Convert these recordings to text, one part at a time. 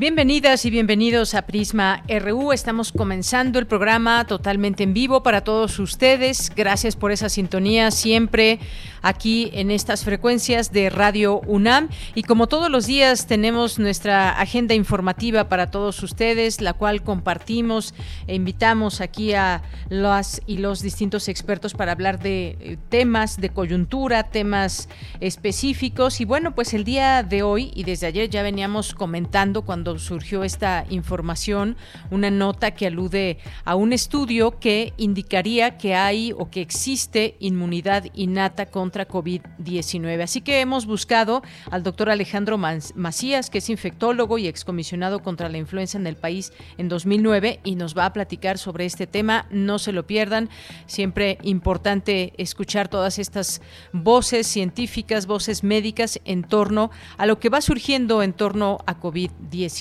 Bienvenidas y bienvenidos a Prisma RU. Estamos comenzando el programa totalmente en vivo para todos ustedes. Gracias por esa sintonía siempre aquí en estas frecuencias de Radio UNAM. Y como todos los días tenemos nuestra agenda informativa para todos ustedes, la cual compartimos e invitamos aquí a las y los distintos expertos para hablar de eh, temas de coyuntura, temas específicos. Y bueno, pues el día de hoy y desde ayer ya veníamos comentando cuando surgió esta información, una nota que alude a un estudio que indicaría que hay o que existe inmunidad innata contra COVID-19. Así que hemos buscado al doctor Alejandro Macías, que es infectólogo y excomisionado contra la influenza en el país en 2009 y nos va a platicar sobre este tema. No se lo pierdan. Siempre importante escuchar todas estas voces científicas, voces médicas en torno a lo que va surgiendo en torno a COVID-19.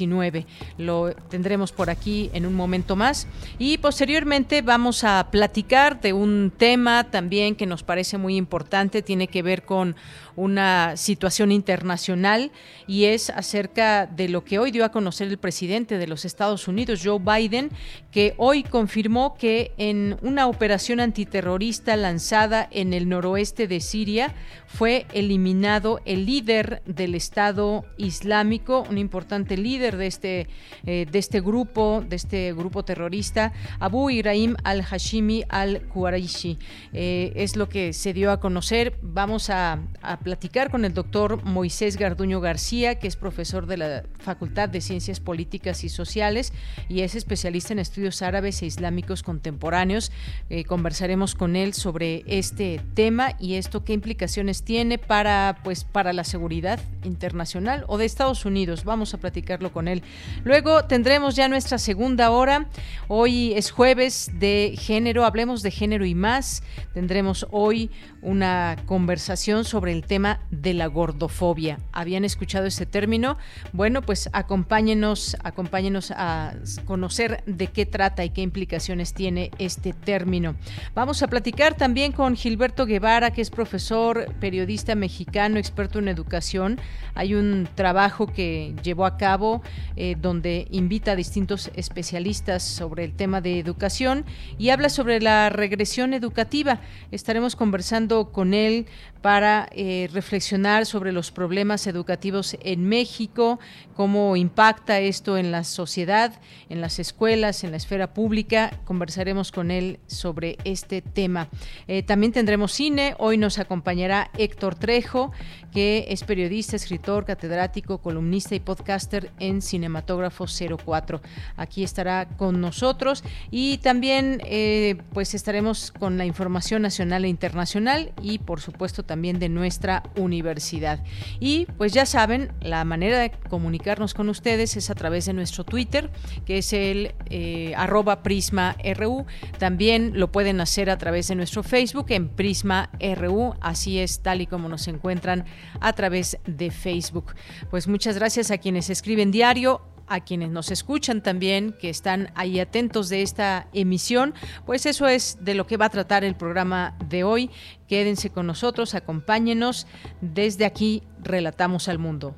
Lo tendremos por aquí en un momento más. Y posteriormente vamos a platicar de un tema también que nos parece muy importante, tiene que ver con una situación internacional y es acerca de lo que hoy dio a conocer el presidente de los Estados Unidos, Joe Biden, que hoy confirmó que en una operación antiterrorista lanzada en el noroeste de Siria fue eliminado el líder del Estado Islámico, un importante líder de este, eh, de este grupo, de este grupo terrorista, Abu Ibrahim al-Hashimi al-Quraishi. Eh, es lo que se dio a conocer. Vamos a, a platicar con el doctor Moisés Garduño García, que es profesor de la Facultad de Ciencias Políticas y Sociales y es especialista en estudios árabes e islámicos contemporáneos. Eh, conversaremos con él sobre este tema y esto qué implicaciones tiene para, pues, para la seguridad internacional o de Estados Unidos. Vamos a platicarlo con él. Luego tendremos ya nuestra segunda hora. Hoy es jueves de género, hablemos de género y más. Tendremos hoy una conversación sobre el tema de la gordofobia. ¿Habían escuchado ese término? Bueno, pues acompáñenos, acompáñenos a conocer de qué trata y qué implicaciones tiene este término. Vamos a platicar también con Gilberto Guevara, que es profesor, periodista mexicano, experto en educación. Hay un trabajo que llevó a cabo eh, donde invita a distintos especialistas sobre el tema de educación y habla sobre la regresión educativa. Estaremos conversando con él para eh, reflexionar sobre los problemas educativos en México, cómo impacta esto en la sociedad, en las escuelas, en la esfera pública. Conversaremos con él sobre este tema. Eh, también tendremos cine. Hoy nos acompañará Héctor Trejo, que es periodista, escritor, catedrático, columnista y podcaster en Cinematógrafo 04. Aquí estará con nosotros y también eh, pues estaremos con la información nacional e internacional y por supuesto también de nuestra universidad. Y pues ya saben, la manera de comunicarnos con ustedes es a través de nuestro Twitter, que es el eh, arroba Prisma RU. También lo pueden hacer a través de nuestro Facebook en Prisma RU. Así es, tal y como nos encuentran a través de Facebook. Pues muchas gracias a quienes escriben diario a quienes nos escuchan también, que están ahí atentos de esta emisión, pues eso es de lo que va a tratar el programa de hoy. Quédense con nosotros, acompáñenos. Desde aquí, Relatamos al Mundo.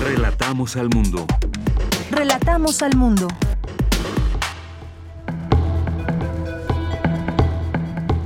Relatamos al Mundo. Relatamos al Mundo.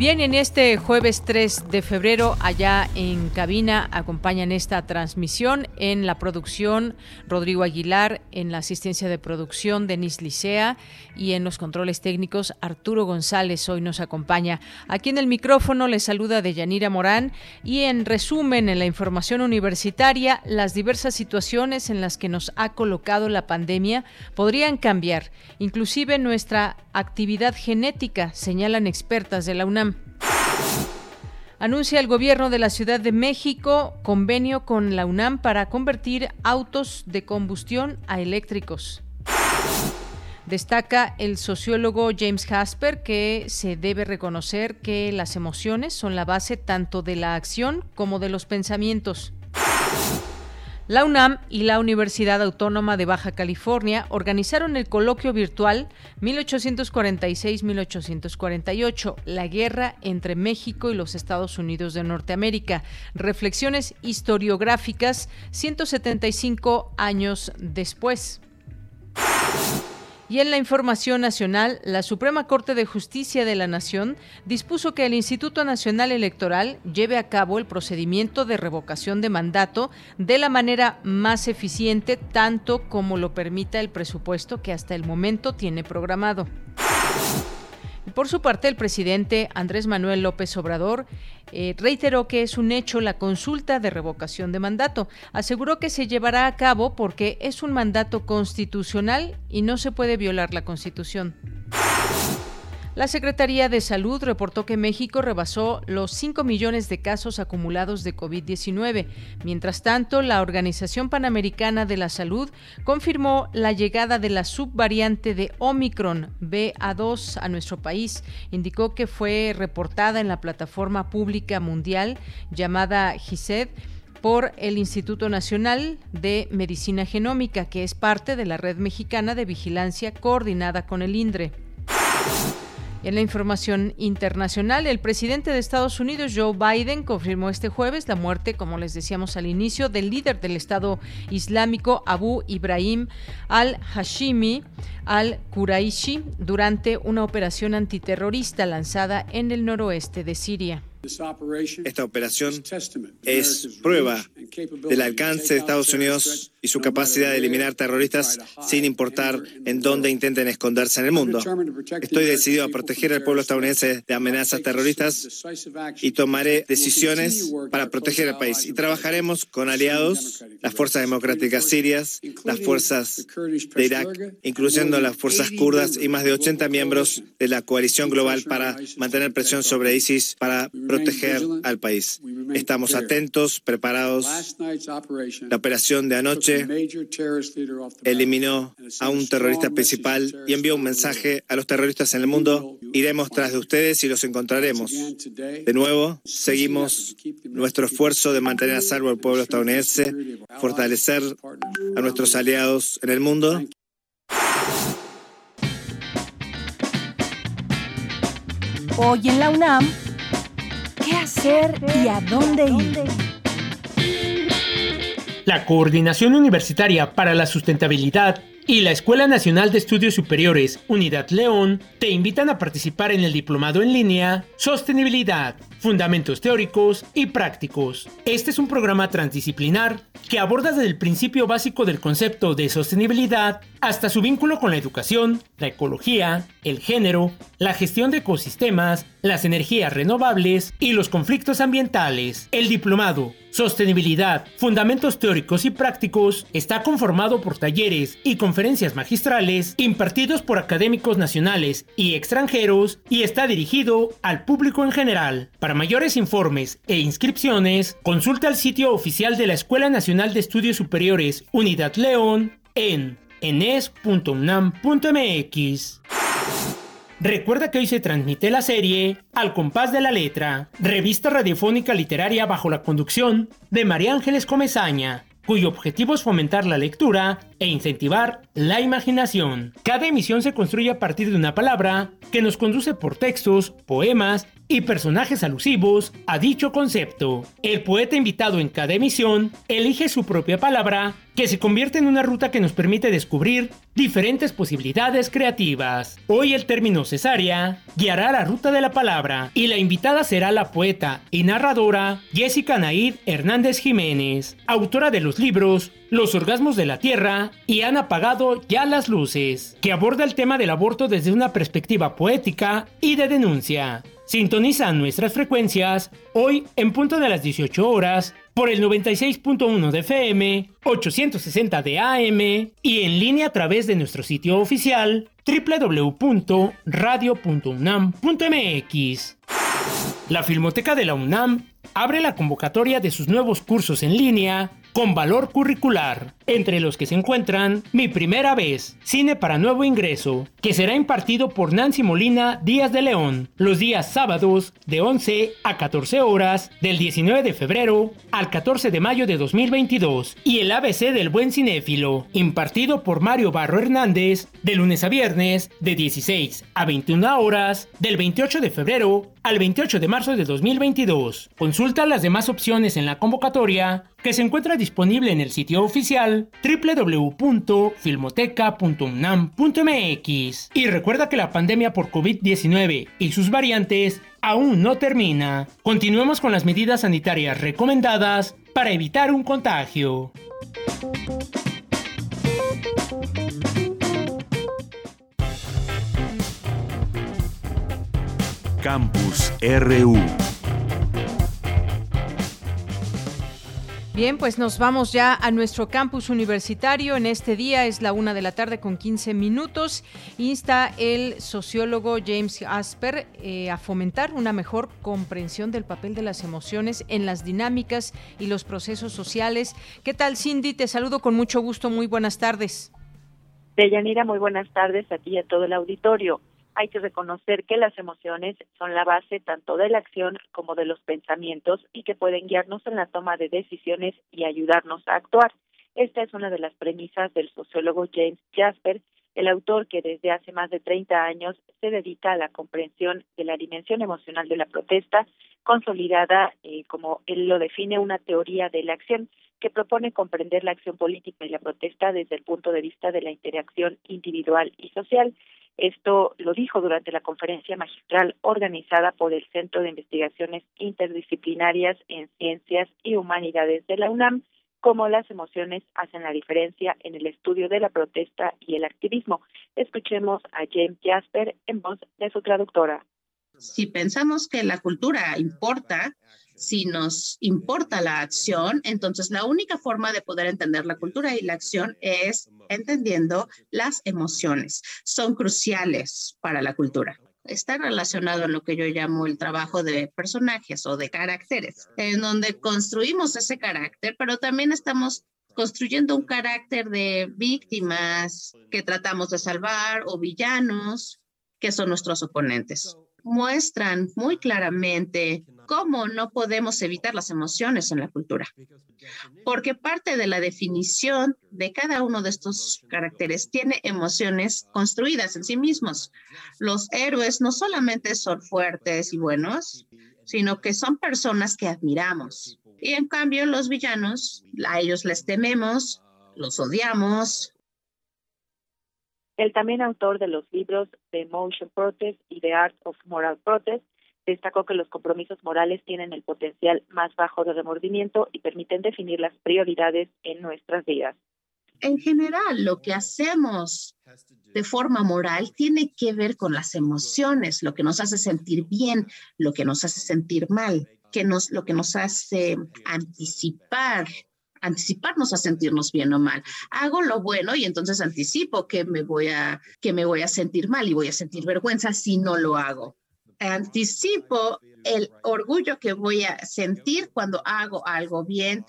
Bien, en este jueves 3 de febrero, allá en cabina, acompañan esta transmisión en la producción Rodrigo Aguilar, en la asistencia de producción Denis Licea y en los controles técnicos Arturo González hoy nos acompaña. Aquí en el micrófono les saluda Deyanira Morán y en resumen en la información universitaria, las diversas situaciones en las que nos ha colocado la pandemia podrían cambiar, inclusive nuestra actividad genética, señalan expertas de la UNAM. Anuncia el gobierno de la Ciudad de México convenio con la UNAM para convertir autos de combustión a eléctricos. Destaca el sociólogo James Hasper que se debe reconocer que las emociones son la base tanto de la acción como de los pensamientos. La UNAM y la Universidad Autónoma de Baja California organizaron el coloquio virtual 1846-1848, la guerra entre México y los Estados Unidos de Norteamérica, reflexiones historiográficas 175 años después. Y en la información nacional, la Suprema Corte de Justicia de la Nación dispuso que el Instituto Nacional Electoral lleve a cabo el procedimiento de revocación de mandato de la manera más eficiente, tanto como lo permita el presupuesto que hasta el momento tiene programado. Por su parte, el presidente Andrés Manuel López Obrador eh, reiteró que es un hecho la consulta de revocación de mandato. Aseguró que se llevará a cabo porque es un mandato constitucional y no se puede violar la Constitución. La Secretaría de Salud reportó que México rebasó los 5 millones de casos acumulados de COVID-19. Mientras tanto, la Organización Panamericana de la Salud confirmó la llegada de la subvariante de Omicron BA2 a nuestro país. Indicó que fue reportada en la plataforma pública mundial llamada GISED por el Instituto Nacional de Medicina Genómica, que es parte de la Red Mexicana de Vigilancia coordinada con el INDRE. En la información internacional, el presidente de Estados Unidos, Joe Biden, confirmó este jueves la muerte, como les decíamos al inicio, del líder del Estado Islámico, Abu Ibrahim al-Hashimi al-Quraishi, durante una operación antiterrorista lanzada en el noroeste de Siria. Esta operación es prueba del alcance de Estados Unidos y su capacidad de eliminar terroristas sin importar en dónde intenten esconderse en el mundo. Estoy decidido a proteger al pueblo estadounidense de amenazas terroristas y tomaré decisiones para proteger el país. Y trabajaremos con aliados, las fuerzas democráticas sirias, las fuerzas de Irak, incluyendo las fuerzas kurdas y más de 80 miembros de la coalición global para mantener presión sobre ISIS para proteger al país. Estamos atentos, preparados. La operación de anoche eliminó a un terrorista principal y envió un mensaje a los terroristas en el mundo. Iremos tras de ustedes y los encontraremos. De nuevo, seguimos nuestro esfuerzo de mantener a salvo al pueblo estadounidense, fortalecer a nuestros aliados en el mundo. Hoy en la UNAM, ¿qué hacer y a dónde ir? La Coordinación Universitaria para la Sustentabilidad y la Escuela Nacional de Estudios Superiores Unidad León te invitan a participar en el diplomado en línea Sostenibilidad, Fundamentos Teóricos y Prácticos. Este es un programa transdisciplinar que aborda desde el principio básico del concepto de sostenibilidad hasta su vínculo con la educación, la ecología, el género, la gestión de ecosistemas, las energías renovables y los conflictos ambientales. El diplomado Sostenibilidad, Fundamentos Teóricos y Prácticos está conformado por talleres y conferencias magistrales impartidos por académicos nacionales y extranjeros y está dirigido al público en general. Para mayores informes e inscripciones, consulta el sitio oficial de la Escuela Nacional de Estudios Superiores Unidad León en enes.unam.mx. Recuerda que hoy se transmite la serie Al compás de la letra, revista radiofónica literaria bajo la conducción de María Ángeles Comezaña, cuyo objetivo es fomentar la lectura e incentivar la imaginación. Cada emisión se construye a partir de una palabra que nos conduce por textos, poemas y personajes alusivos a dicho concepto. El poeta invitado en cada emisión elige su propia palabra que se convierte en una ruta que nos permite descubrir diferentes posibilidades creativas. Hoy el término cesárea guiará la ruta de la palabra y la invitada será la poeta y narradora Jessica Naid Hernández Jiménez, autora de los libros Los orgasmos de la Tierra y Han apagado ya las luces, que aborda el tema del aborto desde una perspectiva poética y de denuncia. Sintonizan nuestras frecuencias hoy en punto de las 18 horas por el 96.1 de FM, 860 de AM y en línea a través de nuestro sitio oficial www.radio.unam.mx. La Filmoteca de la UNAM abre la convocatoria de sus nuevos cursos en línea con valor curricular, entre los que se encuentran Mi Primera Vez, Cine para Nuevo Ingreso, que será impartido por Nancy Molina Díaz de León, los días sábados de 11 a 14 horas del 19 de febrero al 14 de mayo de 2022, y el ABC del Buen Cinéfilo, impartido por Mario Barro Hernández, de lunes a viernes de 16 a 21 horas del 28 de febrero al 28 de marzo de 2022. Consulta las demás opciones en la convocatoria que se encuentra disponible en el sitio oficial www.filmoteca.unam.mx. Y recuerda que la pandemia por COVID-19 y sus variantes aún no termina. Continuemos con las medidas sanitarias recomendadas para evitar un contagio. Campus RU. Bien, pues nos vamos ya a nuestro campus universitario. En este día es la una de la tarde con 15 minutos. Insta el sociólogo James Asper eh, a fomentar una mejor comprensión del papel de las emociones en las dinámicas y los procesos sociales. ¿Qué tal, Cindy? Te saludo con mucho gusto. Muy buenas tardes. Deyanira, muy buenas tardes a ti y a todo el auditorio hay que reconocer que las emociones son la base tanto de la acción como de los pensamientos y que pueden guiarnos en la toma de decisiones y ayudarnos a actuar. Esta es una de las premisas del sociólogo James Jasper, el autor que desde hace más de 30 años se dedica a la comprensión de la dimensión emocional de la protesta, consolidada, eh, como él lo define, una teoría de la acción que propone comprender la acción política y la protesta desde el punto de vista de la interacción individual y social. Esto lo dijo durante la conferencia magistral organizada por el Centro de Investigaciones Interdisciplinarias en Ciencias y Humanidades de la UNAM, cómo las emociones hacen la diferencia en el estudio de la protesta y el activismo. Escuchemos a James Jasper en voz de su traductora. Si pensamos que la cultura importa, si nos importa la acción, entonces la única forma de poder entender la cultura y la acción es entendiendo las emociones. Son cruciales para la cultura. Está relacionado a lo que yo llamo el trabajo de personajes o de caracteres, en donde construimos ese carácter, pero también estamos construyendo un carácter de víctimas que tratamos de salvar o villanos que son nuestros oponentes muestran muy claramente cómo no podemos evitar las emociones en la cultura. Porque parte de la definición de cada uno de estos caracteres tiene emociones construidas en sí mismos. Los héroes no solamente son fuertes y buenos, sino que son personas que admiramos. Y en cambio los villanos, a ellos les tememos, los odiamos, el también autor de los libros The Emotion Protest y The Art of Moral Protest destacó que los compromisos morales tienen el potencial más bajo de remordimiento y permiten definir las prioridades en nuestras vidas. En general, lo que hacemos de forma moral tiene que ver con las emociones, lo que nos hace sentir bien, lo que nos hace sentir mal, que nos, lo que nos hace anticipar anticiparnos a sentirnos bien o mal. Hago lo bueno y entonces anticipo que me voy a que me voy a sentir mal y voy a sentir vergüenza si no lo hago. Anticipo el orgullo que voy a sentir cuando hago algo bien,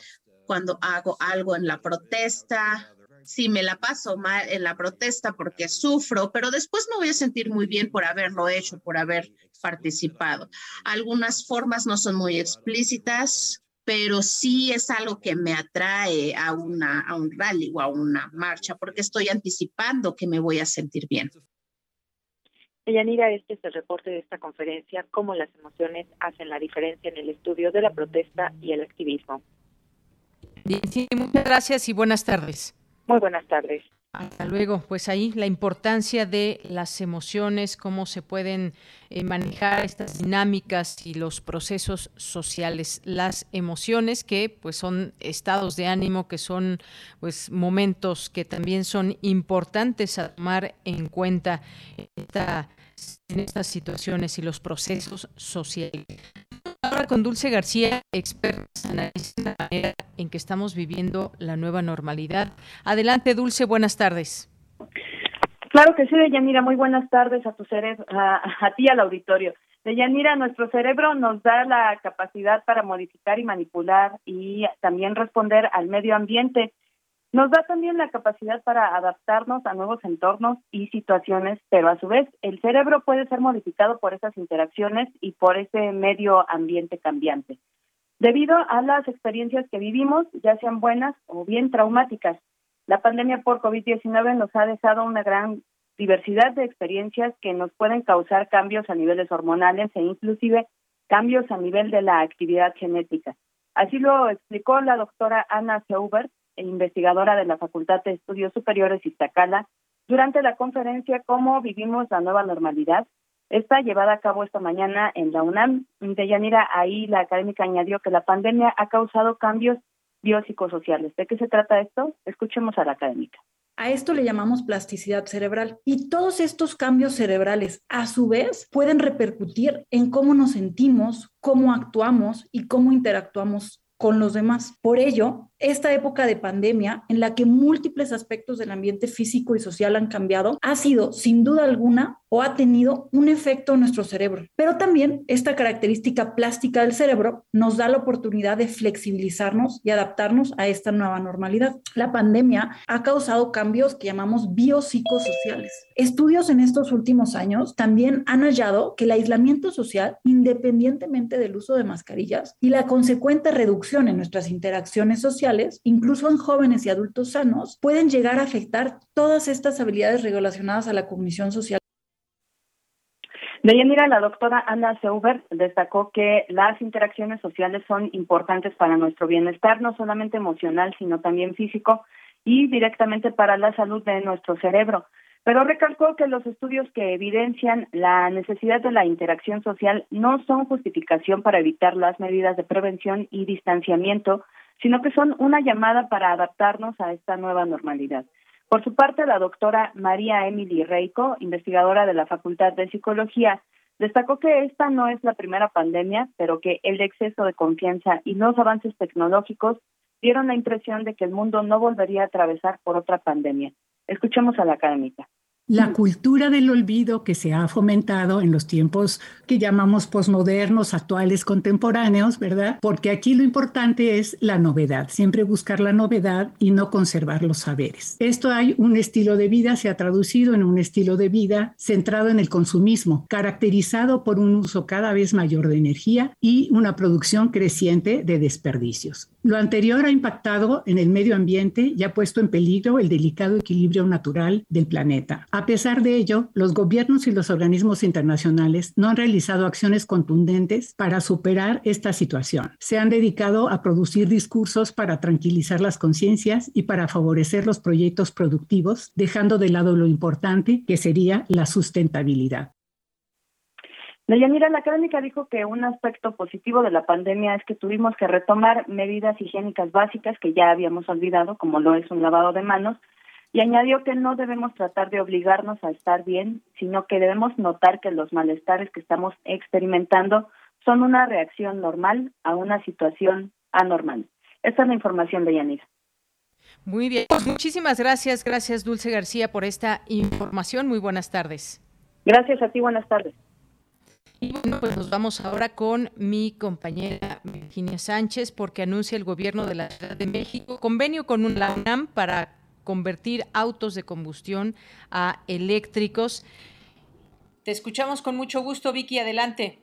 cuando hago algo en la protesta, si me la paso mal en la protesta porque sufro, pero después me voy a sentir muy bien por haberlo hecho, por haber participado. Algunas formas no son muy explícitas, pero sí es algo que me atrae a, una, a un rally o a una marcha, porque estoy anticipando que me voy a sentir bien. Deyanira, este es el reporte de esta conferencia, cómo las emociones hacen la diferencia en el estudio de la protesta y el activismo. Sí, muchas gracias y buenas tardes. Muy buenas tardes. Hasta luego. Pues ahí la importancia de las emociones, cómo se pueden eh, manejar estas dinámicas y los procesos sociales. Las emociones que pues son estados de ánimo, que son pues momentos que también son importantes a tomar en cuenta en estas situaciones y los procesos sociales. Con Dulce García, experta en que estamos viviendo la nueva normalidad. Adelante, Dulce, buenas tardes. Claro que sí, Deyanira, muy buenas tardes a tu cerebro, a, a ti al auditorio. Deyanira, nuestro cerebro nos da la capacidad para modificar y manipular y también responder al medio ambiente. Nos da también la capacidad para adaptarnos a nuevos entornos y situaciones, pero a su vez el cerebro puede ser modificado por esas interacciones y por ese medio ambiente cambiante. Debido a las experiencias que vivimos, ya sean buenas o bien traumáticas, la pandemia por COVID-19 nos ha dejado una gran diversidad de experiencias que nos pueden causar cambios a niveles hormonales e inclusive cambios a nivel de la actividad genética. Así lo explicó la doctora Ana Seubert, investigadora de la Facultad de Estudios Superiores Iztacala, durante la conferencia Cómo vivimos la nueva normalidad. Está llevada a cabo esta mañana en la UNAM. De Yanira, ahí la académica añadió que la pandemia ha causado cambios biopsicosociales. ¿De qué se trata esto? Escuchemos a la académica. A esto le llamamos plasticidad cerebral. Y todos estos cambios cerebrales, a su vez, pueden repercutir en cómo nos sentimos, cómo actuamos y cómo interactuamos con los demás. Por ello, esta época de pandemia, en la que múltiples aspectos del ambiente físico y social han cambiado, ha sido, sin duda alguna, o ha tenido un efecto en nuestro cerebro. Pero también esta característica plástica del cerebro nos da la oportunidad de flexibilizarnos y adaptarnos a esta nueva normalidad. La pandemia ha causado cambios que llamamos biopsicosociales. Estudios en estos últimos años también han hallado que el aislamiento social, independientemente del uso de mascarillas y la consecuente reducción en nuestras interacciones sociales, incluso en jóvenes y adultos sanos, pueden llegar a afectar todas estas habilidades relacionadas a la cognición social. De Yanira, la doctora Ana Seubert destacó que las interacciones sociales son importantes para nuestro bienestar, no solamente emocional, sino también físico y directamente para la salud de nuestro cerebro. Pero recalcó que los estudios que evidencian la necesidad de la interacción social no son justificación para evitar las medidas de prevención y distanciamiento sino que son una llamada para adaptarnos a esta nueva normalidad. Por su parte, la doctora María Emily Reiko, investigadora de la Facultad de Psicología, destacó que esta no es la primera pandemia, pero que el exceso de confianza y los avances tecnológicos dieron la impresión de que el mundo no volvería a atravesar por otra pandemia. Escuchemos a la académica. La cultura del olvido que se ha fomentado en los tiempos que llamamos posmodernos, actuales, contemporáneos, ¿verdad? Porque aquí lo importante es la novedad, siempre buscar la novedad y no conservar los saberes. Esto hay un estilo de vida, se ha traducido en un estilo de vida centrado en el consumismo, caracterizado por un uso cada vez mayor de energía y una producción creciente de desperdicios. Lo anterior ha impactado en el medio ambiente y ha puesto en peligro el delicado equilibrio natural del planeta. A pesar de ello, los gobiernos y los organismos internacionales no han realizado acciones contundentes para superar esta situación. Se han dedicado a producir discursos para tranquilizar las conciencias y para favorecer los proyectos productivos, dejando de lado lo importante que sería la sustentabilidad. Deyanira, la académica dijo que un aspecto positivo de la pandemia es que tuvimos que retomar medidas higiénicas básicas que ya habíamos olvidado, como lo es un lavado de manos, y añadió que no debemos tratar de obligarnos a estar bien, sino que debemos notar que los malestares que estamos experimentando son una reacción normal a una situación anormal. Esta es la información de Yanira. Muy bien, pues muchísimas gracias, gracias Dulce García por esta información. Muy buenas tardes. Gracias a ti, buenas tardes. Y bueno, pues nos vamos ahora con mi compañera Virginia Sánchez porque anuncia el gobierno de la Ciudad de México convenio con la UNAM para convertir autos de combustión a eléctricos. Te escuchamos con mucho gusto, Vicky, adelante.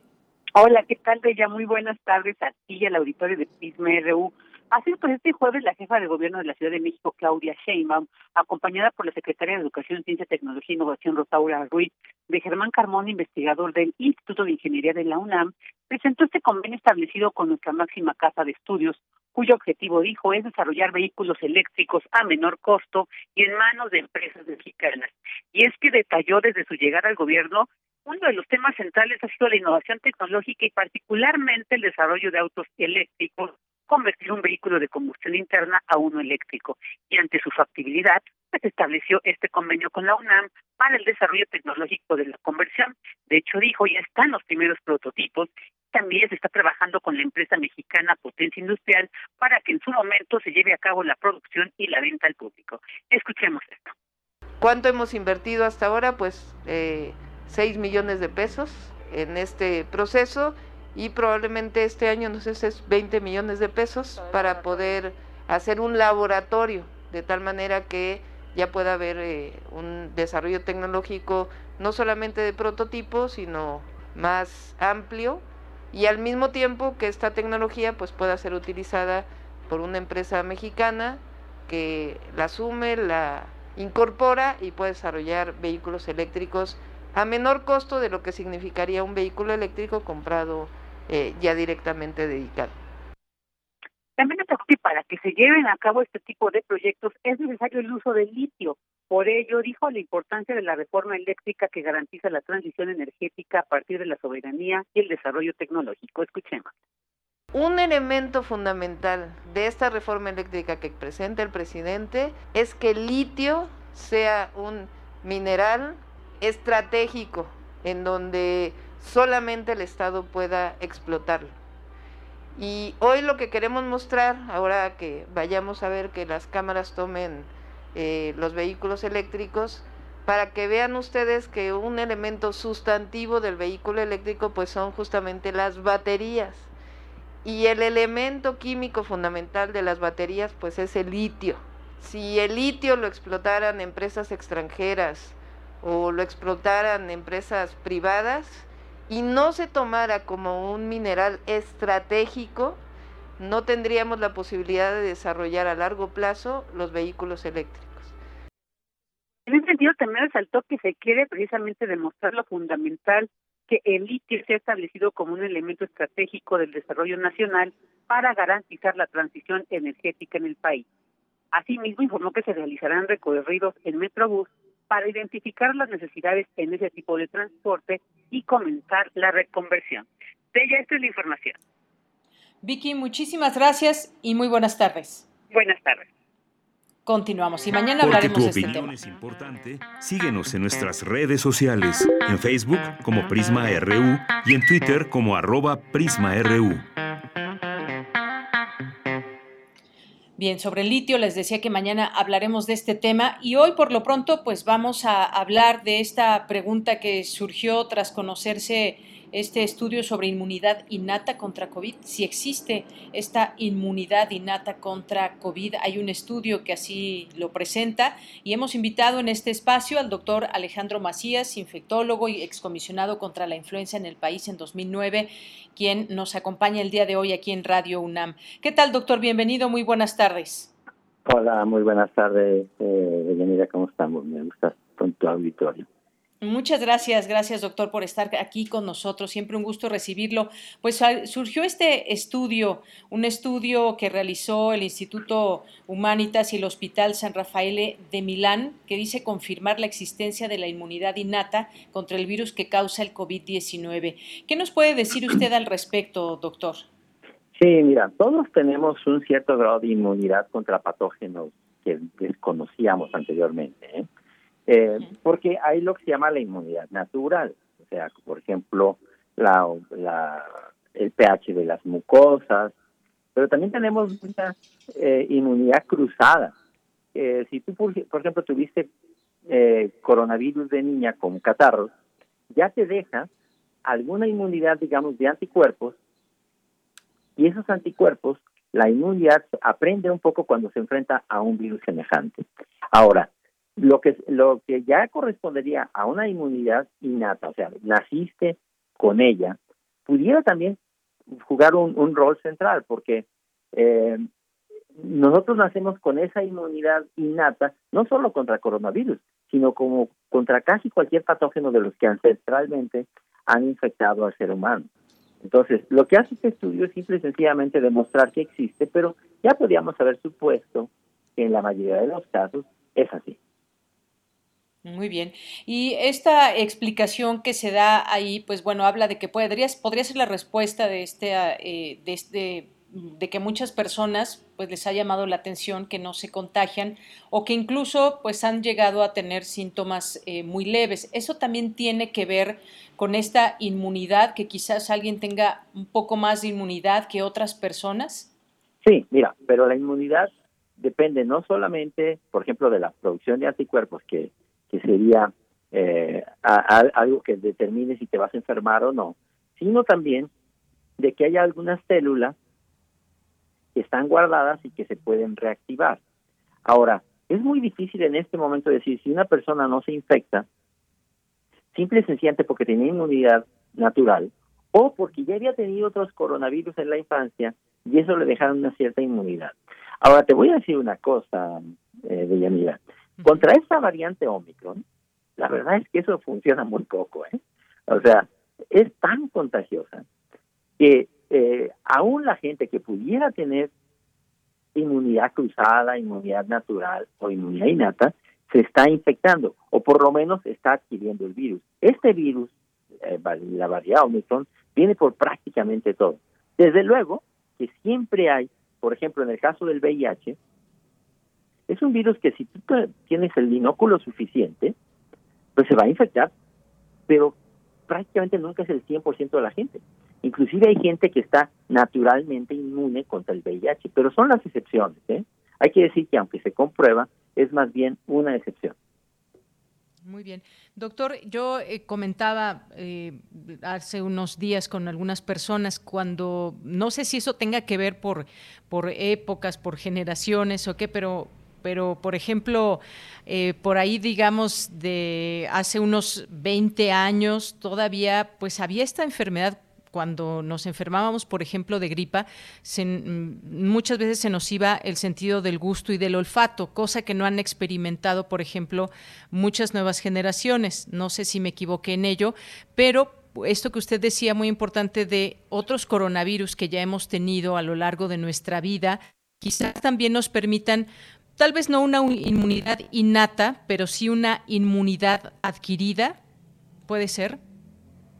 Hola, ¿qué tal, Bella? Muy buenas tardes a ti y al auditorio de PISMA RU. Así pues, este jueves la jefa de gobierno de la Ciudad de México, Claudia Sheinbaum, acompañada por la secretaria de Educación, Ciencia, Tecnología e Innovación, Rosaura Ruiz, de Germán Carmona, investigador del Instituto de Ingeniería de la UNAM, presentó este convenio establecido con nuestra máxima casa de estudios, cuyo objetivo, dijo, es desarrollar vehículos eléctricos a menor costo y en manos de empresas mexicanas. Y es que detalló desde su llegada al gobierno uno de los temas centrales ha sido la innovación tecnológica y particularmente el desarrollo de autos eléctricos, convertir un vehículo de combustión interna a uno eléctrico. Y ante su factibilidad, se pues, estableció este convenio con la UNAM para el desarrollo tecnológico de la conversión. De hecho, dijo, ya están los primeros prototipos. También se está trabajando con la empresa mexicana Potencia Industrial para que en su momento se lleve a cabo la producción y la venta al público. Escuchemos esto. ¿Cuánto hemos invertido hasta ahora? Pues eh, 6 millones de pesos en este proceso y probablemente este año, no sé si es 20 millones de pesos para poder hacer un laboratorio de tal manera que ya pueda haber eh, un desarrollo tecnológico no solamente de prototipos, sino más amplio y al mismo tiempo que esta tecnología pues pueda ser utilizada por una empresa mexicana que la asume, la incorpora y puede desarrollar vehículos eléctricos a menor costo de lo que significaría un vehículo eléctrico comprado eh, ya directamente dedicado. También que para que se lleven a cabo este tipo de proyectos es necesario el uso del litio. Por ello, dijo la importancia de la reforma eléctrica que garantiza la transición energética a partir de la soberanía y el desarrollo tecnológico. Escuchemos. Un elemento fundamental de esta reforma eléctrica que presenta el presidente es que el litio sea un mineral estratégico en donde solamente el Estado pueda explotarlo. Y hoy lo que queremos mostrar, ahora que vayamos a ver que las cámaras tomen eh, los vehículos eléctricos, para que vean ustedes que un elemento sustantivo del vehículo eléctrico pues son justamente las baterías. Y el elemento químico fundamental de las baterías pues es el litio. Si el litio lo explotaran empresas extranjeras, o lo explotaran empresas privadas y no se tomara como un mineral estratégico, no tendríamos la posibilidad de desarrollar a largo plazo los vehículos eléctricos. En ese sentido, también resaltó que se quiere precisamente demostrar lo fundamental que el litio se ha establecido como un elemento estratégico del desarrollo nacional para garantizar la transición energética en el país. Asimismo, informó que se realizarán recorridos en Metrobús para identificar las necesidades en ese tipo de transporte y comenzar la reconversión. De ella, esta es la información. Vicky, muchísimas gracias y muy buenas tardes. Buenas tardes. Continuamos y mañana hablaremos de este tema. es importante, síguenos en nuestras redes sociales, en Facebook como Prisma RU y en Twitter como arroba PrismaRU. Bien, sobre el litio les decía que mañana hablaremos de este tema y hoy por lo pronto pues vamos a hablar de esta pregunta que surgió tras conocerse este estudio sobre inmunidad innata contra COVID, si existe esta inmunidad innata contra COVID. Hay un estudio que así lo presenta y hemos invitado en este espacio al doctor Alejandro Macías, infectólogo y excomisionado contra la influenza en el país en 2009, quien nos acompaña el día de hoy aquí en Radio UNAM. ¿Qué tal, doctor? Bienvenido, muy buenas tardes. Hola, muy buenas tardes, eh, ¿cómo estamos? Me gusta con tu auditorio. Muchas gracias, gracias doctor por estar aquí con nosotros. Siempre un gusto recibirlo. Pues surgió este estudio, un estudio que realizó el Instituto Humanitas y el Hospital San Rafael de Milán, que dice confirmar la existencia de la inmunidad innata contra el virus que causa el COVID-19. ¿Qué nos puede decir usted al respecto, doctor? Sí, mira, todos tenemos un cierto grado de inmunidad contra patógenos que desconocíamos anteriormente. ¿eh? Eh, porque hay lo que se llama la inmunidad natural, o sea, por ejemplo, la, la, el pH de las mucosas, pero también tenemos una eh, inmunidad cruzada. Eh, si tú, por, ejemplo, tuviste coronavirus de niña con catarros, ya te deja alguna inmunidad, digamos, de anticuerpos, y esos anticuerpos, la inmunidad aprende un poco cuando se enfrenta a un virus semejante. Ahora, lo que, lo que ya correspondería a una inmunidad innata, o sea, naciste con ella, pudiera también jugar un, rol central, porque eh, nosotros nacemos con esa inmunidad innata, no solo contra coronavirus, sino como contra casi cualquier patógeno de los que ancestralmente han infectado al ser humano. Entonces, lo que hace este estudio es simple y sencillamente demostrar que existe, pero ya podríamos haber supuesto que en la mayoría de los casos es así. Muy bien. Y esta explicación que se da ahí, pues bueno, habla de que podría, podría ser la respuesta de este, eh, de este de que muchas personas pues les ha llamado la atención que no se contagian o que incluso pues han llegado a tener síntomas eh, muy leves. Eso también tiene que ver con esta inmunidad, que quizás alguien tenga un poco más de inmunidad que otras personas. Sí, mira, pero la inmunidad depende no solamente, por ejemplo, de la producción de anticuerpos, que, que sería eh, algo que determine si te vas a enfermar o no, sino también de que haya algunas células que están guardadas y que se pueden reactivar. Ahora, es muy difícil en este momento decir si una persona no se infecta, simple y sencillamente porque tenía inmunidad natural o porque ya había tenido otros coronavirus en la infancia y eso le dejaron una cierta inmunidad. Ahora, te voy a decir una cosa, eh, Deyanira. Contra esta variante Omicron, la verdad es que eso funciona muy poco, ¿eh? O sea, es tan contagiosa que eh, aún la gente que pudiera tener inmunidad cruzada, inmunidad natural o inmunidad innata, se está infectando o por lo menos está adquiriendo el virus. Este virus, eh, la variedad Omicron, viene por prácticamente todo. Desde luego que siempre hay, por ejemplo, en el caso del VIH, es un virus que si tú tienes el binóculo suficiente, pues se va a infectar, pero prácticamente nunca es el 100% de la gente. Inclusive hay gente que está naturalmente inmune contra el VIH, pero son las excepciones. ¿eh? Hay que decir que aunque se comprueba, es más bien una excepción. Muy bien. Doctor, yo eh, comentaba eh, hace unos días con algunas personas cuando, no sé si eso tenga que ver por, por épocas, por generaciones o qué, pero pero por ejemplo, eh, por ahí digamos de hace unos 20 años todavía pues había esta enfermedad cuando nos enfermábamos, por ejemplo, de gripa, mm, muchas veces se nos iba el sentido del gusto y del olfato, cosa que no han experimentado, por ejemplo, muchas nuevas generaciones. No sé si me equivoqué en ello, pero esto que usted decía muy importante de otros coronavirus que ya hemos tenido a lo largo de nuestra vida, quizás también nos permitan tal vez no una inmunidad innata, pero sí una inmunidad adquirida, ¿puede ser?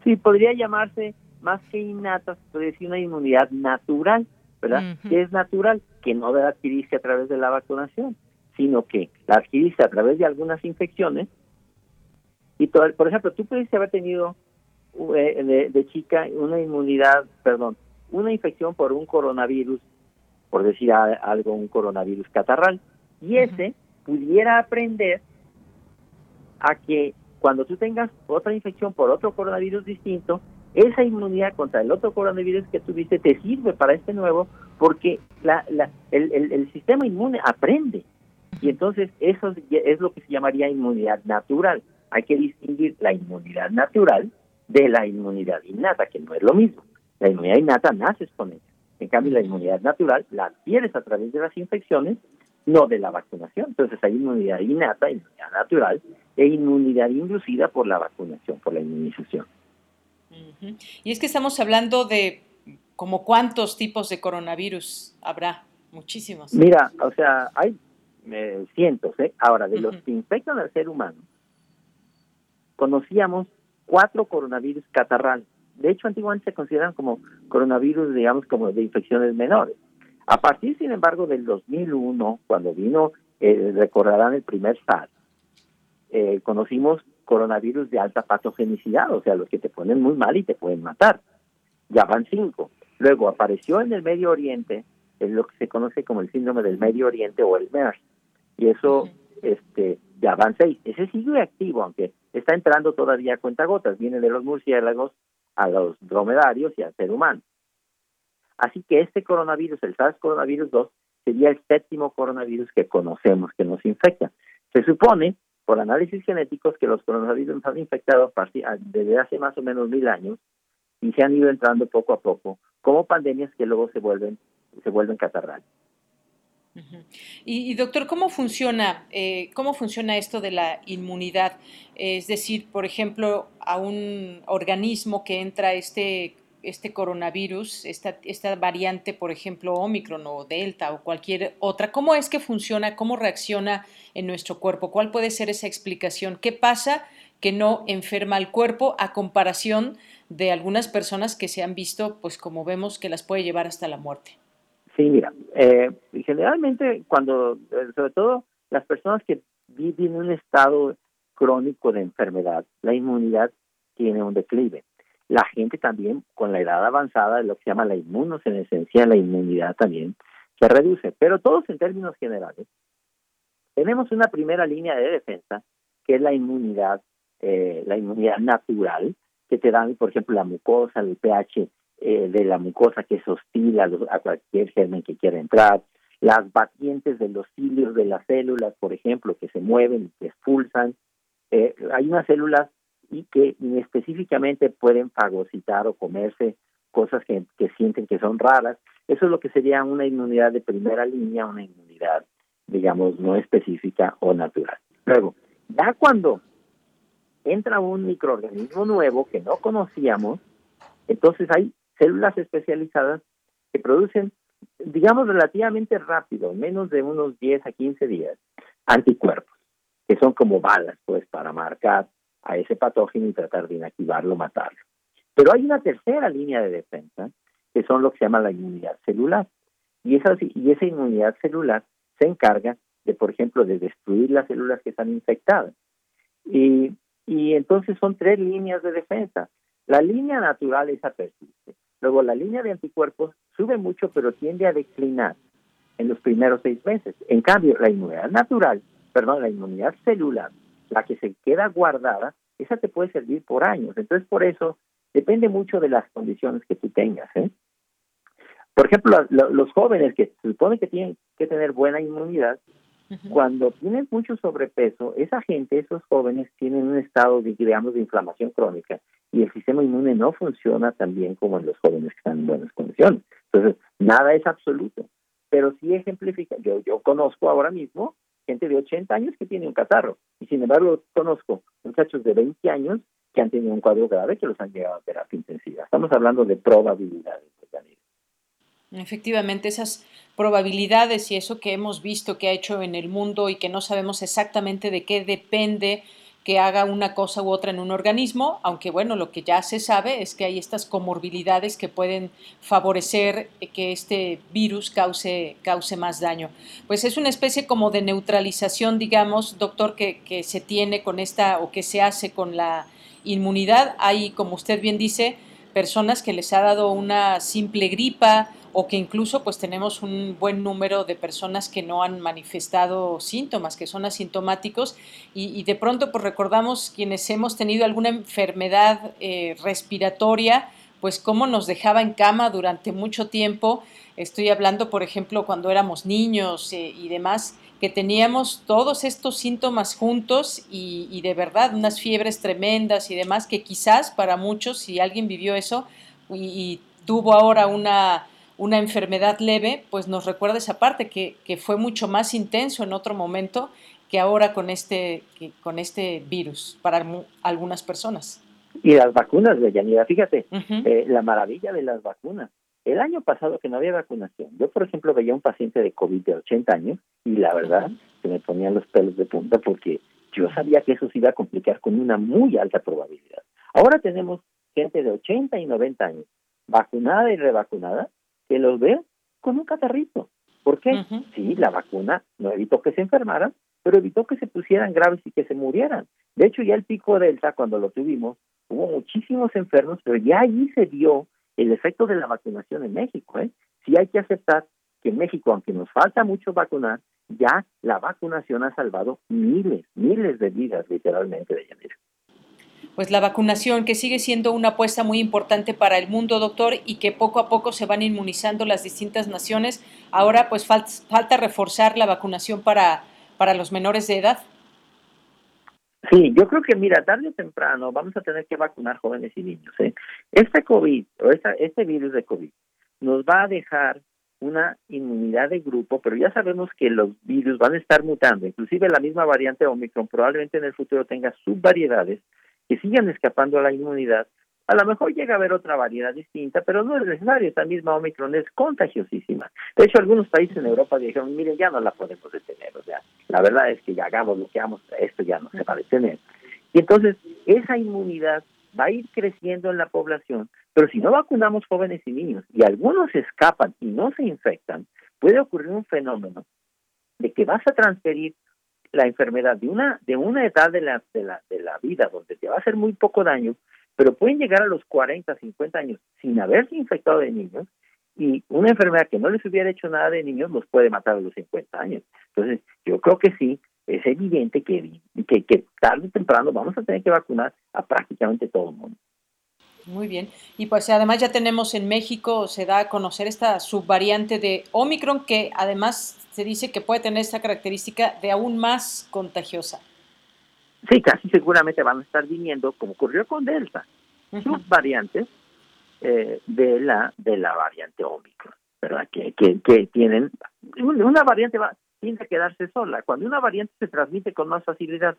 Sí, podría llamarse más que innata, se puede decir una inmunidad natural, ¿verdad? Que es natural, que no debe adquirirse a través de la vacunación, sino que la adquiriste a través de algunas infecciones. Y todo, por ejemplo, tú pudiste haber tenido eh, de, chica una inmunidad, perdón, una infección por un coronavirus, por decir algo, un coronavirus catarral, y ese pudiera aprender a que cuando tú tengas otra infección por otro coronavirus distinto, esa inmunidad contra el otro coronavirus que tuviste te sirve para este nuevo porque la, la, el, el, sistema inmune aprende. Y entonces eso es lo que se llamaría inmunidad natural. Hay que distinguir la inmunidad natural de la inmunidad innata, que no es lo mismo. La inmunidad innata naces con ella. En cambio, la inmunidad natural la adquieres a través de las infecciones, no de la vacunación. Entonces hay inmunidad innata, inmunidad natural e inmunidad inducida por la vacunación, por la inmunización. Y es que estamos hablando de como cuántos tipos de coronavirus habrá, muchísimos. Mira, o sea, hay eh, cientos, ¿eh? Ahora, de los que infectan al ser humano, conocíamos cuatro coronavirus catarrales. De hecho, antiguamente se consideran como coronavirus, digamos, como de infecciones menores. A partir, sin embargo, del 2001, cuando vino, eh, recordarán el primer SARS, eh, conocimos coronavirus de alta patogenicidad, o sea, los que te ponen muy mal y te pueden matar. Ya van cinco. Luego apareció en el Medio Oriente es lo que se conoce como el síndrome del Medio Oriente o el MERS. Y eso este, ya van seis. Ese sigue activo, aunque está entrando todavía a cuentagotas. Viene de los murciélagos a los dromedarios y al ser humano. Así que este coronavirus, el SARS coronavirus 2, sería el séptimo coronavirus que conocemos que nos infecta. Se supone por análisis genéticos que los coronavirus nos han infectado desde hace más o menos mil años y se han ido entrando poco a poco como pandemias que luego se vuelven se vuelven catarrales. y, doctor, ¿cómo funciona, eh, cómo funciona esto de la inmunidad? Es decir, por ejemplo, a un organismo que entra este, este coronavirus, esta, esta variante, por ejemplo, Omicron o Delta o cualquier otra, ¿cómo es que funciona? ¿Cómo reacciona en nuestro cuerpo? ¿Cuál puede ser esa explicación? ¿Qué pasa que no enferma al cuerpo a comparación de algunas personas que se han visto, pues como vemos, que las puede llevar hasta la muerte? Sí, mira, eh, generalmente cuando, eh, sobre todo las personas que viven en un estado crónico de enfermedad, la inmunidad tiene un declive. La gente también con la edad avanzada, lo que se llama la inmunosenescencia, la inmunidad también se reduce. Pero todos en términos generales, tenemos una primera línea de defensa que es la inmunidad, eh, la inmunidad natural que te dan, por ejemplo, la mucosa, el pH eh, de la mucosa que es hostil a, cualquier germen que quiera entrar, las batientes de los cilios de las células, por ejemplo, que se mueven, que expulsan. Eh, hay unas células y que específicamente pueden fagocitar o comerse cosas que, que sienten que son raras. Eso es lo que sería una inmunidad de primera línea, una inmunidad, digamos, no específica o natural. Luego, ya cuando entra un microorganismo nuevo que no conocíamos, entonces hay células especializadas que producen, digamos, relativamente rápido, menos de unos 10 a 15 días, anticuerpos, que son como balas, pues, para marcar a ese patógeno y tratar de inactivarlo, matarlo. Pero hay una tercera línea de defensa, que son lo que se llama la inmunidad celular. Y esa, inmunidad celular se encarga de, por ejemplo, de destruir las células que están infectadas. Y, y entonces son tres líneas de defensa. La línea natural esa persiste. Luego, la línea de anticuerpos sube mucho, pero tiende a declinar en los primeros seis meses. En cambio, la inmunidad natural, perdón, la inmunidad celular, la que se queda guardada, esa te puede servir por años. Entonces, por eso, depende mucho de las condiciones que tú tengas. ¿eh? Por ejemplo, los jóvenes que se supone que tienen que tener buena inmunidad, cuando tienen mucho sobrepeso, esa gente, esos jóvenes, tienen un estado, de, digamos, de inflamación crónica y el sistema inmune no funciona tan bien como en los jóvenes que están en buenas condiciones. Entonces, nada es absoluto, pero sí ejemplifica. Yo, yo conozco ahora mismo gente de 80 años que tiene un catarro y sin embargo conozco muchachos de 20 años que han tenido un cuadro grave que los han llegado a terapia intensiva. Estamos hablando de probabilidades. Efectivamente, esas probabilidades y eso que hemos visto que ha hecho en el mundo y que no sabemos exactamente de qué depende que haga una cosa u otra en un organismo, aunque bueno, lo que ya se sabe es que hay estas comorbilidades que pueden favorecer que este virus cause, cause más daño. Pues es una especie como de neutralización, digamos, doctor, que, que se tiene con esta o que se hace con la inmunidad. Hay, como usted bien dice, personas que les ha dado una simple gripa o que incluso pues tenemos un buen número de personas que no han manifestado síntomas, que son asintomáticos y, de pronto pues recordamos quienes hemos tenido alguna enfermedad eh, respiratoria, pues cómo nos dejaba en cama durante mucho tiempo. Estoy hablando, por ejemplo, cuando éramos niños eh, y demás, que teníamos todos estos síntomas juntos y, de verdad unas fiebres tremendas y demás, que quizás para muchos, si alguien vivió eso y tuvo ahora una una enfermedad leve, pues nos recuerda esa parte que, que fue mucho más intenso en otro momento que ahora con este, con este virus para algunas personas. Y las vacunas, Yanira, fíjate, eh, la maravilla de las vacunas. El año pasado que no había vacunación, yo por ejemplo veía un paciente de COVID de 80 años y la verdad se me ponían los pelos de punta porque yo sabía que eso se iba a complicar con una muy alta probabilidad. Ahora tenemos gente de 80 y 90 años, vacunada y revacunada, que los ve con un catarrito. ¿Por qué? Sí, la vacuna no evitó que se enfermaran, pero evitó que se pusieran graves y que se murieran. De hecho, ya el pico Delta, cuando lo tuvimos, hubo muchísimos enfermos, pero ya allí se vio el efecto de la vacunación en México. ¿eh? Sí hay que aceptar que en México, aunque nos falta mucho vacunar, ya la vacunación ha salvado miles, miles de vidas, literalmente, de Yanira pues la vacunación, que sigue siendo una apuesta muy importante para el mundo, doctor, y que poco a poco se van inmunizando las distintas naciones. Ahora, pues falta reforzar la vacunación para, para los menores de edad. Sí, yo creo que, mira, tarde o temprano vamos a tener que vacunar jóvenes y niños. ¿eh? Este COVID, o esta, este virus de COVID, nos va a dejar una inmunidad de grupo, pero ya sabemos que los virus van a estar mutando, inclusive la misma variante Omicron probablemente en el futuro tenga subvariedades que sigan escapando a la inmunidad. A lo mejor llega a haber otra variedad distinta, pero no es necesario, esta misma Omicron es contagiosísima. De hecho, algunos países en Europa dijeron, miren, ya no la podemos detener, o sea, la verdad es que ya hagamos lo que hagamos, esto ya no se va a detener. Y entonces, esa inmunidad va a ir creciendo en la población, pero si no vacunamos jóvenes y niños y algunos escapan y no se infectan, puede ocurrir un fenómeno de que vas a transferir la enfermedad de una de una edad de la, de la de la vida donde te va a hacer muy poco daño, pero pueden llegar a los 40, 50 años sin haberse infectado de niños y una enfermedad que no les hubiera hecho nada de niños los puede matar a los 50 años. Entonces, yo creo que sí, es evidente que, que, que tarde o temprano vamos a tener que vacunar a prácticamente todo el mundo. Muy bien. Y pues además ya tenemos en México, se da a conocer esta subvariante de Omicron que además se dice que puede tener esta característica de aún más contagiosa. Sí, casi seguramente van a estar viniendo, como ocurrió con Delta, subvariantes eh, de la de la variante Omicron, ¿verdad? Que, que, que tienen una variante va, tiene que quedarse sola. Cuando una variante se transmite con más facilidad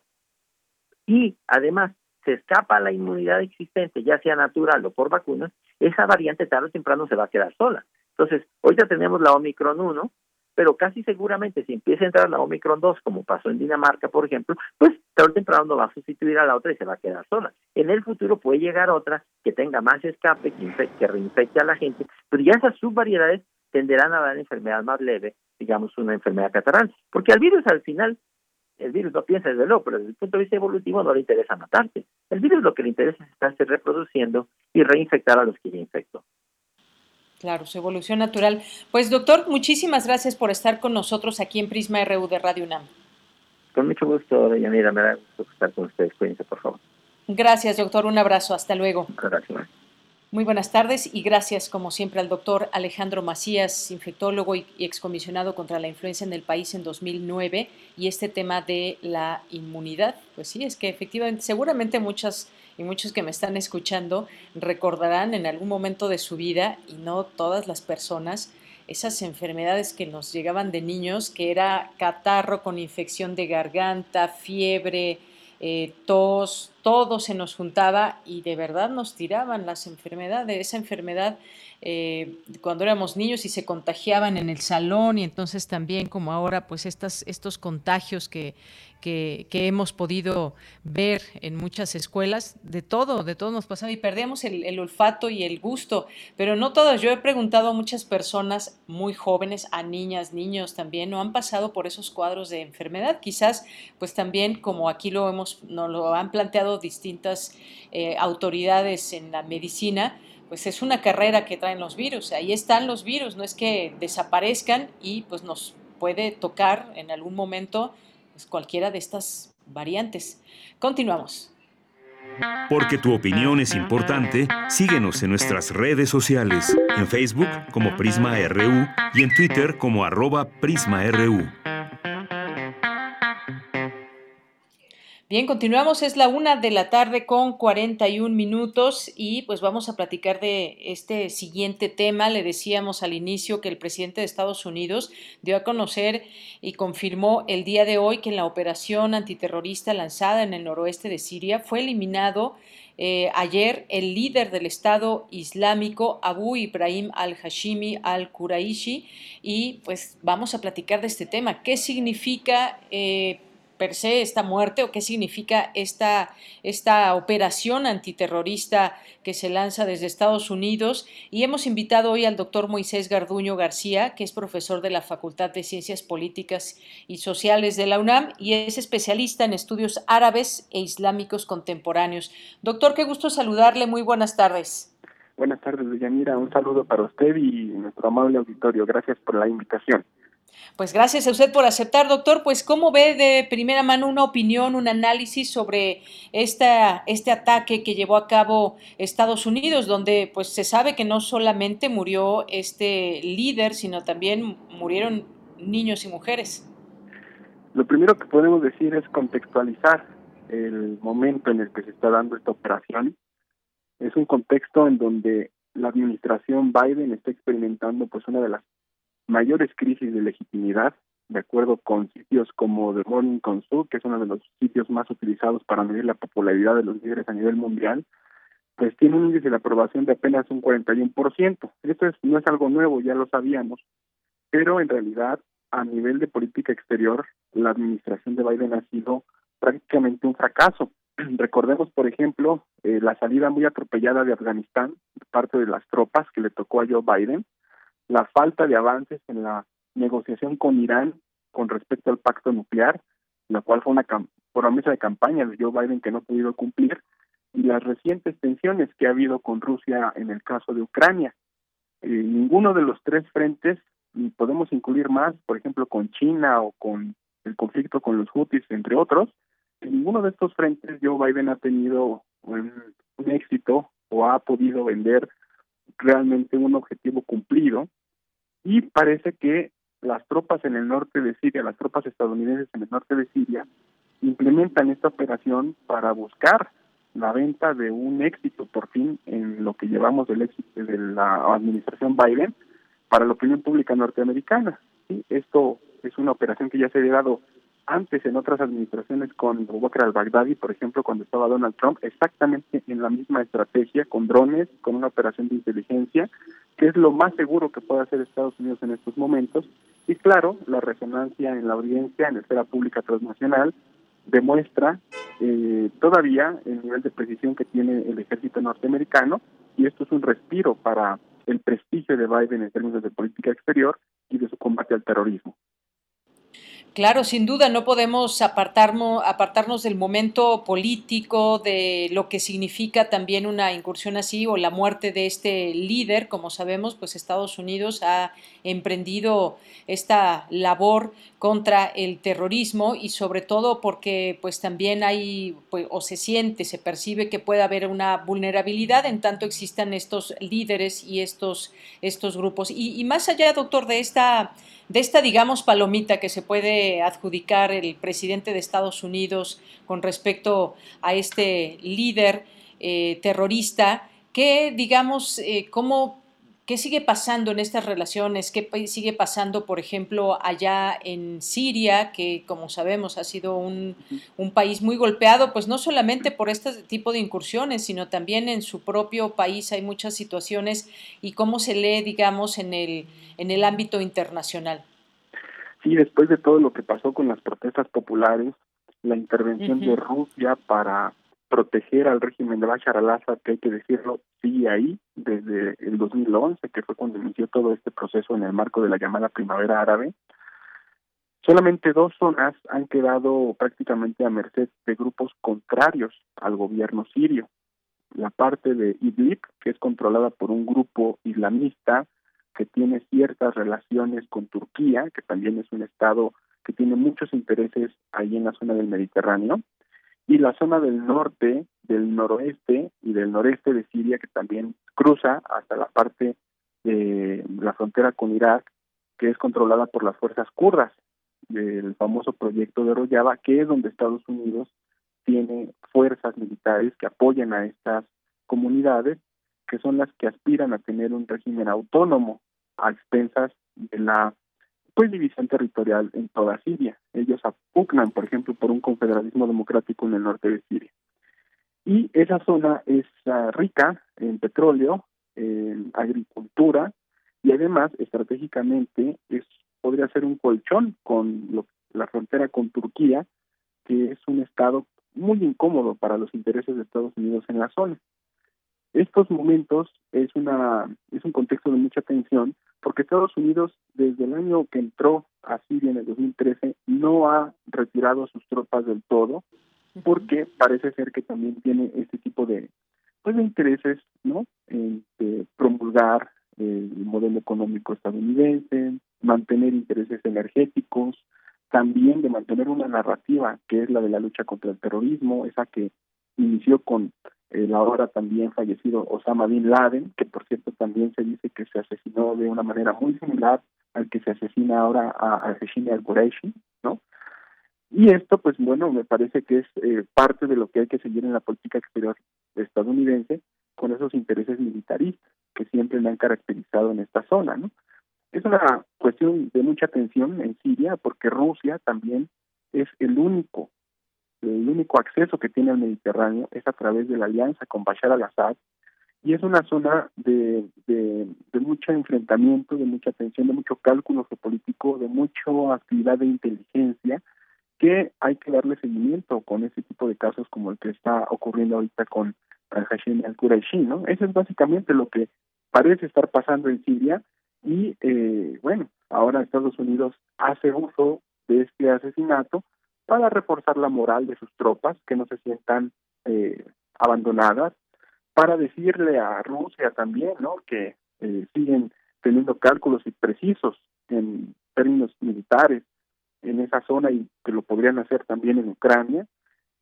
y además se escapa la inmunidad existente, ya sea natural o por vacunas, esa variante tarde o temprano se va a quedar sola. Entonces, ya tenemos la Omicron 1, pero casi seguramente si empieza a entrar la Omicron 2, como pasó en Dinamarca, por ejemplo, pues tarde o temprano va a sustituir a la otra y se va a quedar sola. En el futuro puede llegar otra que tenga más escape, que, que reinfecte a la gente, pero ya esas subvariedades tenderán a dar enfermedad más leve, digamos una enfermedad catarral, porque al virus al final el virus no piensa desde luego, pero desde el punto de vista evolutivo no le interesa matarte. El virus lo que le interesa es estarse reproduciendo y reinfectar a los que ya infectó. Claro, su evolución natural. Pues doctor, muchísimas gracias por estar con nosotros aquí en Prisma RU de Radio UNAM. Con mucho gusto, Deyanira, me da gusto estar con ustedes. Cuídense, por favor. Gracias, doctor. Un abrazo. Hasta luego. Gracias. Muy buenas tardes y gracias como siempre al doctor Alejandro Macías, infectólogo y excomisionado contra la influenza en el país en 2009 y este tema de la inmunidad. Pues sí, es que efectivamente, seguramente muchas y muchos que me están escuchando recordarán en algún momento de su vida y no todas las personas esas enfermedades que nos llegaban de niños, que era catarro con infección de garganta, fiebre, eh, tos, todo se nos juntaba y de verdad nos tiraban las enfermedades, esa enfermedad eh, cuando éramos niños y se contagiaban en el salón y entonces también como ahora pues estas, estos contagios que, que, hemos podido ver en muchas escuelas, de todo, de todo nos pasaba y perdíamos el, olfato y el gusto, pero no todas. Yo he preguntado a muchas personas muy jóvenes, a niñas, niños también, no han pasado por esos cuadros de enfermedad. Quizás, pues también, como aquí lo hemos, nos lo han planteado distintas eh, autoridades en la medicina, pues es una carrera que traen los virus. Ahí están los virus, no es que desaparezcan y pues nos puede tocar en algún momento pues, cualquiera de estas variantes. Continuamos. Porque tu opinión es importante, síguenos en nuestras redes sociales, en Facebook como Prisma RU y en Twitter como arroba PrismaRU. Bien, continuamos, es la una de la tarde con 41 minutos y pues vamos a platicar de este siguiente tema. Le decíamos al inicio que el presidente de Estados Unidos dio a conocer y confirmó el día de hoy que en la operación antiterrorista lanzada en el noroeste de Siria fue eliminado eh, ayer el líder del Estado Islámico, Abu Ibrahim al-Hashimi al-Quraishi, y pues vamos a platicar de este tema. ¿Qué significa? Eh, per se esta muerte o qué significa esta, esta operación antiterrorista que se lanza desde Estados Unidos. Y hemos invitado hoy al doctor Moisés Garduño García, que es profesor de la Facultad de Ciencias Políticas y Sociales de la UNAM y es especialista en estudios árabes e islámicos contemporáneos. Doctor, qué gusto saludarle. Muy buenas tardes. Buenas tardes, Yanira. Un saludo para usted y nuestro amable auditorio. Gracias por la invitación. Pues gracias a usted por aceptar, doctor. Pues, ¿cómo ve de primera mano una opinión, un análisis sobre esta, este ataque que llevó a cabo Estados Unidos, donde pues se sabe que no solamente murió este líder, sino también murieron niños y mujeres? Lo primero que podemos decir es contextualizar el momento en el que se está dando esta operación. Es un contexto en donde la administración Biden está experimentando pues una de las mayores crisis de legitimidad, de acuerdo con sitios como The Morning Consult, que es uno de los sitios más utilizados para medir la popularidad de los líderes a nivel mundial, pues tiene un índice de aprobación de apenas un 41%. Esto es, no es algo nuevo, ya lo sabíamos, pero en realidad a nivel de política exterior, la administración de Biden ha sido prácticamente un fracaso. Recordemos, por ejemplo, eh, la salida muy atropellada de Afganistán, parte de las tropas que le tocó a Joe Biden, la falta de avances en la negociación con Irán con respecto al pacto nuclear, la cual fue una promesa de campaña de Joe Biden que no ha podido cumplir, y las recientes tensiones que ha habido con Rusia en el caso de Ucrania. Eh, ninguno de los tres frentes, y podemos incluir más, por ejemplo, con China o con el conflicto con los Houthis, entre otros, en ninguno de estos frentes Joe Biden ha tenido un éxito o ha podido vender realmente un objetivo cumplido y parece que las tropas en el norte de Siria, las tropas estadounidenses en el norte de Siria, implementan esta operación para buscar la venta de un éxito por fin en lo que llevamos del éxito de la administración Biden para la opinión pública norteamericana. ¿sí? Esto es una operación que ya se ha dado antes en otras administraciones con Bakr al-Baghdadi, por ejemplo, cuando estaba Donald Trump, exactamente en la misma estrategia, con drones, con una operación de inteligencia, que es lo más seguro que puede hacer Estados Unidos en estos momentos. Y claro, la resonancia en la audiencia, en la esfera pública transnacional, demuestra eh, todavía el nivel de precisión que tiene el ejército norteamericano y esto es un respiro para el prestigio de Biden en términos de política exterior y de su combate al terrorismo. Claro, sin duda, no podemos apartarnos, del momento político, de lo que significa también una incursión así o la muerte de este líder. Como sabemos, pues Estados Unidos ha emprendido esta labor contra el terrorismo y sobre todo porque pues también hay pues, o se siente, se percibe que puede haber una vulnerabilidad en tanto existan estos líderes y estos, estos grupos. Y más allá, doctor, de esta de esta, digamos, palomita que se puede adjudicar el presidente de Estados Unidos con respecto a este líder eh, terrorista, que, digamos, eh, cómo ¿Qué sigue pasando en estas relaciones? ¿Qué sigue pasando, por ejemplo, allá en Siria, que como sabemos ha sido un, país muy golpeado, pues no solamente por este tipo de incursiones, sino también en su propio país hay muchas situaciones y cómo se lee, digamos, en el, en el ámbito internacional? Sí, después de todo lo que pasó con las protestas populares, la intervención de Rusia para proteger al régimen de Bashar al-Assad, que hay que decirlo, sigue ahí desde el 2011, que fue cuando inició todo este proceso en el marco de la llamada primavera árabe. Solamente dos zonas han quedado prácticamente a merced de grupos contrarios al gobierno sirio. La parte de Idlib, que es controlada por un grupo islamista que tiene ciertas relaciones con Turquía, que también es un estado que tiene muchos intereses ahí en la zona del Mediterráneo, y la zona del norte, del noroeste y del noreste de Siria, que también cruza hasta la parte de la frontera con Irak, que es controlada por las fuerzas kurdas, del famoso proyecto de Rojava, que es donde Estados Unidos tiene fuerzas militares que apoyan a estas comunidades que son las que aspiran a tener un régimen autónomo a expensas de la pues división territorial en toda Siria. Ellos apugnan, por ejemplo, por un confederalismo democrático en el norte de Siria. Y esa zona es ah, rica en petróleo, en agricultura y además estratégicamente es podría ser un colchón con la frontera con Turquía, que es un estado muy incómodo para los intereses de Estados Unidos en la zona. Estos momentos es una es un contexto de mucha tensión porque Estados Unidos desde el año que entró a Siria en el 2013 no ha retirado sus tropas del todo porque parece ser que también tiene este tipo de pues de intereses, ¿no? En promulgar el modelo económico estadounidense, mantener intereses energéticos, también de mantener una narrativa que es la de la lucha contra el terrorismo, esa que inició con el ahora también fallecido Osama Bin Laden, que por cierto también se dice que se asesinó de una manera muy similar al que se asesina ahora a, a al-Quraishi, ¿no? Y esto, pues bueno, me parece que es eh, parte de lo que hay que seguir en la política exterior estadounidense con esos intereses militaristas que siempre me han caracterizado en esta zona, ¿no? Es una cuestión de mucha tensión en Siria porque Rusia también es el único, el único acceso que tiene al Mediterráneo es a través de la alianza con Bashar al-Assad y es una zona de, de, mucho enfrentamiento, de mucha tensión, de mucho cálculo geopolítico, de mucha actividad de inteligencia que hay que darle seguimiento con ese tipo de casos como el que está ocurriendo ahorita con al-Hashemi al-Quraishi, ¿no? Eso es básicamente lo que parece estar pasando en Siria y, eh, bueno, ahora Estados Unidos hace uso de este asesinato para reforzar la moral de sus tropas, que no se sientan eh, abandonadas, para decirle a Rusia también, ¿no? Que eh, siguen teniendo cálculos precisos en términos militares en esa zona y que lo podrían hacer también en Ucrania.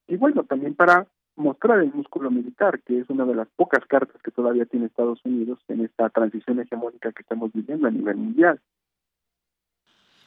Y bueno, también para mostrar el músculo militar, que es una de las pocas cartas que todavía tiene Estados Unidos en esta transición hegemónica que estamos viviendo a nivel mundial.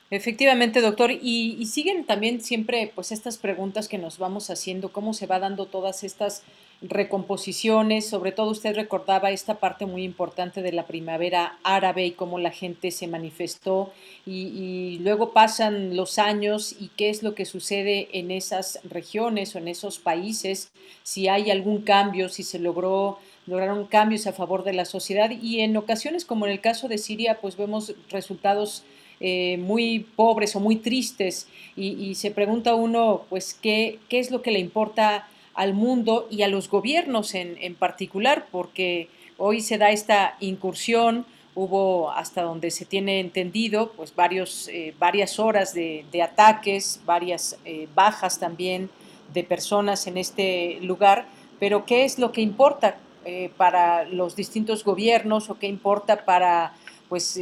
Efectivamente, doctor, y, siguen también siempre pues estas preguntas que nos vamos haciendo, cómo se va dando todas estas recomposiciones, sobre todo usted recordaba esta parte muy importante de la primavera árabe y cómo la gente se manifestó y, y luego pasan los años y qué es lo que sucede en esas regiones o en esos países, si hay algún cambio, si se logró lograron cambios a favor de la sociedad. Y en ocasiones como en el caso de Siria pues vemos resultados eh, muy pobres o muy tristes y, se pregunta uno, pues, ¿qué, ¿qué es lo que le importa al mundo y a los gobiernos en, en particular? Porque hoy se da esta incursión, hubo hasta donde se tiene entendido, pues varios, eh, varias horas de, ataques, varias eh, bajas también de personas en este lugar, pero ¿qué es lo que importa para los distintos gobiernos o qué importa para pues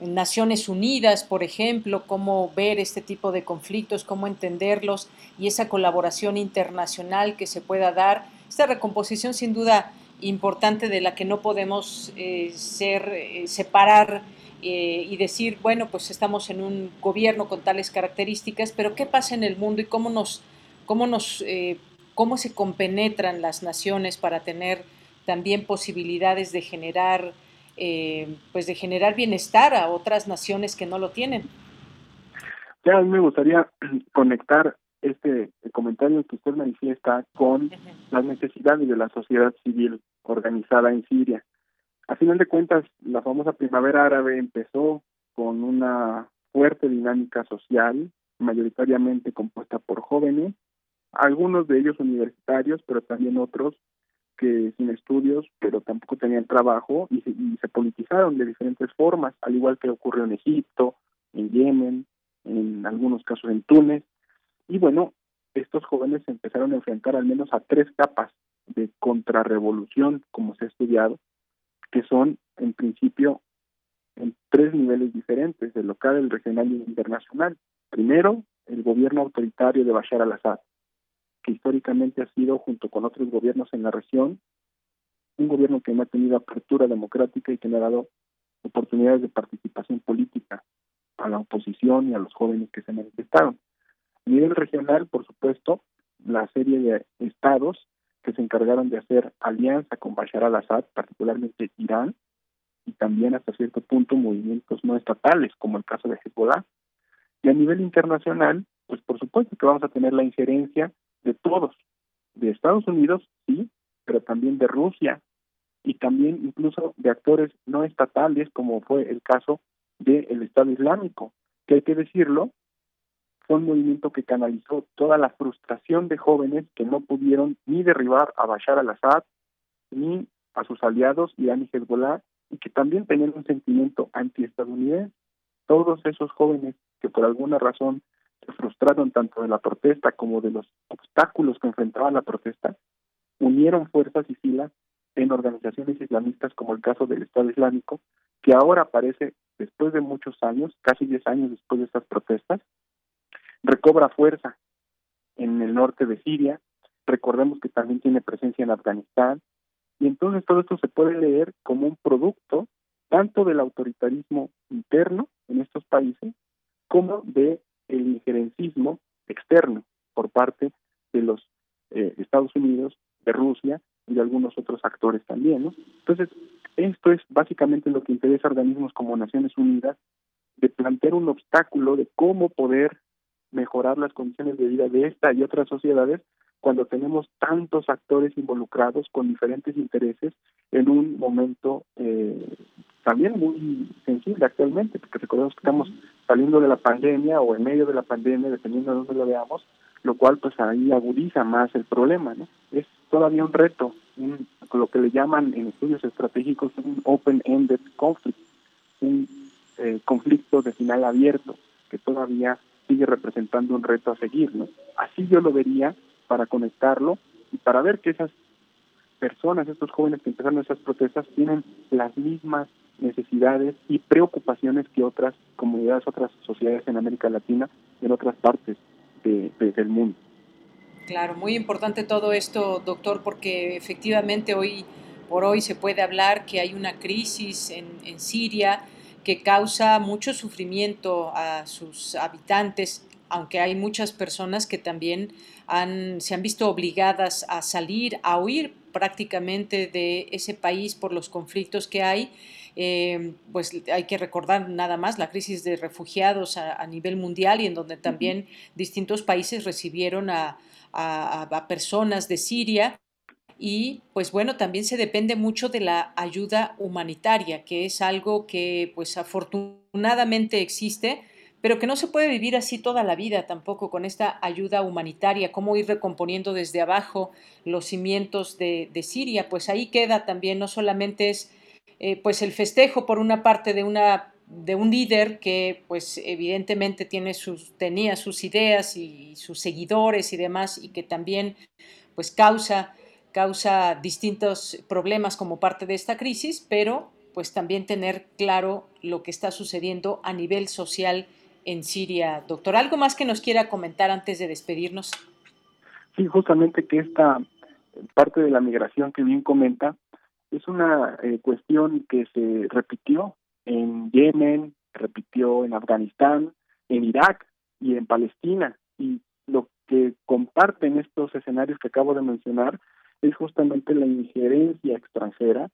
Naciones Unidas, por ejemplo, cómo ver este tipo de conflictos, cómo entenderlos y esa colaboración internacional que se pueda dar. Esta recomposición sin duda importante de la que no podemos eh, ser, eh, separar eh, y decir, bueno, pues estamos en un gobierno con tales características, pero ¿qué pasa en el mundo y cómo nos, cómo nos, cómo se compenetran las naciones para tener también posibilidades de generar eh, pues de generar bienestar a otras naciones que no lo tienen. Ya a mí me gustaría conectar este comentario que usted manifiesta con las necesidades de la sociedad civil organizada en Siria. A final de cuentas, la famosa primavera árabe empezó con una fuerte dinámica social, mayoritariamente compuesta por jóvenes, algunos de ellos universitarios, pero también otros que sin estudios, pero tampoco tenían trabajo y se, politizaron de diferentes formas, al igual que ocurrió en Egipto, en Yemen, en algunos casos en Túnez. Y bueno, estos jóvenes se empezaron a enfrentar al menos a tres capas de contrarrevolución, como se ha estudiado, que son en principio en tres niveles diferentes, el local, el regional y el internacional. Primero, el gobierno autoritario de Bashar al-Assad, que históricamente ha sido, junto con otros gobiernos en la región, un gobierno que no ha tenido apertura democrática y que no ha dado oportunidades de participación política a la oposición y a los jóvenes que se manifestaron. A nivel regional, por supuesto, la serie de estados que se encargaron de hacer alianza con Bashar al-Assad, particularmente Irán, y también hasta cierto punto movimientos no estatales, como el caso de Hezbollah. Y a nivel internacional, pues por supuesto que vamos a tener la injerencia de todos, de Estados Unidos, sí, pero también de Rusia y también incluso de actores no estatales, como fue el caso del Estado Islámico, que hay que decirlo, fue un movimiento que canalizó toda la frustración de jóvenes que no pudieron ni derribar a Bashar al-Assad, ni a sus aliados Irán y Hezbollah, y que también tenían un sentimiento antiestadounidense. Todos esos jóvenes que por alguna razón se frustraron tanto de la protesta como de los obstáculos que enfrentaba la protesta, unieron fuerzas y filas en organizaciones islamistas como el caso del Estado Islámico, que ahora aparece después de muchos años, casi 10 años después de estas protestas, recobra fuerza en el norte de Siria, recordemos que también tiene presencia en Afganistán, y entonces todo esto se puede leer como un producto tanto del autoritarismo interno en estos países como de el injerencismo externo por parte de los eh, Estados Unidos, de Rusia y de algunos otros actores también, ¿no? Entonces, esto es básicamente lo que interesa a organismos como Naciones Unidas, de plantear un obstáculo de cómo poder mejorar las condiciones de vida de esta y otras sociedades cuando tenemos tantos actores involucrados con diferentes intereses en un momento eh, también muy sensible actualmente, porque recordemos que estamos saliendo de la pandemia o en medio de la pandemia, dependiendo de dónde lo veamos, lo cual pues ahí agudiza más el problema, ¿no? Es todavía un reto, un, lo que le llaman en estudios estratégicos un open-ended conflict, un eh, conflicto de final abierto, que todavía sigue representando un reto a seguir, ¿no? Así yo lo vería para conectarlo y para ver que esas personas, estos jóvenes que empezaron esas protestas, tienen las mismas necesidades y preocupaciones que otras comunidades, otras sociedades en América Latina y en otras partes del mundo. Claro, muy importante todo esto, doctor, porque efectivamente hoy por hoy se puede hablar que hay una crisis en, Siria que causa mucho sufrimiento a sus habitantes, aunque hay muchas personas que también han, se han visto obligadas a salir, a huir prácticamente de ese país por los conflictos que hay. Eh, pues hay que recordar nada más la crisis de refugiados a, nivel mundial y en donde también distintos países recibieron a, a, personas de Siria. Y pues bueno, también se depende mucho de la ayuda humanitaria, que es algo que pues afortunadamente existe, pero que no se puede vivir así toda la vida tampoco con esta ayuda humanitaria, cómo ir recomponiendo desde abajo los cimientos de, de Siria, pues ahí queda también, no solamente es eh, pues el festejo por una parte de una de un líder que pues evidentemente tiene sus, tenía sus ideas y sus seguidores y demás y que también pues causa, causa distintos problemas como parte de esta crisis, pero pues también tener claro lo que está sucediendo a nivel social en Siria. Doctor, ¿algo más que nos quiera comentar antes de despedirnos? Sí, justamente que esta parte de la migración que bien comenta es una eh, cuestión que se repitió en Yemen, repitió en Afganistán, en Irak y en Palestina. Y lo que comparten estos escenarios que acabo de mencionar es justamente la injerencia extranjera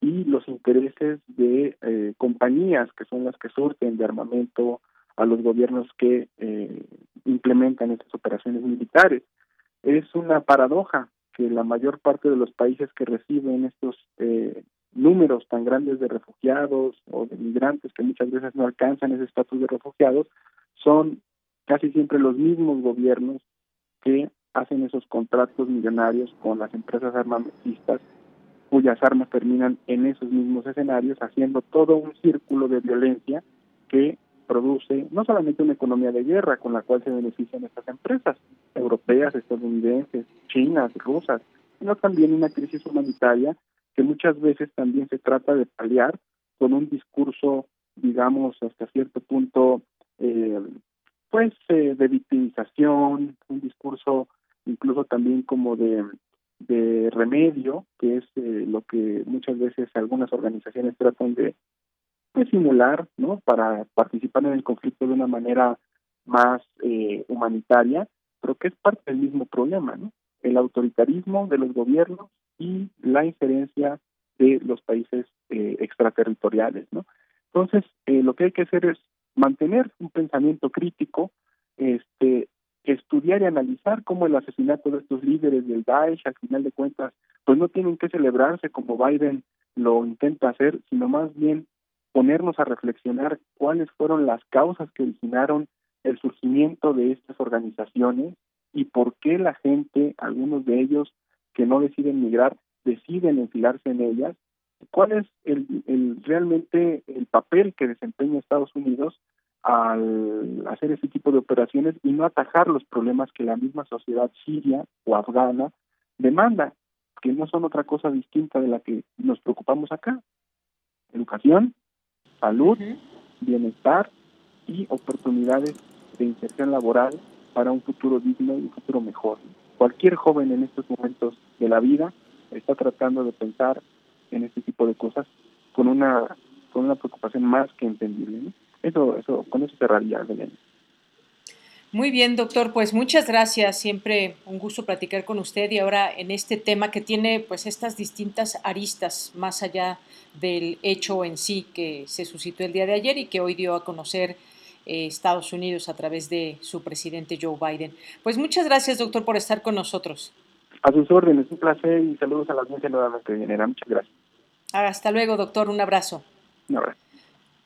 y los intereses de eh, compañías que son las que surten de armamento a los gobiernos que eh, implementan estas operaciones militares. Es una paradoja que la mayor parte de los países que reciben estos eh, números tan grandes de refugiados o de migrantes que muchas veces no alcanzan ese estatus de refugiados son casi siempre los mismos gobiernos que hacen esos contratos millonarios con las empresas armamentistas cuyas armas terminan en esos mismos escenarios haciendo todo un círculo de violencia que produce no solamente una economía de guerra con la cual se benefician estas empresas europeas, estadounidenses, chinas, rusas, sino también una crisis humanitaria que muchas veces también se trata de paliar con un discurso, digamos, hasta cierto punto, eh, pues, eh, de victimización, un discurso incluso también como de, de remedio, que es eh, lo que muchas veces algunas organizaciones tratan de pues, simular, ¿no? Para participar en el conflicto de una manera más eh, humanitaria, pero que es parte del mismo problema, ¿no? El autoritarismo de los gobiernos y la injerencia de los países eh, extraterritoriales, ¿no? Entonces, eh, lo que hay que hacer es mantener un pensamiento crítico, este, estudiar y analizar cómo el asesinato de estos líderes del Daesh, al final de cuentas, pues no tienen que celebrarse como Biden lo intenta hacer, sino más bien ponernos a reflexionar cuáles fueron las causas que originaron el surgimiento de estas organizaciones y por qué la gente, algunos de ellos que no deciden migrar, deciden enfilarse en ellas, cuál es el, el realmente el papel que desempeña Estados Unidos al hacer ese tipo de operaciones y no atajar los problemas que la misma sociedad siria o afgana demanda, que no son otra cosa distinta de la que nos preocupamos acá. Educación, salud, bienestar y oportunidades de inserción laboral para un futuro digno y un futuro mejor. Cualquier joven en estos momentos de la vida está tratando de pensar en este tipo de cosas con una con una preocupación más que entendible. Eso, eso, con eso cerraría, Belén. Muy bien, doctor, pues muchas gracias. Siempre un gusto platicar con usted y ahora en este tema que tiene pues estas distintas aristas más allá del hecho en sí que se suscitó el día de ayer y que hoy dio a conocer eh, Estados Unidos a través de su presidente Joe Biden. Pues muchas gracias, doctor, por estar con nosotros. A sus órdenes, un placer y saludos a la audiencia nuevamente, Muchas gracias. Hasta luego, doctor. Un abrazo. Un abrazo.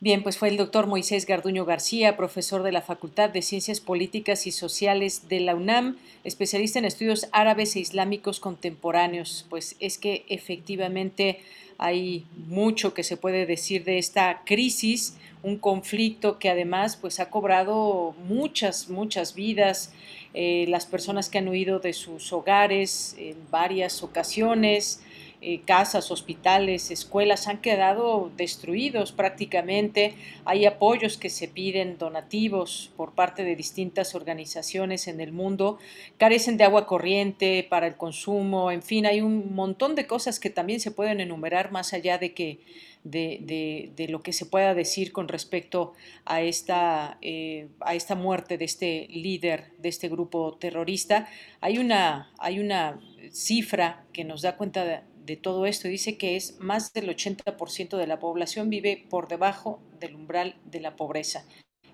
Bien, pues fue el doctor Moisés Garduño García, profesor de la Facultad de Ciencias Políticas y Sociales de la UNAM, especialista en estudios árabes e islámicos contemporáneos. Pues es que efectivamente hay mucho que se puede decir de esta crisis, un conflicto que además pues ha cobrado muchas, muchas vidas. Eh, las personas que han huido de sus hogares en varias ocasiones, eh, casas, hospitales, escuelas han quedado destruidos prácticamente. Hay apoyos que se piden donativos por parte de distintas organizaciones en el mundo. Carecen de agua corriente para el consumo. En fin, hay un montón de cosas que también se pueden enumerar más allá de que de, lo que se pueda decir con respecto a esta, eh, a esta muerte de este líder de este grupo terrorista. Hay una, hay una cifra que nos da cuenta de, de todo esto. Dice que es más del 80% de la población vive por debajo del umbral de la pobreza.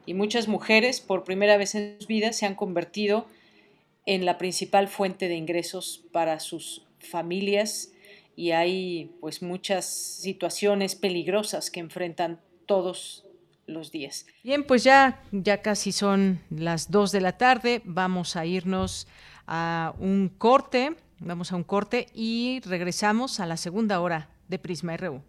Y muchas mujeres, por primera vez en sus vidas, se han convertido en la principal fuente de ingresos para sus familias y hay pues muchas situaciones peligrosas que enfrentan todos los días. Bien, pues ya, ya casi son las 2 de la tarde. Vamos a irnos a un corte. Vamos a un corte y regresamos a la segunda hora de Prisma RU.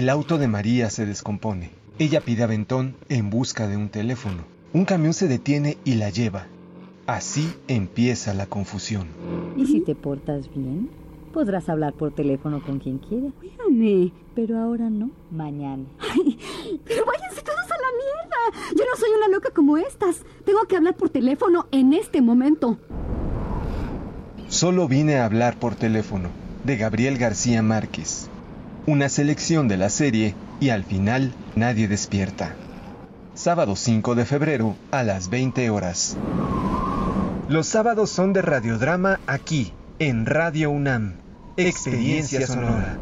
El auto de María se descompone. Ella pide aventón en busca de un teléfono. Un camión se detiene y la lleva. Así empieza la confusión. ¿Y si te portas bien? Podrás hablar por teléfono con quien quiera. Cuídame. Pero ahora no, mañana. Ay, pero váyanse todos a la mierda. Yo no soy una loca como estas. Tengo que hablar por teléfono en este momento. Solo vine a hablar por teléfono, de Gabriel García Márquez. Una selección de la serie y al final nadie despierta. Sábado 5 de febrero a las 20 horas. Los sábados son de radiodrama aquí, en Radio UNAM. Experiencia sonora.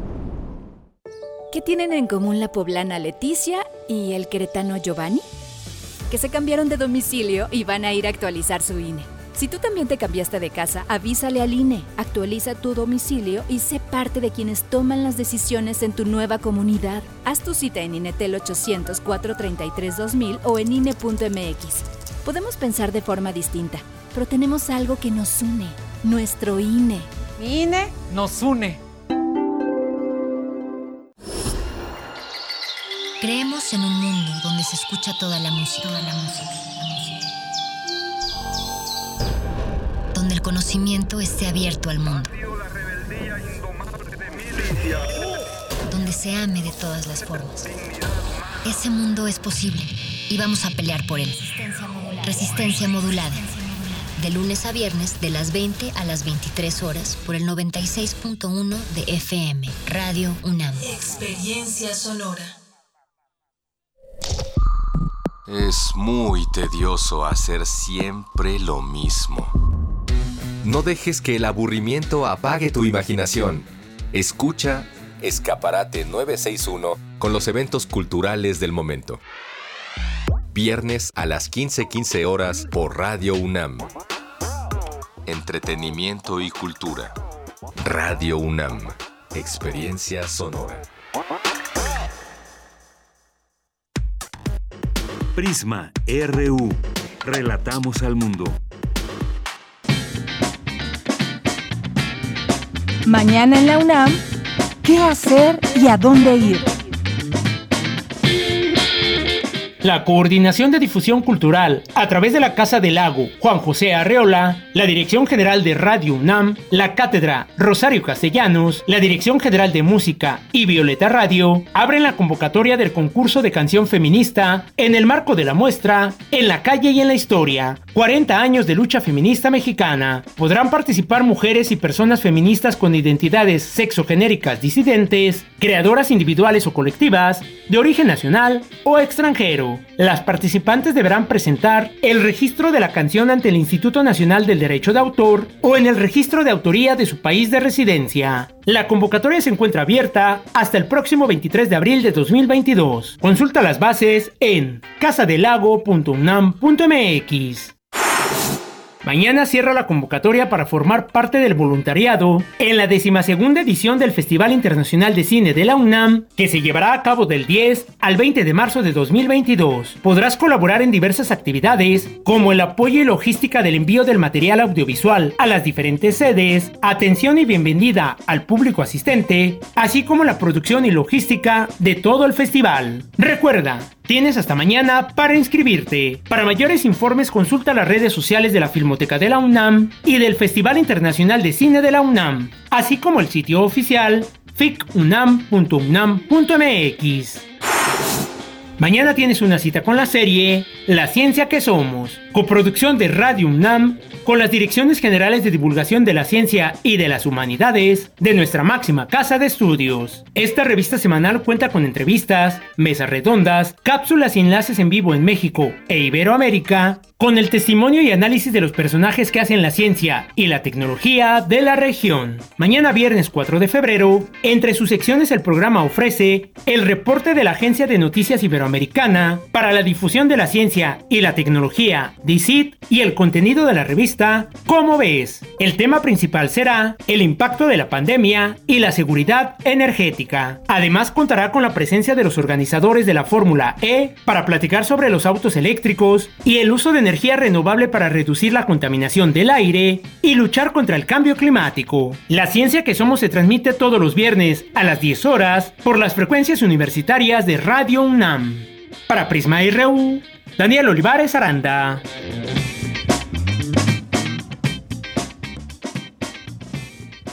¿Qué tienen en común la poblana Leticia y el queretano Giovanni? que se cambiaron de domicilio y van a ir a actualizar su INE. Si tú también te cambiaste de casa, avísale al INE, actualiza tu domicilio y sé parte de quienes toman las decisiones en tu nueva comunidad. Haz tu cita en INETEL 800 433 2000 o en INE.mx. Podemos pensar de forma distinta, pero tenemos algo que nos une, nuestro INE. INE nos une. Creemos en un mundo donde se escucha toda la música, la música, el conocimiento esté abierto al mundo. Donde se ame de todas las formas. Ese mundo es posible y vamos a pelear por él. Resistencia modulada. De lunes a viernes, de las 20 a las 23 horas, por el 96.1 de FM, Radio UNAM. Experiencia sonora. Es muy tedioso hacer siempre lo mismo. No dejes que el aburrimiento apague tu imaginación. Escucha Escaparate 961 con los eventos culturales del momento. viernes a las 15:15 horas por Radio UNAM. Entretenimiento y cultura. Radio UNAM. Experiencia sonora. Prisma RU. Relatamos al mundo. Mañana en la UNAM, ¿qué hacer y a dónde ir? La Coordinación de Difusión Cultural, a través de la Casa del Lago Juan José Arreola, la Dirección General de Radio UNAM, la Cátedra Rosario Castellanos, la Dirección General de Música y Violeta Radio, abren la convocatoria del concurso de canción feminista en el marco de la muestra En la calle y en la historia, 40 años de lucha feminista mexicana. Podrán participar mujeres y personas feministas con identidades sexogenéricas disidentes, creadoras individuales o colectivas, de origen nacional o extranjero. Las participantes deberán presentar el registro de la canción ante el Instituto Nacional del Derecho de Autor o en el registro de autoría de su país de residencia. La convocatoria se encuentra abierta hasta el próximo 23 de abril de 2022. Consulta las bases en casadelago.unam.mx. Mañana cierra la convocatoria para formar parte del voluntariado en la decimasegunda edición del Festival Internacional de Cine de la UNAM, que se llevará a cabo del 10 al 20 de marzo de 2022. Podrás colaborar en diversas actividades, como el apoyo y logística del envío del material audiovisual a las diferentes sedes, atención y bienvenida al público asistente, así como la producción y logística de todo el festival. Recuerda, Tienes hasta mañana para inscribirte. Para mayores informes consulta las redes sociales de la Filmoteca de la UNAM y del Festival Internacional de Cine de la UNAM, así como el sitio oficial ficunam.unam.mx. Mañana tienes una cita con la serie La Ciencia que Somos, coproducción de Radio UNAM con las direcciones generales de divulgación de la ciencia y de las humanidades de nuestra máxima casa de estudios. Esta revista semanal cuenta con entrevistas, mesas redondas, cápsulas y enlaces en vivo en México e Iberoamérica, con el testimonio y análisis de los personajes que hacen la ciencia y la tecnología de la región. Mañana viernes 4 de febrero, entre sus secciones el programa ofrece el reporte de la Agencia de Noticias Iberoamericana para la difusión de la ciencia y la tecnología, DICIT, y el contenido de la revista ¿Cómo ves? El tema principal será el impacto de la pandemia y la seguridad energética. Además contará con la presencia de los organizadores de la Fórmula E para platicar sobre los autos eléctricos y el uso de energía renovable para reducir la contaminación del aire y luchar contra el cambio climático. La ciencia que somos se transmite todos los viernes a las 10 horas por las frecuencias universitarias de Radio UNAM. Para Prisma RU, Daniel Olivares Aranda.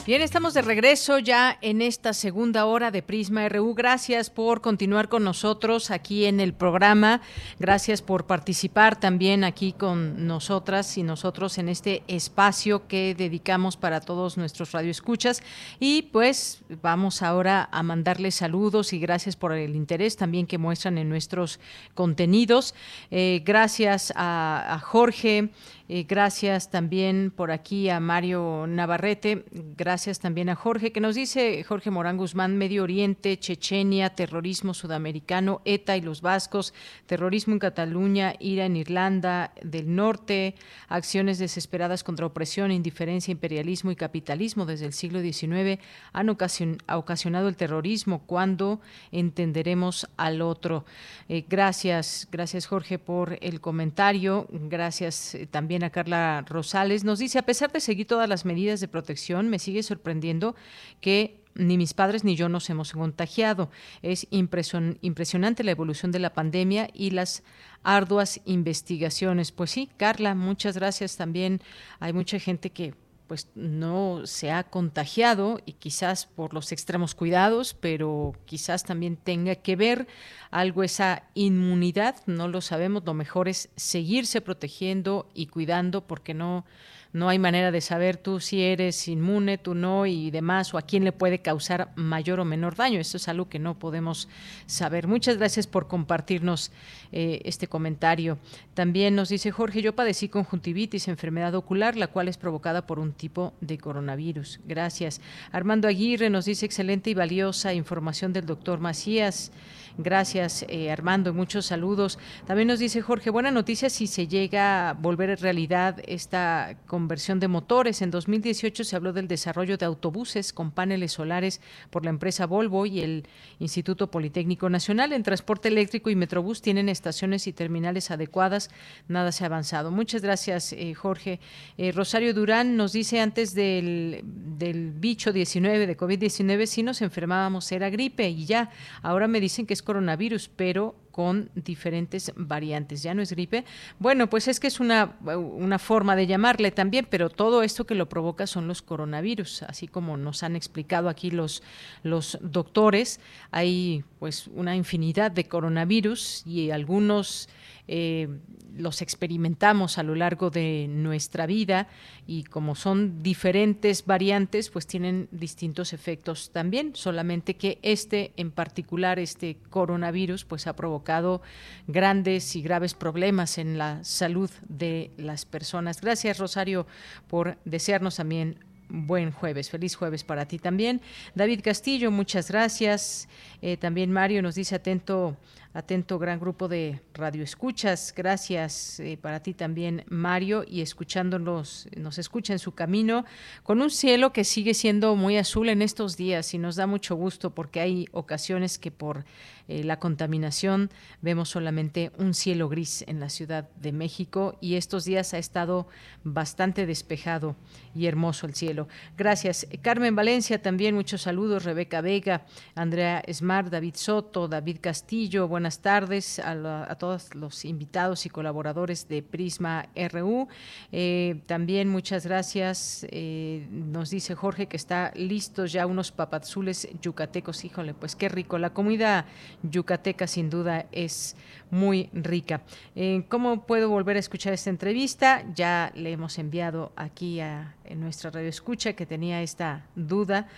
Bien, estamos de regreso ya en esta segunda hora de Prisma RU. Gracias por continuar con nosotros aquí en el programa. Gracias por participar también aquí con nosotras y nosotros en este espacio que dedicamos para todos nuestros radioescuchas. Y pues vamos ahora a mandarles saludos y gracias por el interés también que muestran en nuestros contenidos. Eh, gracias a Jorge. Eh, gracias también por aquí a Mario Navarrete. Gracias también a Jorge, que nos dice Jorge Morán Guzmán, Medio Oriente, Chechenia, terrorismo sudamericano, ETA y los vascos, terrorismo en Cataluña, ira en Irlanda del Norte, acciones desesperadas contra opresión, indiferencia, imperialismo y capitalismo desde el siglo XIX han ocasionado el terrorismo. ¿Cuándo entenderemos al otro? Eh, gracias, gracias Jorge por el comentario. Gracias eh, también a Carla Rosales. Nos dice, a pesar de seguir todas las medidas de protección, me sigue sorprendiendo que ni mis padres ni yo nos hemos contagiado. Es impresionante la evolución de la pandemia y las arduas investigaciones. Pues sí, Carla, muchas gracias también. Hay mucha gente que pues no se ha contagiado y quizás por los extremos cuidados, pero quizás también tenga que ver algo esa inmunidad, no lo sabemos, lo mejor es seguirse protegiendo y cuidando porque no no hay manera de saber tú si eres inmune, tú no y demás, o a quién le puede causar mayor o menor daño. Eso es algo que no podemos saber. Muchas gracias por compartirnos eh, este comentario. También nos dice Jorge, yo padecí conjuntivitis, enfermedad ocular, la cual es provocada por un tipo de coronavirus. Gracias. Armando Aguirre nos dice excelente y valiosa información del doctor Macías. Gracias, eh, Armando, muchos saludos. También nos dice Jorge, buena noticia si se llega a volver realidad esta conversión de motores. En 2018 se habló del desarrollo de autobuses con paneles solares por la empresa Volvo y el Instituto Politécnico Nacional. En transporte eléctrico y Metrobús tienen estaciones y terminales adecuadas. Nada se ha avanzado. Muchas gracias, eh, Jorge. Eh, Rosario Durán nos dice antes del, del bicho 19, de COVID-19, si nos enfermábamos era gripe y ya. Ahora me dicen que es coronavirus, pero con diferentes variantes. ¿Ya no es gripe? Bueno, pues es que es una, una forma de llamarle también, pero todo esto que lo provoca son los coronavirus, así como nos han explicado aquí los, los doctores. Hay pues una infinidad de coronavirus y algunos eh, los experimentamos a lo largo de nuestra vida y como son diferentes variantes, pues tienen distintos efectos también, solamente que este en particular, este coronavirus, pues ha provocado grandes y graves problemas en la salud de las personas. Gracias, Rosario, por desearnos también buen jueves, feliz jueves para ti también. David Castillo, muchas gracias. Eh, también Mario nos dice atento atento gran grupo de radioescuchas. Gracias eh, para ti también, Mario, y escuchándonos, nos escucha en su camino, con un cielo que sigue siendo muy azul en estos días y nos da mucho gusto porque hay ocasiones que por eh, la contaminación vemos solamente un cielo gris en la Ciudad de México y estos días ha estado bastante despejado y hermoso el cielo. Gracias. Carmen Valencia también, muchos saludos. Rebeca Vega, Andrea Smart, David Soto, David Castillo, buenas tardes a, todos los invitados y colaboradores de Prisma RU. Eh, también muchas gracias. Eh, nos dice Jorge que está listos ya unos papazules yucatecos. Híjole, pues qué rico. La comida yucateca sin duda es muy rica. Eh, ¿Cómo puedo volver a escuchar esta entrevista? Ya le hemos enviado aquí a nuestra radio escucha que tenía esta duda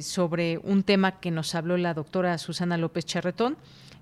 sobre un tema que nos habló la doctora Susana López Charretón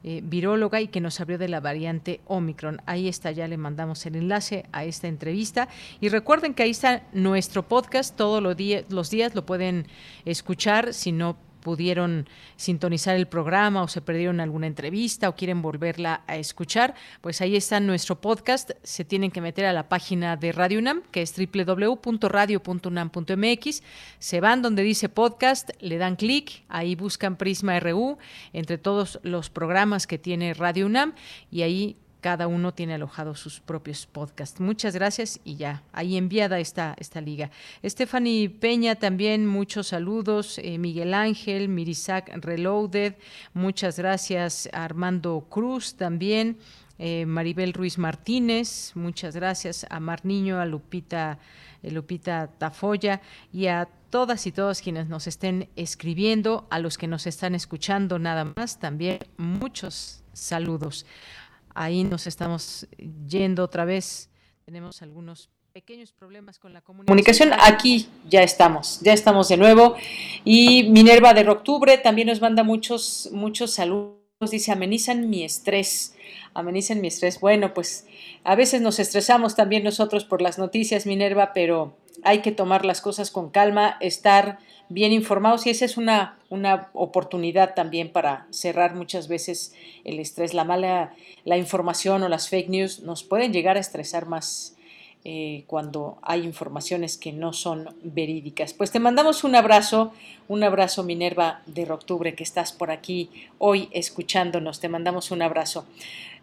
eh, viróloga y que nos abrió de la variante Omicron. Ahí está, ya le mandamos el enlace a esta entrevista. Y recuerden que ahí está nuestro podcast, todos los los días lo pueden escuchar, si no pudieron sintonizar el programa o se perdieron alguna entrevista o quieren volverla a escuchar, pues ahí está nuestro podcast. Se tienen que meter a la página de Radio UNAM, que es www.radio.unam.mx. Se van donde dice podcast, le dan clic, ahí buscan Prisma RU entre todos los programas que tiene Radio UNAM y ahí cada uno tiene alojado sus propios podcasts. Muchas gracias y ya, ahí enviada esta, esta liga. Stephanie Peña también, muchos saludos. Eh, Miguel Ángel, Mirisac Reloaded, muchas gracias. Armando Cruz también. Eh, Maribel Ruiz Martínez, muchas gracias. A Mar Niño, a Lupita, eh, Lupita Tafoya y a todas y todos quienes nos estén escribiendo, a los que nos están escuchando nada más, también muchos saludos. Ahí nos estamos yendo otra vez. Tenemos algunos pequeños problemas con la comunicación. Aquí ya estamos, ya estamos de nuevo. Y Minerva de Octubre también nos manda muchos, muchos saludos. Dice, amenizan mi estrés, amenizan mi estrés. Bueno, pues a veces nos estresamos también nosotros por las noticias, Minerva, pero hay que tomar las cosas con calma, estar bien informados y esa es una, una oportunidad también para cerrar muchas veces el estrés. La mala, la información o las fake news nos pueden llegar a estresar más eh, cuando hay informaciones que no son verídicas. Pues te mandamos un abrazo, un abrazo Minerva de Octubre que estás por aquí hoy escuchándonos. Te mandamos un abrazo.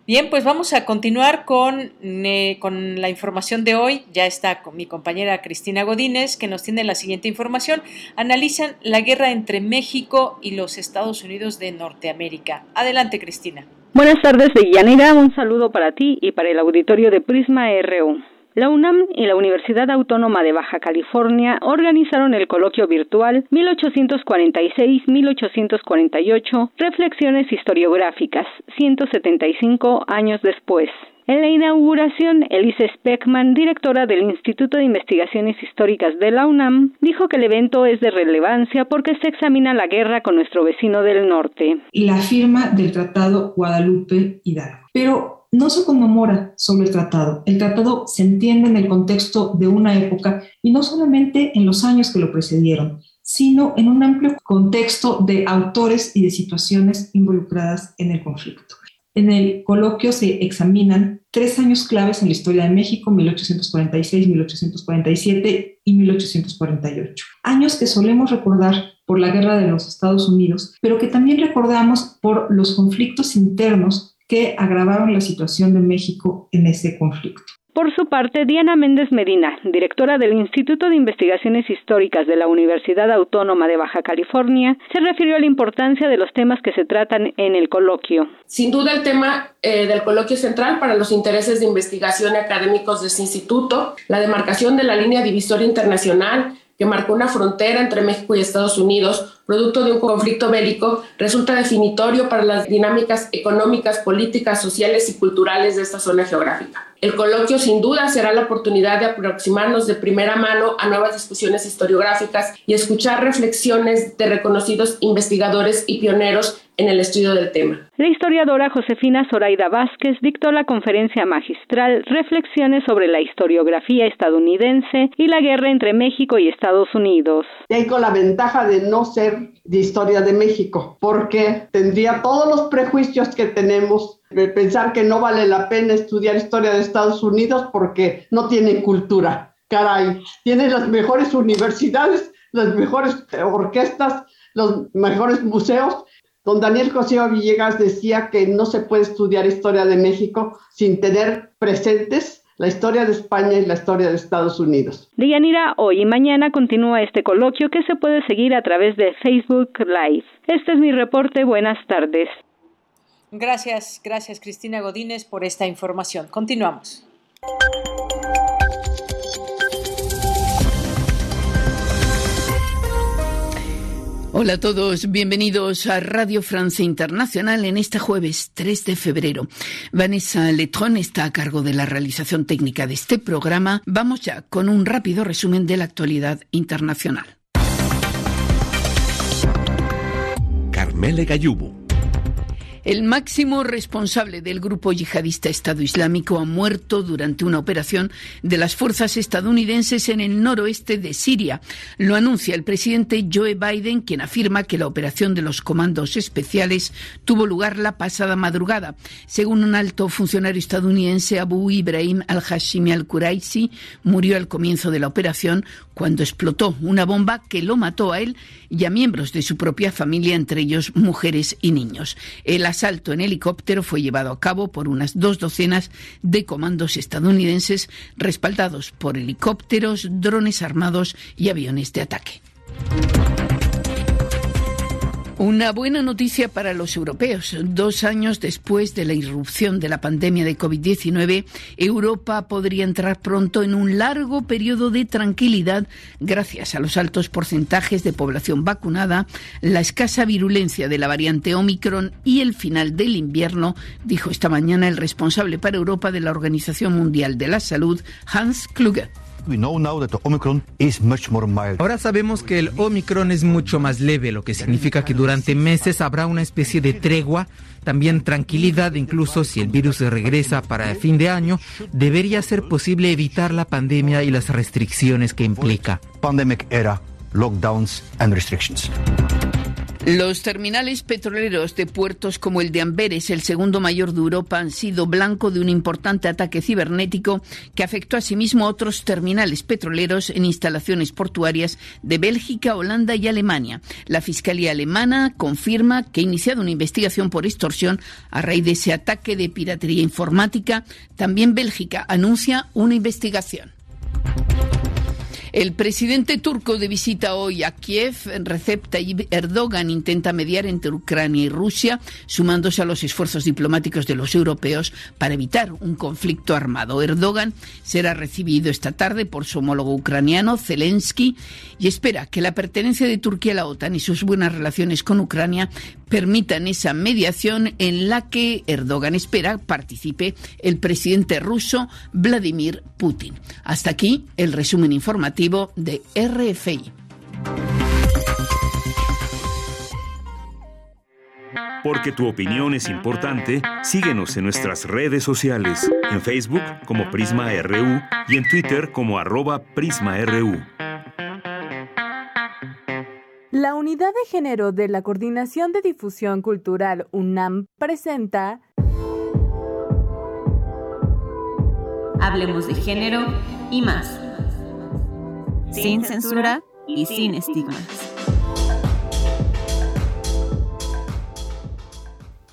Bien, pues vamos a continuar con, eh, con, la información de hoy. Ya está con mi compañera Cristina Godínez, que nos tiene la siguiente información. Analizan la guerra entre México y los Estados Unidos de Norteamérica. Adelante, Cristina. Buenas tardes, Yanira. Un saludo para ti y para el auditorio de Prisma RU. La UNAM y la Universidad Autónoma de Baja California organizaron el coloquio virtual 1846-1848 Reflexiones historiográficas, 175 años después. En la inauguración, Elise Speckman, directora del Instituto de Investigaciones Históricas de la UNAM, dijo que el evento es de relevancia porque se examina la guerra con nuestro vecino del norte. La firma del Tratado Guadalupe Hidalgo. Pero no se conmemora sobre el tratado. El tratado se entiende en el contexto de una época y no solamente en los años que lo precedieron, sino en un amplio contexto de autores y de situaciones involucradas en el conflicto. En el coloquio se examinan tres años claves en la historia de México, 1846, 1847 y 1848. Años que solemos recordar por la guerra de los Estados Unidos, pero que también recordamos por los conflictos internos que agravaron la situación de México en ese conflicto. Por su parte, Diana Méndez Medina, directora del Instituto de Investigaciones Históricas de la Universidad Autónoma de Baja California, se refirió a la importancia de los temas que se tratan en el coloquio. Sin duda el tema eh, del coloquio central para los intereses de investigación académicos de este instituto, la demarcación de la línea divisoria internacional que marcó una frontera entre México y Estados Unidos, producto de un conflicto bélico, resulta definitorio para las dinámicas económicas, políticas, sociales y culturales de esta zona geográfica. El coloquio sin duda será la oportunidad de aproximarnos de primera mano a nuevas discusiones historiográficas y escuchar reflexiones de reconocidos investigadores y pioneros en el estudio del tema. La historiadora Josefina Zoraida Vázquez dictó la conferencia magistral Reflexiones sobre la historiografía estadounidense y la guerra entre México y Estados Unidos. Tengo la ventaja de no ser de historia de México, porque tendría todos los prejuicios que tenemos de pensar que no vale la pena estudiar historia de Estados Unidos porque no tienen cultura. Caray, tienen las mejores universidades, las mejores orquestas, los mejores museos, Don Daniel José Villegas decía que no se puede estudiar historia de México sin tener presentes la historia de España y la historia de Estados Unidos. Deyanira, hoy y mañana continúa este coloquio que se puede seguir a través de Facebook Live. Este es mi reporte. Buenas tardes. Gracias, gracias Cristina Godínez por esta información. Continuamos. Hola a todos, bienvenidos a Radio Francia Internacional en este jueves 3 de febrero. Vanessa Letrón está a cargo de la realización técnica de este programa. Vamos ya con un rápido resumen de la actualidad internacional. Carmele Gayubo el máximo responsable del grupo yihadista Estado Islámico ha muerto durante una operación de las fuerzas estadounidenses en el noroeste de Siria. Lo anuncia el presidente Joe Biden, quien afirma que la operación de los comandos especiales tuvo lugar la pasada madrugada. Según un alto funcionario estadounidense, Abu Ibrahim al-Hashimi al-Quraisi murió al comienzo de la operación cuando explotó una bomba que lo mató a él y a miembros de su propia familia, entre ellos mujeres y niños. El asalto en helicóptero fue llevado a cabo por unas dos docenas de comandos estadounidenses respaldados por helicópteros, drones armados y aviones de ataque. Una buena noticia para los europeos. Dos años después de la irrupción de la pandemia de COVID-19, Europa podría entrar pronto en un largo periodo de tranquilidad gracias a los altos porcentajes de población vacunada, la escasa virulencia de la variante Omicron y el final del invierno, dijo esta mañana el responsable para Europa de la Organización Mundial de la Salud, Hans Kluge. Ahora sabemos que el Omicron es mucho más leve, lo que significa que durante meses habrá una especie de tregua, también tranquilidad, incluso si el virus regresa para el fin de año, debería ser posible evitar la pandemia y las restricciones que implica. Pandemic era, lockdowns and restrictions. Los terminales petroleros de puertos como el de Amberes, el segundo mayor de Europa, han sido blanco de un importante ataque cibernético que afectó asimismo a otros terminales petroleros en instalaciones portuarias de Bélgica, Holanda y Alemania. La Fiscalía alemana confirma que ha iniciado una investigación por extorsión a raíz de ese ataque de piratería informática. También Bélgica anuncia una investigación. El presidente turco de visita hoy a Kiev, Recep Tayyip Erdogan, intenta mediar entre Ucrania y Rusia, sumándose a los esfuerzos diplomáticos de los europeos para evitar un conflicto armado. Erdogan será recibido esta tarde por su homólogo ucraniano, Zelensky, y espera que la pertenencia de Turquía a la OTAN y sus buenas relaciones con Ucrania permitan esa mediación en la que Erdogan espera participe el presidente ruso Vladimir Putin. Hasta aquí el resumen informativo de RFI. Porque tu opinión es importante, síguenos en nuestras redes sociales, en Facebook como Prisma RU y en Twitter como arroba PrismaRU. La Unidad de Género de la Coordinación de Difusión Cultural UNAM presenta Hablemos de género y más. Sin censura y sin estigmas.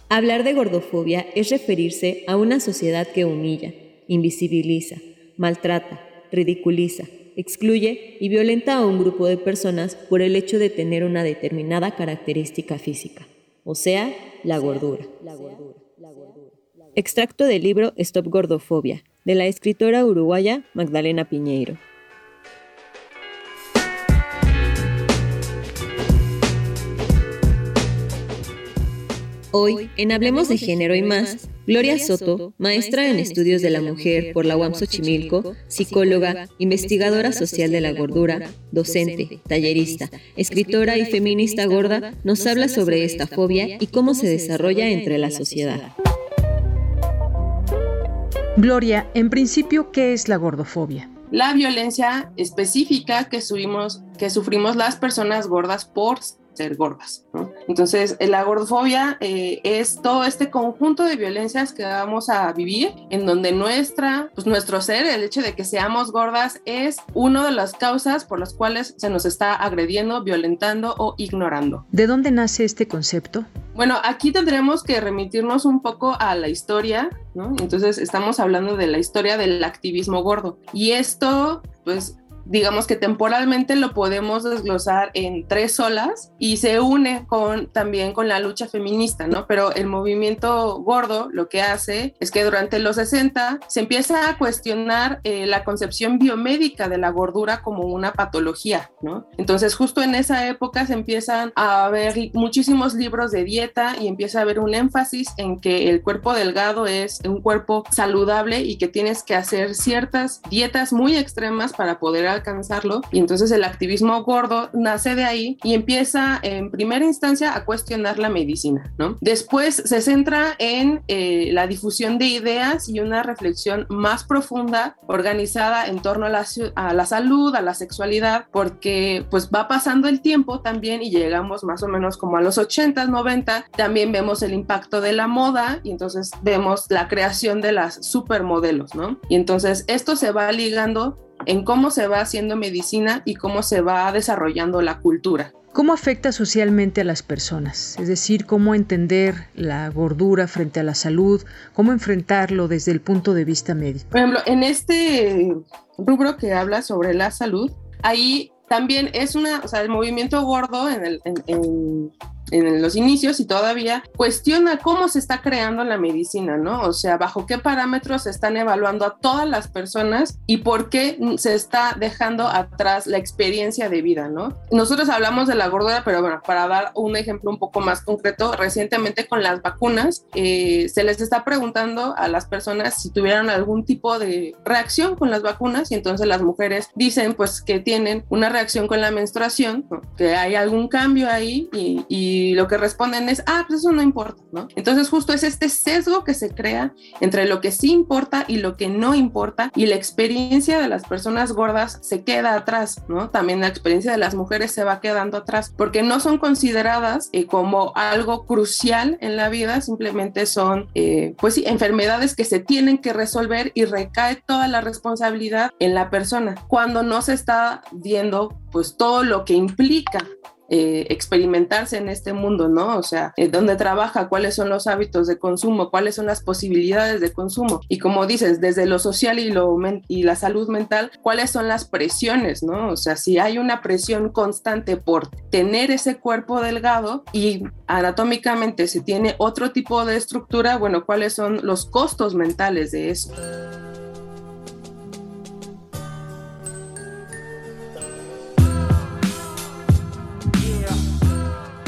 Hablar de gordofobia es referirse a una sociedad que humilla, invisibiliza, maltrata, ridiculiza, excluye y violenta a un grupo de personas por el hecho de tener una determinada característica física, o sea, la gordura. Extracto del libro Stop Gordofobia, de la escritora uruguaya Magdalena Piñeiro. Hoy, en Hablemos de Género y más, Gloria Soto, maestra en estudios de la mujer por la UAM Xochimilco, psicóloga, investigadora social de la gordura, docente, tallerista, escritora y feminista gorda, nos habla sobre esta fobia y cómo se desarrolla entre la sociedad. Gloria, en principio, ¿qué es la gordofobia? La violencia específica que, que sufrimos las personas gordas por ser gordas. Entonces, la gordofobia eh, es todo este conjunto de violencias que vamos a vivir, en donde nuestra, pues nuestro ser, el hecho de que seamos gordas, es una de las causas por las cuales se nos está agrediendo, violentando o ignorando. ¿De dónde nace este concepto? Bueno, aquí tendremos que remitirnos un poco a la historia, ¿no? Entonces, estamos hablando de la historia del activismo gordo. Y esto, pues, digamos que temporalmente lo podemos desglosar en tres olas y se une con también con la lucha feminista, ¿no? Pero el movimiento gordo lo que hace es que durante los 60 se empieza a cuestionar eh, la concepción biomédica de la gordura como una patología, ¿no? Entonces justo en esa época se empiezan a haber muchísimos libros de dieta y empieza a haber un énfasis en que el cuerpo delgado es un cuerpo saludable y que tienes que hacer ciertas dietas muy extremas para poder alcanzarlo. Y entonces el activismo gordo nace de ahí y empieza en primera instancia a cuestionar la medicina, ¿no? Después se centra en eh, la difusión de ideas y una reflexión más profunda, organizada en torno a la, a la salud, a la sexualidad, porque pues va pasando el tiempo también y llegamos más o menos como a los 80, 90, también vemos el impacto de la moda y entonces vemos la creación de las supermodelos, ¿no? Y entonces esto se va ligando en cómo se va haciendo medicina y cómo se va desarrollando la cultura. ¿Cómo afecta socialmente a las personas? Es decir, cómo entender la gordura frente a la salud, cómo enfrentarlo desde el punto de vista médico. Por ejemplo, en este rubro que habla sobre la salud, ahí también es una, o sea, el movimiento gordo en, el, en, en los inicios y todavía cuestiona cómo se está creando la medicina, ¿no? O sea, bajo qué parámetros se están evaluando a todas las personas y por qué se está dejando atrás la experiencia de vida, ¿no? Nosotros hablamos de la gordura, pero bueno, para dar un ejemplo un poco más concreto, recientemente con las vacunas eh, se les está preguntando a las personas si tuvieron algún tipo de reacción con las vacunas y entonces las mujeres dicen pues que tienen una reacción con la menstruación, que hay algún cambio ahí y, y y lo que responden es, ah, pues eso no importa, ¿no? Entonces justo es este sesgo que se crea entre lo que sí importa y lo que no importa y la experiencia de las personas gordas se queda atrás, ¿no? También la experiencia de las mujeres se va quedando atrás porque no son consideradas eh, como algo crucial en la vida, simplemente son, eh, pues sí, enfermedades que se tienen que resolver y recae toda la responsabilidad en la persona cuando no se está viendo pues todo lo que implica eh, experimentarse en este mundo, ¿no? O sea, eh, dónde trabaja, cuáles son los hábitos de consumo, cuáles son las posibilidades de consumo. Y como dices, desde lo social y, lo y la salud mental, cuáles son las presiones, ¿no? O sea, si hay una presión constante por tener ese cuerpo delgado y anatómicamente se tiene otro tipo de estructura, bueno, cuáles son los costos mentales de eso.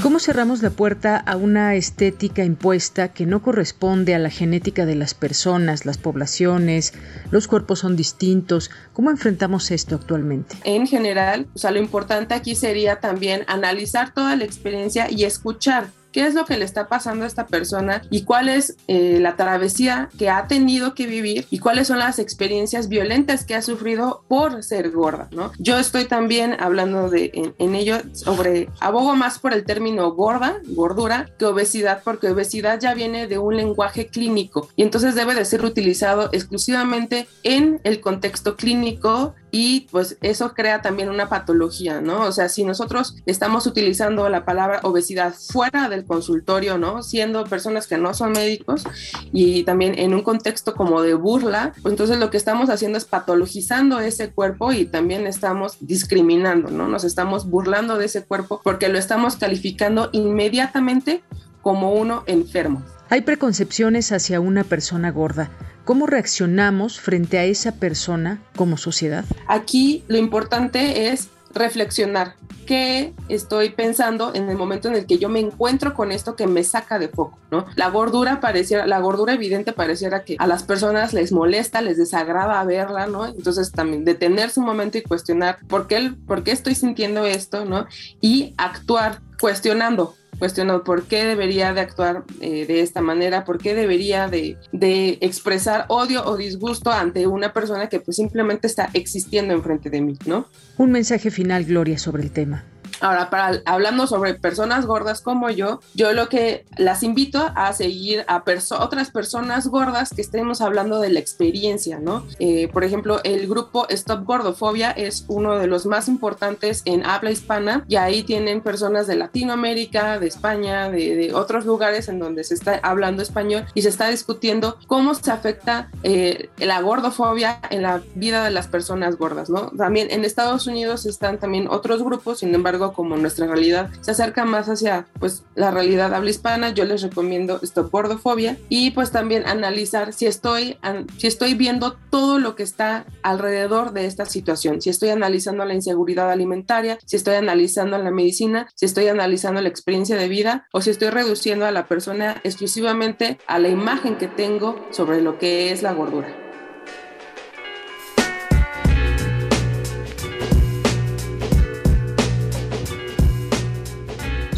¿Cómo cerramos la puerta a una estética impuesta que no corresponde a la genética de las personas, las poblaciones, los cuerpos son distintos? ¿Cómo enfrentamos esto actualmente? En general, o sea, lo importante aquí sería también analizar toda la experiencia y escuchar qué es lo que le está pasando a esta persona y cuál es eh, la travesía que ha tenido que vivir y cuáles son las experiencias violentas que ha sufrido por ser gorda, ¿no? Yo estoy también hablando de en, en ello sobre, abogo más por el término gorda, gordura, que obesidad, porque obesidad ya viene de un lenguaje clínico y entonces debe de ser utilizado exclusivamente en el contexto clínico y pues eso crea también una patología, ¿no? O sea, si nosotros estamos utilizando la palabra obesidad fuera del consultorio, ¿no? Siendo personas que no son médicos y también en un contexto como de burla, pues entonces lo que estamos haciendo es patologizando ese cuerpo y también estamos discriminando, ¿no? Nos estamos burlando de ese cuerpo porque lo estamos calificando inmediatamente como uno enfermo. Hay preconcepciones hacia una persona gorda. ¿Cómo reaccionamos frente a esa persona como sociedad? Aquí lo importante es reflexionar qué estoy pensando en el momento en el que yo me encuentro con esto que me saca de foco, ¿no? La gordura pareciera, la gordura evidente pareciera que a las personas les molesta, les desagrada verla, ¿no? Entonces también detenerse un momento y cuestionar por qué, por qué estoy sintiendo esto, ¿no? Y actuar cuestionando, cuestionando por qué debería de actuar eh, de esta manera, por qué debería de, de, expresar odio o disgusto ante una persona que pues simplemente está existiendo enfrente de mí, ¿no? Un mensaje final, Gloria, sobre el tema. Ahora, para, hablando sobre personas gordas como yo, yo lo que las invito a seguir a otras personas gordas que estemos hablando de la experiencia, ¿no? Eh, por ejemplo, el grupo Stop Gordofobia es uno de los más importantes en habla hispana y ahí tienen personas de Latinoamérica, de España, de, otros lugares en donde se está hablando español y se está discutiendo cómo se afecta eh, la gordofobia en la vida de las personas gordas, ¿no? También en Estados Unidos están también otros grupos, sin embargo, como nuestra realidad se acerca más hacia pues la realidad habla hispana, yo les recomiendo Stop Gordofobia y pues también analizar si estoy, si estoy viendo todo lo que está alrededor de esta situación, si estoy analizando la inseguridad alimentaria, si estoy analizando la medicina, si estoy analizando la experiencia de vida o si estoy reduciendo a la persona exclusivamente a la imagen que tengo sobre lo que es la gordura.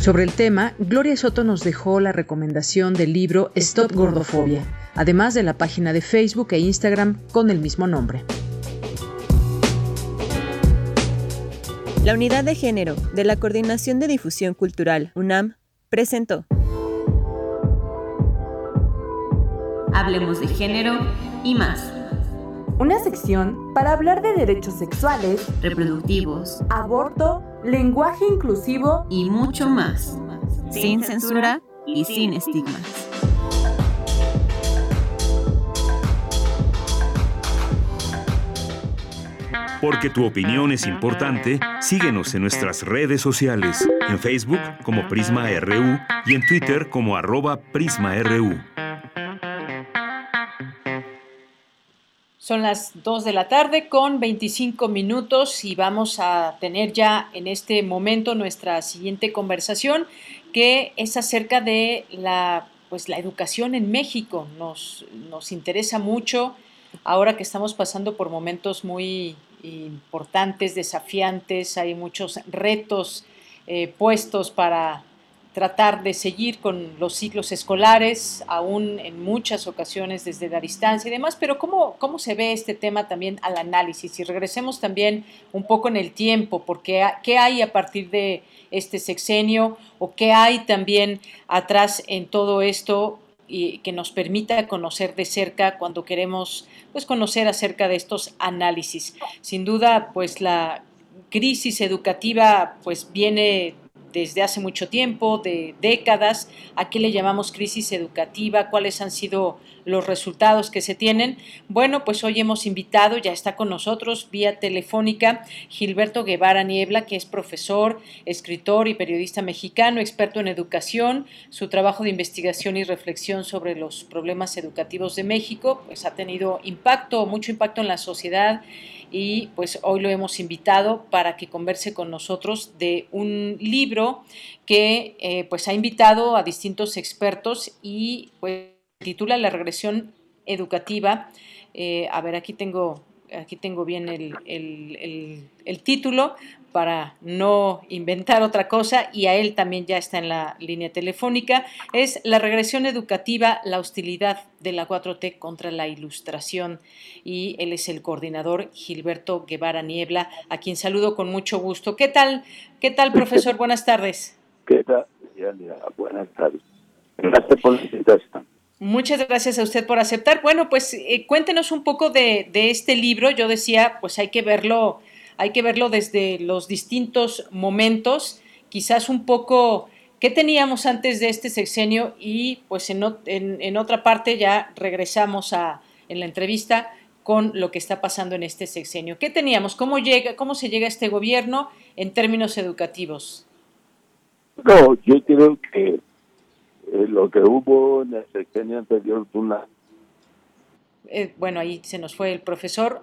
Sobre el tema, Gloria Soto nos dejó la recomendación del libro Stop Gordofobia, además de la página de Facebook e Instagram con el mismo nombre. La Unidad de Género de la Coordinación de Difusión Cultural, UNAM, presentó Hablemos de Género y más. Una sección para hablar de derechos sexuales, reproductivos, aborto, lenguaje inclusivo y mucho más, sin censura y sin estigmas. Porque tu opinión es importante, síguenos en nuestras redes sociales, en Facebook como Prisma RU y en Twitter como arroba PrismaRU. Son las 2 de la tarde con 25 minutos y vamos a tener ya en este momento nuestra siguiente conversación que es acerca de la, pues, la educación en México. Nos, nos interesa mucho ahora que estamos pasando por momentos muy importantes, desafiantes, hay muchos retos eh, puestos para tratar de seguir con los ciclos escolares, aún en muchas ocasiones desde la distancia y demás, pero ¿cómo, cómo se ve este tema también al análisis? Y regresemos también un poco en el tiempo, porque ¿qué hay a partir de este sexenio o qué hay también atrás en todo esto y que nos permita conocer de cerca cuando queremos pues conocer acerca de estos análisis. Sin duda, pues la crisis educativa pues viene desde hace mucho tiempo, de décadas. ¿A qué le llamamos crisis educativa? ¿Cuáles han sido los resultados que se tienen? Bueno, pues hoy hemos invitado, ya está con nosotros vía telefónica, Gilberto Guevara Niebla, que es profesor, escritor y periodista mexicano, experto en educación. Su trabajo de investigación y reflexión sobre los problemas educativos de México, pues ha tenido impacto, mucho impacto en la sociedad y pues hoy lo hemos invitado para que converse con nosotros de un libro que eh, pues ha invitado a distintos expertos y pues titula La regresión educativa. Eh, a ver, aquí tengo aquí tengo bien el, título para no inventar otra cosa y a él también ya está en la línea telefónica, es La regresión educativa, la hostilidad de la 4T contra la ilustración y él es el coordinador Gilberto Guevara Niebla, a quien saludo con mucho gusto. ¿Qué tal? ¿Qué tal, profesor? Buenas tardes. ¿Qué tal? Buenas tardes. Gracias por la invitación. Muchas gracias a usted por aceptar. Bueno, pues eh, cuéntenos un poco de, este libro. Yo decía, pues hay que verlo, hay que verlo desde los distintos momentos, quizás un poco qué teníamos antes de este sexenio y pues en, en, otra parte ya regresamos a, en la entrevista con lo que está pasando en este sexenio. ¿Qué teníamos? ¿Cómo, llega, cómo se llega a este gobierno en términos educativos? No, yo creo que eh, lo que hubo en el sexenio anterior. Eh, bueno, ahí se nos fue el profesor.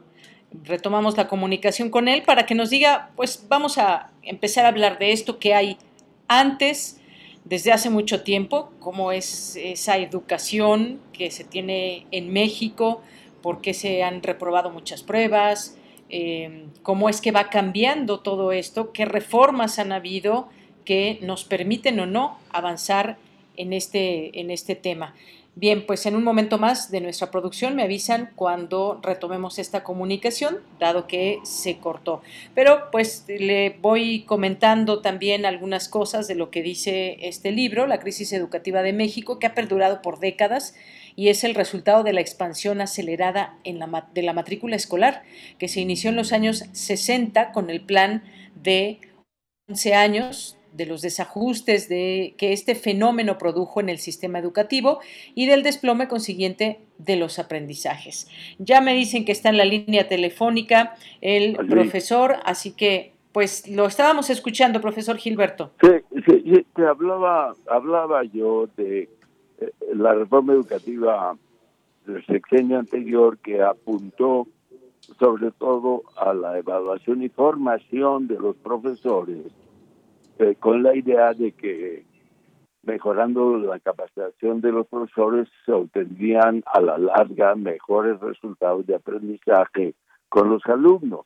Retomamos la comunicación con él para que nos diga, pues vamos a empezar a hablar de esto que hay antes, desde hace mucho tiempo, cómo es esa educación que se tiene en México, por qué se han reprobado muchas pruebas, eh, cómo es que va cambiando todo esto, qué reformas han habido que nos permiten o no avanzar en este, en este tema. Bien, pues en un momento más de nuestra producción me avisan cuando retomemos esta comunicación, dado que se cortó. Pero pues le voy comentando también algunas cosas de lo que dice este libro, La crisis educativa de México, que ha perdurado por décadas y es el resultado de la expansión acelerada en la, de la matrícula escolar, que se inició en los años 60 con el plan de 11 años de los desajustes de, que este fenómeno produjo en el sistema educativo y del desplome consiguiente de los aprendizajes. Ya me dicen que está en la línea telefónica el profesor, así que pues lo estábamos escuchando, profesor Gilberto. Sí, sí, te hablaba, hablaba yo de eh, la reforma educativa del sexenio anterior que apuntó sobre todo a la evaluación y formación de los profesores eh, con la idea de que mejorando la capacitación de los profesores se obtendrían a la larga mejores resultados de aprendizaje con los alumnos.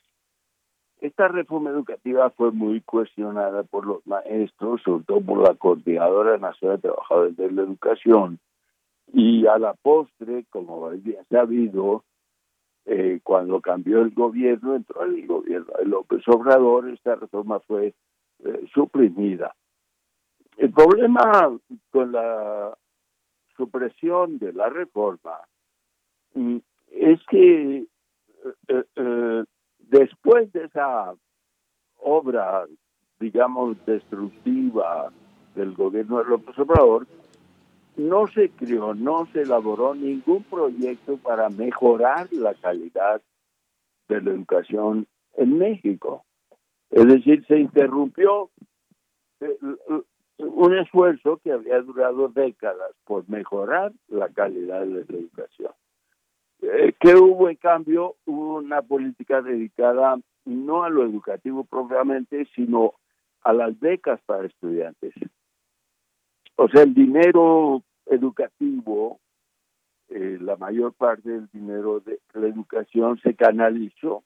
Esta reforma educativa fue muy cuestionada por los maestros, sobre todo por la Coordinadora Nacional de Trabajadores de la Educación, y a la postre, como había sabido, eh, cuando cambió el gobierno, entró el gobierno de López Obrador, esta reforma fue eh, suprimida. El problema con la supresión de la reforma mm, es que eh, eh, después de esa obra, digamos, destructiva del gobierno de López Obrador, no se creó, no se elaboró ningún proyecto para mejorar la calidad de la educación en México. Es decir, se interrumpió eh, un esfuerzo que había durado décadas por mejorar la calidad de la educación. Eh, ¿Qué hubo en cambio? Hubo una política dedicada no a lo educativo propiamente, sino a las becas para estudiantes. O sea, el dinero educativo, eh, la mayor parte del dinero de la educación se canalizó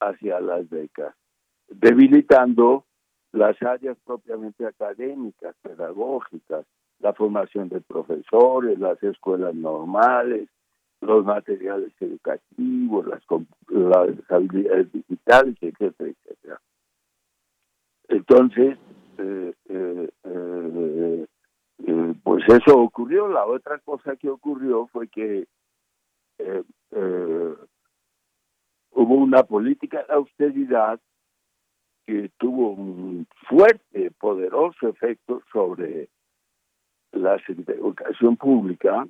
hacia las becas debilitando las áreas propiamente académicas, pedagógicas, la formación de profesores, las escuelas normales, los materiales educativos, las, habilidades digitales, etcétera, etcétera. Entonces, eh, eh, eh, pues eso ocurrió. La otra cosa que ocurrió fue que hubo una política de austeridad que tuvo un fuerte, poderoso efecto sobre la educación pública.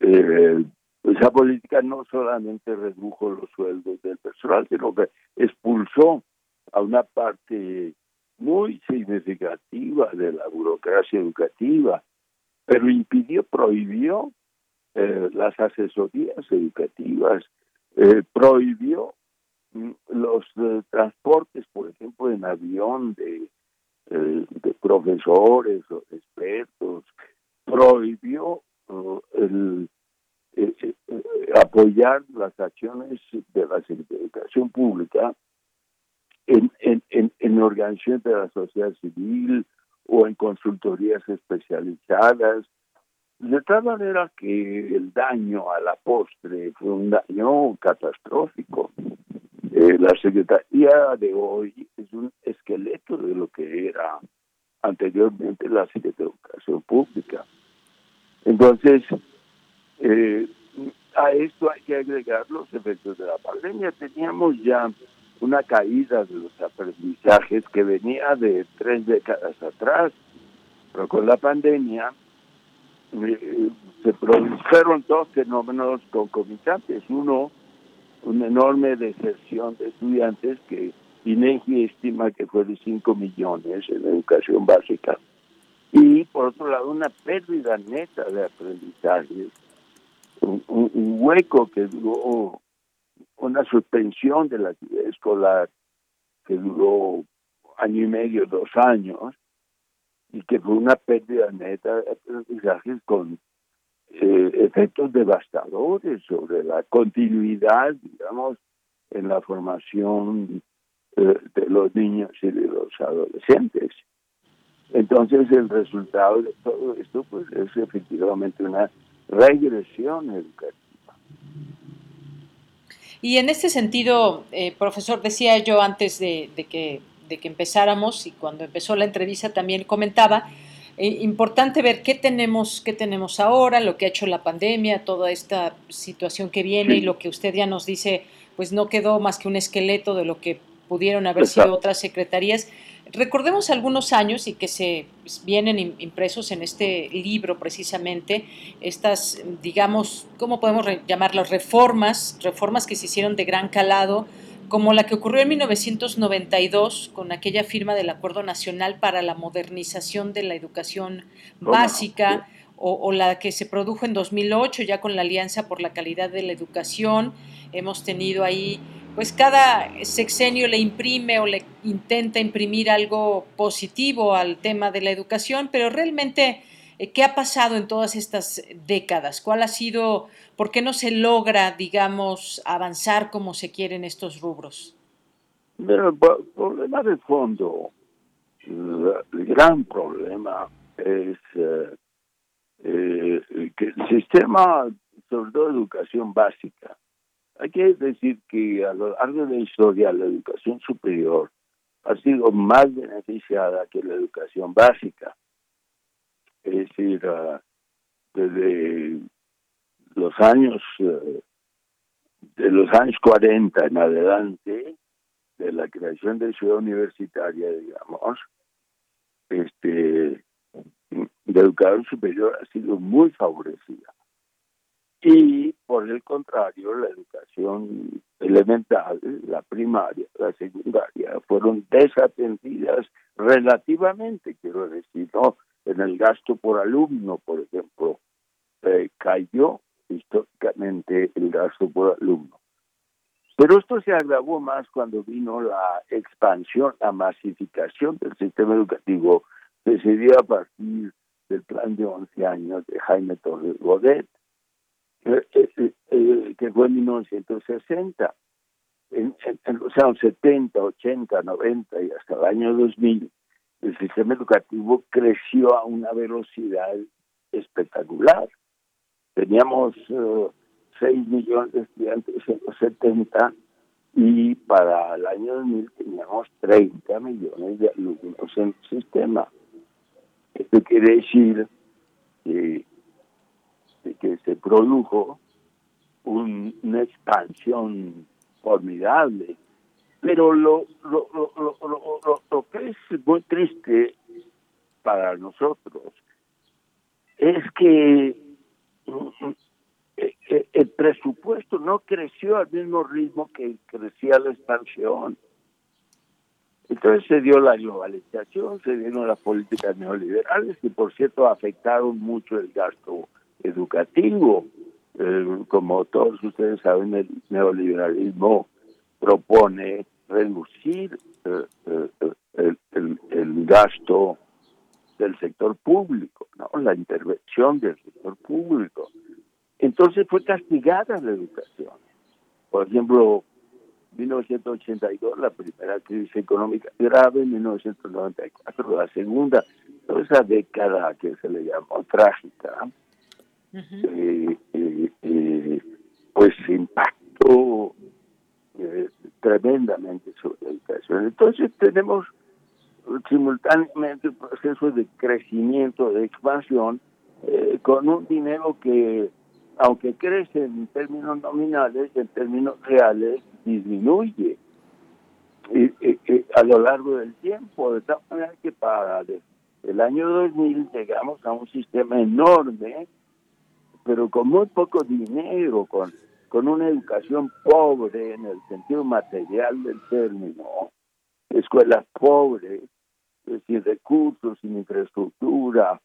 Eh, esa política no solamente redujo los sueldos del personal, sino que expulsó a una parte muy significativa de la burocracia educativa, pero impidió, prohibió eh, las asesorías educativas, eh, prohibió los eh, transportes, por ejemplo, en avión de, eh, profesores o expertos, prohibió el, eh, apoyar las acciones de la Educación Pública en, en, en, organizaciones de la sociedad civil o en consultorías especializadas, de tal manera que el daño a la postre fue un daño catastrófico. Eh, la Secretaría de hoy es un esqueleto de lo que era anteriormente la Secretaría de Educación Pública. Entonces, eh, a esto hay que agregar los efectos de la pandemia. Teníamos ya una caída de los aprendizajes que venía de tres décadas atrás, pero con la pandemia eh, se produjeron dos fenómenos concomitantes. Uno, una enorme deserción de estudiantes que INEGI estima que fue de 5 millones en educación básica. Y por otro lado, una pérdida neta de aprendizajes un, hueco que duró, una suspensión de la actividad escolar que duró año y medio, dos años, y que fue una pérdida neta de aprendizajes con eh, efectos devastadores sobre la continuidad, digamos, en la formación eh, de los niños y de los adolescentes. Entonces el resultado de todo esto pues es efectivamente una regresión educativa. Y en este sentido, eh, profesor, decía yo antes de, que, de que empezáramos y cuando empezó la entrevista también comentaba, eh, importante ver qué tenemos, qué tenemos ahora, lo que ha hecho la pandemia, toda esta situación que viene y lo que usted ya nos dice, pues no quedó más que un esqueleto de lo que pudieron haber sido otras secretarías. Recordemos algunos años y que se vienen impresos en este libro precisamente, estas, digamos, ¿cómo podemos llamarlas? Reformas, reformas que se hicieron de gran calado, como la que ocurrió en 1992 con aquella firma del Acuerdo Nacional para la Modernización de la Educación Básica, o, o, la que se produjo en 2008 ya con la Alianza por la Calidad de la Educación. Hemos tenido ahí pues cada sexenio le imprime o le intenta imprimir algo positivo al tema de la educación, pero realmente, ¿qué ha pasado en todas estas décadas? ¿Cuál ha sido, por qué no se logra, digamos, avanzar como se quiere en estos rubros? el problema de fondo, el gran problema es eh, eh, que el sistema, sobre todo educación básica, hay que decir que a lo largo de la historia la educación superior ha sido más beneficiada que la educación básica. Decir, desde los años eh, de los años 40 en adelante de la creación de ciudad universitaria, digamos, este la educación superior ha sido muy favorecida y por el contrario, la educación elemental, la primaria, la secundaria, fueron desatendidas relativamente, quiero decir, ¿no? En el gasto por alumno, por ejemplo, eh, cayó históricamente el gasto por alumno. Pero esto se agravó más cuando vino la expansión, la masificación del sistema educativo, que se dio a partir del plan de 11 años de Jaime Torres Godet, eh, eh, eh, que fue en 1960. En, los años 70, 80, 90 y hasta el año 2000, el sistema educativo creció a una velocidad espectacular. Teníamos 6 millones de estudiantes en los 70 y para el año 2000 teníamos 30 millones de alumnos en el sistema. Esto quiere decir que que se produjo una expansión formidable. Pero lo, lo, lo, lo, lo que es muy triste para nosotros es que mm, eh, eh, el presupuesto no creció al mismo ritmo que crecía la expansión. Entonces se dio la globalización, se dieron las políticas neoliberales que por cierto afectaron mucho el gasto educativo. Eh, como todos ustedes saben, el neoliberalismo propone reducir eh, eh, el, gasto del sector público, ¿no? la intervención del sector público. entonces fue castigada la educación. Por ejemplo, 1982, la primera crisis económica grave, 1994, la segunda, toda esa década que se le llamó trágica, eh, eh, eh, pues impactó tremendamente sobre la educación. Entonces tenemos simultáneamente un proceso de crecimiento, de expansión, con un dinero que, aunque crece en términos nominales, en términos reales, disminuye a lo largo del tiempo, de tal manera que para el año 2000 llegamos a un sistema enorme, pero con muy poco dinero, con, con una educación pobre en el sentido material del término, escuelas pobres, sin recursos, sin infraestructura,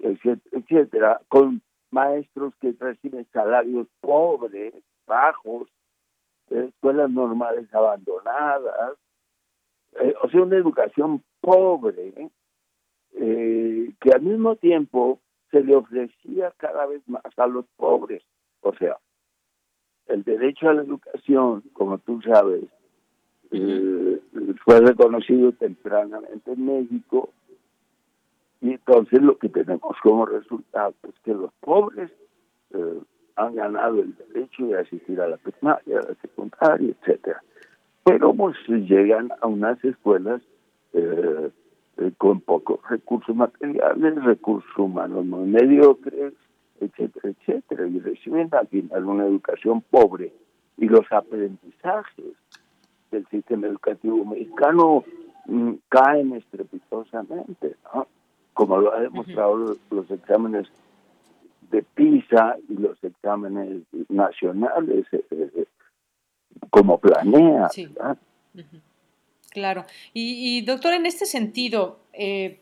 etcétera, con maestros que reciben salarios pobres, bajos, escuelas normales abandonadas, eh, o sea, una educación pobre, eh, que al mismo tiempo se le ofrecía cada vez más a los pobres. O sea, el derecho a la educación, como tú sabes, eh, fue reconocido tempranamente en México y entonces lo que tenemos como resultado es que los pobres han ganado el derecho de asistir a la primaria, a la secundaria, etcétera. Pero pues llegan a unas escuelas eh, eh, con pocos recursos materiales, recursos humanos muy mediocres, etcétera, etcétera, y reciben al final una educación pobre y los aprendizajes del sistema educativo mexicano mm, caen estrepitosamente, ¿no? como lo ha demostrado los exámenes de PISA y los exámenes nacionales eh, eh, como planea. Claro. Y, doctor, en este sentido, eh,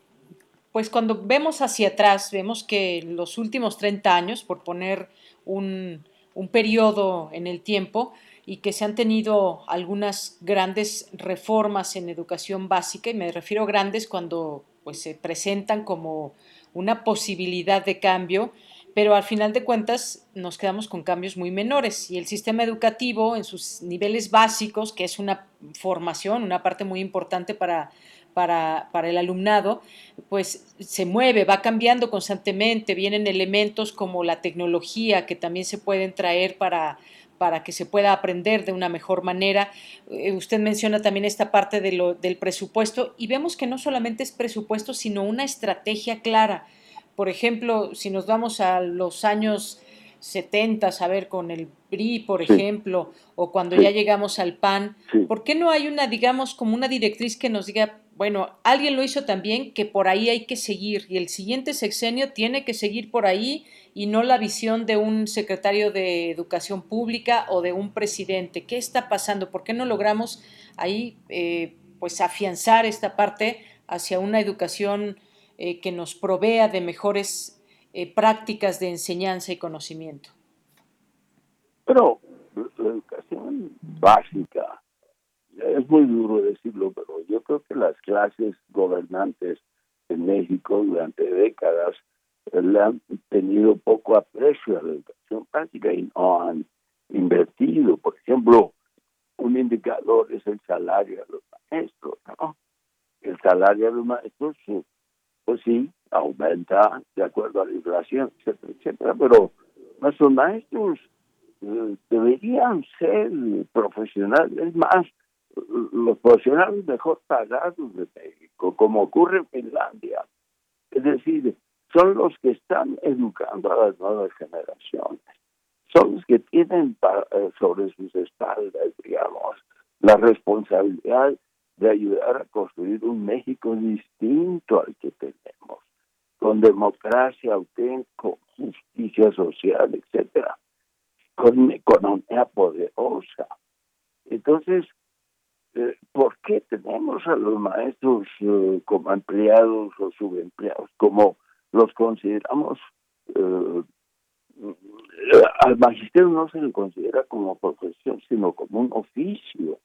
pues cuando vemos hacia atrás, vemos que los últimos 30 años, por poner un, un periodo en el tiempo, y que se han tenido algunas grandes reformas en educación básica, y me refiero a grandes cuando pues, se presentan como una posibilidad de cambio, pero al final de cuentas nos quedamos con cambios muy menores. Y el sistema educativo en sus niveles básicos, que es una formación, una parte muy importante para, para, para, el alumnado, pues se mueve, va cambiando constantemente, vienen elementos como la tecnología que también se pueden traer para, para que se pueda aprender de una mejor manera. Eh, usted menciona también esta parte de lo, del presupuesto y vemos que no solamente es presupuesto, sino una estrategia clara. Por ejemplo, si nos vamos a los años 70, a ver, con el PRI, por ejemplo, o cuando ya llegamos al PAN, ¿por qué no hay una, digamos, como una directriz que nos diga, bueno, alguien lo hizo también, que por ahí hay que seguir y el siguiente sexenio tiene que seguir por ahí y no la visión de un secretario de educación pública o de un presidente? ¿Qué está pasando? ¿Por qué no logramos ahí, eh, pues, afianzar esta parte hacia una educación eh, que nos provea de mejores eh, prácticas de enseñanza y conocimiento. Pero la educación básica, es muy duro decirlo, pero yo creo que las clases gobernantes en México durante décadas le han tenido poco aprecio a la educación básica y no han invertido. Por ejemplo, un indicador es el salario de los maestros, ¿no? El salario de los maestros pues sí, aumenta de acuerdo a la inflación, etcétera, etcétera, pero nuestros maestros eh, deberían ser profesionales, más los profesionales mejor pagados de México, como ocurre en Finlandia. Es decir, son los que están educando a las nuevas generaciones, son los que tienen eh, sobre sus espaldas, digamos, la responsabilidad de ayudar a construir un México distinto al que tenemos, con democracia auténtica, justicia social, etcétera, con una economía poderosa. Entonces, eh, ¿por qué tenemos a los maestros eh, como empleados o subempleados, como los consideramos? Eh, al magisterio no se le considera como profesión, sino como un oficio.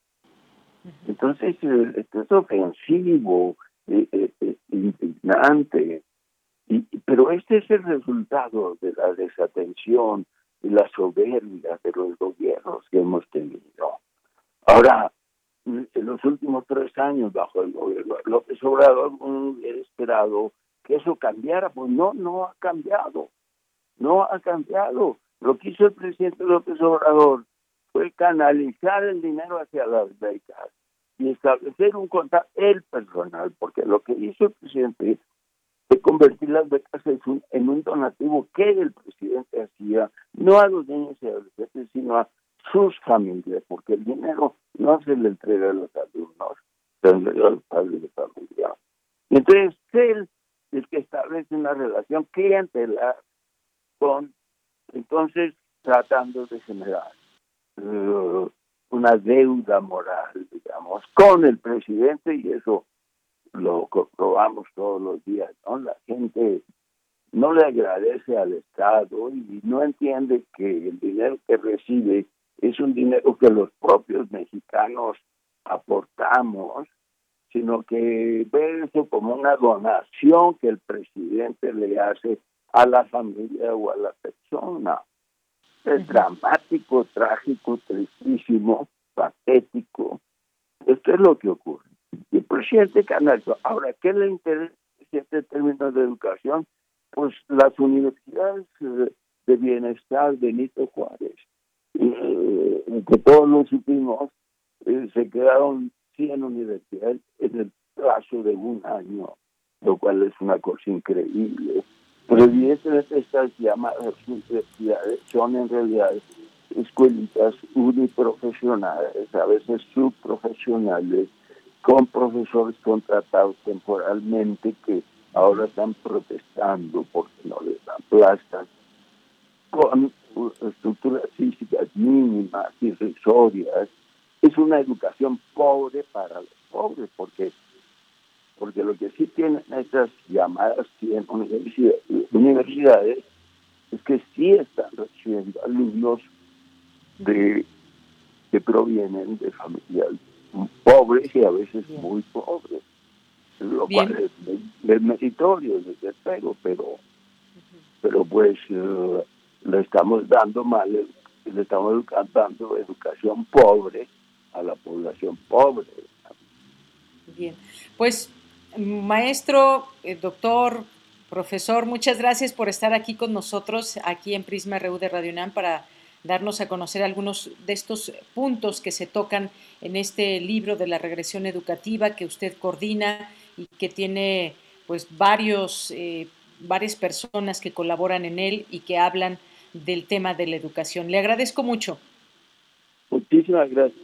Entonces, eh, esto es ofensivo, eh, indignante, y, pero este es el resultado de la desatención y la soberbia de los gobiernos que hemos tenido. Ahora, en los últimos tres años bajo el gobierno López Obrador he esperado que eso cambiara, pues no, no ha cambiado, no ha cambiado. Lo que hizo el presidente López Obrador fue canalizar el dinero hacia las becas y establecer un contacto, el personal, porque lo que hizo el presidente fue convertir las becas en un, donativo que el presidente hacía, no a los niños y adolescentes, sino a sus familias, porque el dinero no se le entrega a los alumnos, se le entrega a los padres de familia. Entonces él es que establece una relación clientelar con, entonces, tratando de generar uh, una deuda moral, digamos, con el presidente y eso lo comprobamos todos los días, ¿no? La gente no le agradece al Estado y no entiende que el dinero que recibe es un dinero que los propios mexicanos aportamos, sino que ve eso como una donación que el presidente le hace a la familia o a la persona. Es dramático, trágico, tristísimo, patético. Esto es lo que ocurre. Y el presidente canalizó. Ahora, ¿qué le interesa en términos de educación? Pues las universidades eh, de bienestar de Benito Juárez, eh, que todos lo supimos, eh, se quedaron 100 universidades en el plazo de un año, lo cual es una cosa increíble. Pero evidentemente estas llamadas universidades son en realidad escuelitas uniprofesionales, a veces subprofesionales, con profesores contratados temporalmente que ahora están protestando porque no les dan plazas, con estructuras físicas mínimas, irrisorias. Es una educación pobre para los pobres, porque porque lo que sí tienen estas llamadas 100 universidades es que sí están recibiendo alumnos de que provienen de familias pobres y a veces muy pobres, lo cual es, meritorio desde luego, pero pero pues eh, le estamos dando mal, le estamos dando educación pobre a la población pobre. Bien, pues maestro, eh, doctor, profesor, muchas gracias por estar aquí con nosotros, aquí en Prisma RU de Radio UNAM para darnos a conocer algunos de estos puntos que se tocan en este libro de la regresión educativa que usted coordina y que tiene pues varios, eh, varias personas que colaboran en él y que hablan del tema de la educación. Le agradezco mucho. Muchísimas gracias,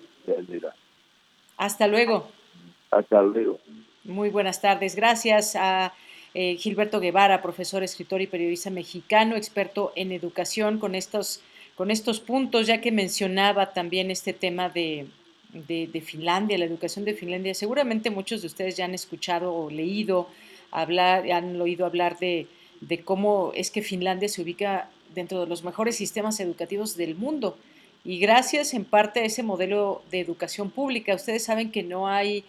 Hasta luego. Hasta luego. Muy buenas tardes. Gracias a eh, Gilberto Guevara, profesor, escritor y periodista mexicano, experto en educación, con estos, con estos puntos, ya que mencionaba también este tema de, de, Finlandia, la educación de Finlandia. Seguramente muchos de ustedes ya han escuchado o leído hablar, han oído hablar de, de cómo es que Finlandia se ubica dentro de los mejores sistemas educativos del mundo. Y gracias en parte a ese modelo de educación pública. Ustedes saben que no hay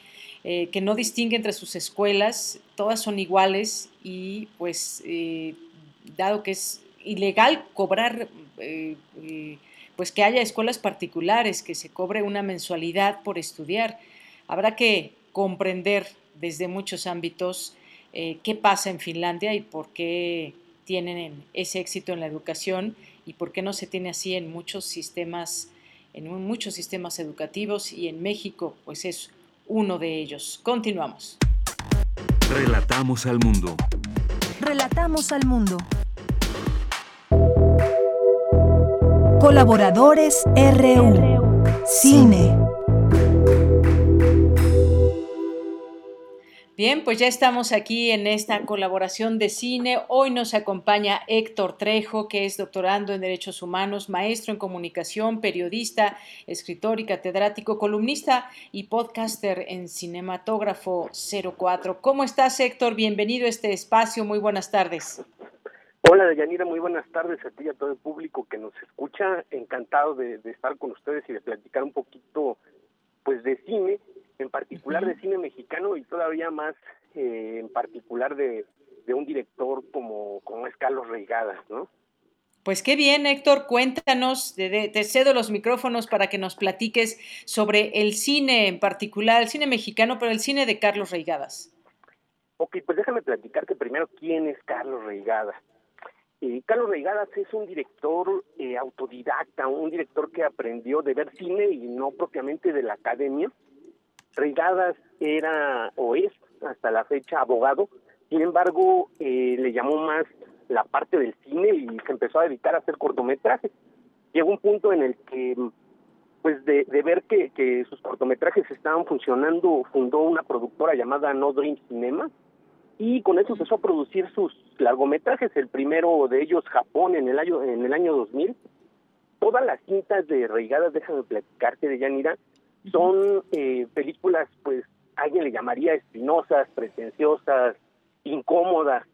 eh, que no distingue entre sus escuelas, todas son iguales y pues eh, dado que es ilegal cobrar, eh, pues que haya escuelas particulares, que se cobre una mensualidad por estudiar, habrá que comprender desde muchos ámbitos qué pasa en Finlandia y por qué tienen ese éxito en la educación y por qué no se tiene así en muchos sistemas en muchos sistemas educativos y en México pues es uno de ellos. Continuamos. Relatamos al mundo. Relatamos al mundo. Colaboradores RU. Cine. Bien, pues ya estamos aquí en esta colaboración de cine. Hoy nos acompaña Héctor Trejo, que es doctorando en Derechos Humanos, maestro en comunicación, periodista, escritor y catedrático, columnista y podcaster en Cinematógrafo 04. ¿Cómo estás, Héctor? Bienvenido a este espacio. Muy buenas tardes. Hola, Deyanira, muy buenas tardes a ti y a todo el público que nos escucha. Encantado de, de estar con ustedes y de platicar un poquito pues de cine en particular de cine mexicano y todavía más eh, en particular de, un director como, como es Carlos Reigadas, ¿no? Pues qué bien, Héctor, cuéntanos, te, cedo los micrófonos para que nos platiques sobre el cine en particular, el cine mexicano, pero el cine de Carlos Reigadas. Ok, pues déjame platicarte primero quién es Carlos Reigadas. Eh, Carlos Reigadas es un director eh, autodidacta, un director que aprendió de ver cine y no propiamente de la academia. Reigadas era o es hasta la fecha abogado, sin embargo eh, le llamó más la parte del cine y se empezó a dedicar a hacer cortometrajes. Llegó un punto en el que, pues de, ver que, que sus cortometrajes estaban funcionando, fundó una productora llamada No Dream Cinema y con eso empezó a producir sus largometrajes, el primero de ellos Japón en el año en el año 2000. Todas las cintas de Reigadas, déjame platicarte de Yanira, son eh, películas pues alguien le llamaría espinosas, pretenciosas, incómodas,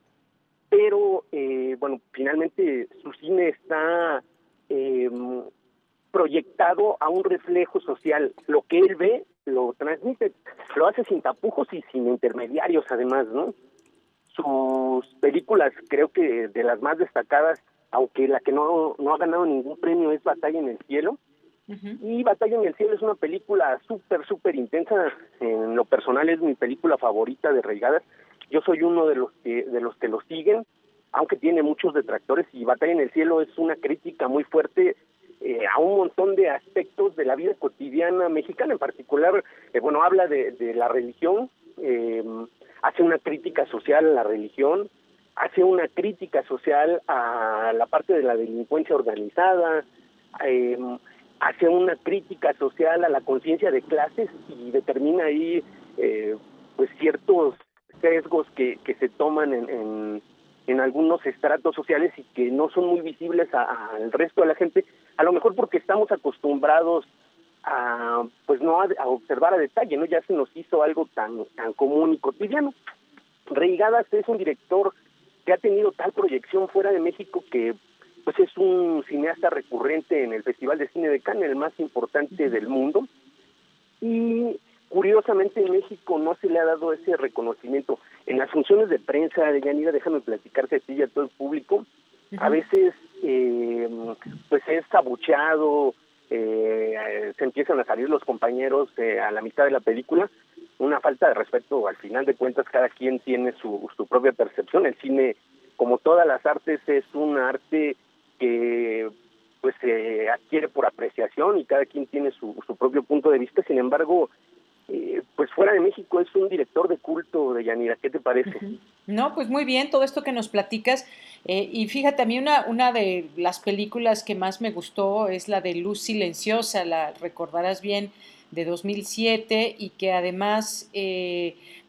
pero eh, bueno, finalmente su cine está em, proyectado a un reflejo social. Lo que él ve lo transmite, lo hace sin tapujos y sin intermediarios además, ¿no? Sus películas creo que de las más destacadas, aunque la que no, no ha ganado ningún premio es Batalla en el Cielo, y Batalla en el Cielo es una película súper, súper intensa. En lo personal es mi película favorita de Reigadas. Yo soy uno de los que, de los que lo siguen, aunque tiene muchos detractores. Y Batalla en el Cielo es una crítica muy fuerte eh, a un montón de aspectos de la vida cotidiana mexicana. En particular, eh, bueno, habla de, de la religión, eh, hace una crítica social a la religión, hace una crítica social a la parte de la delincuencia organizada, eh, hace una crítica social a la conciencia de clases y determina ahí eh, pues ciertos sesgos que, que se toman en, en, algunos estratos sociales y que no son muy visibles al resto de la gente, a lo mejor porque estamos acostumbrados a pues no a, observar a detalle, ¿no? Ya se nos hizo algo tan tan común y cotidiano. Reigadas es un director que ha tenido tal proyección fuera de México que pues es un cineasta recurrente en el Festival de Cine de Cannes, el más importante del mundo. Y curiosamente en México no se le ha dado ese reconocimiento. En las funciones de prensa de Yanira, déjame platicarte a ti y a todo el público, a veces eh, pues es abucheado, eh, se empiezan a salir los compañeros eh, a la mitad de la película, una falta de respeto, al final de cuentas cada quien tiene su, su propia percepción, el cine como todas las artes es un arte que pues se adquiere por apreciación y cada quien tiene su, su propio punto de vista. Sin embargo, eh, pues fuera de México es un director de culto de Yanira. ¿Qué te parece? No, pues muy bien, todo esto que nos platicas. Eh, y fíjate, a mí una, una de las películas que más me gustó es la de Luz Silenciosa, la recordarás bien, de 2007 y que además...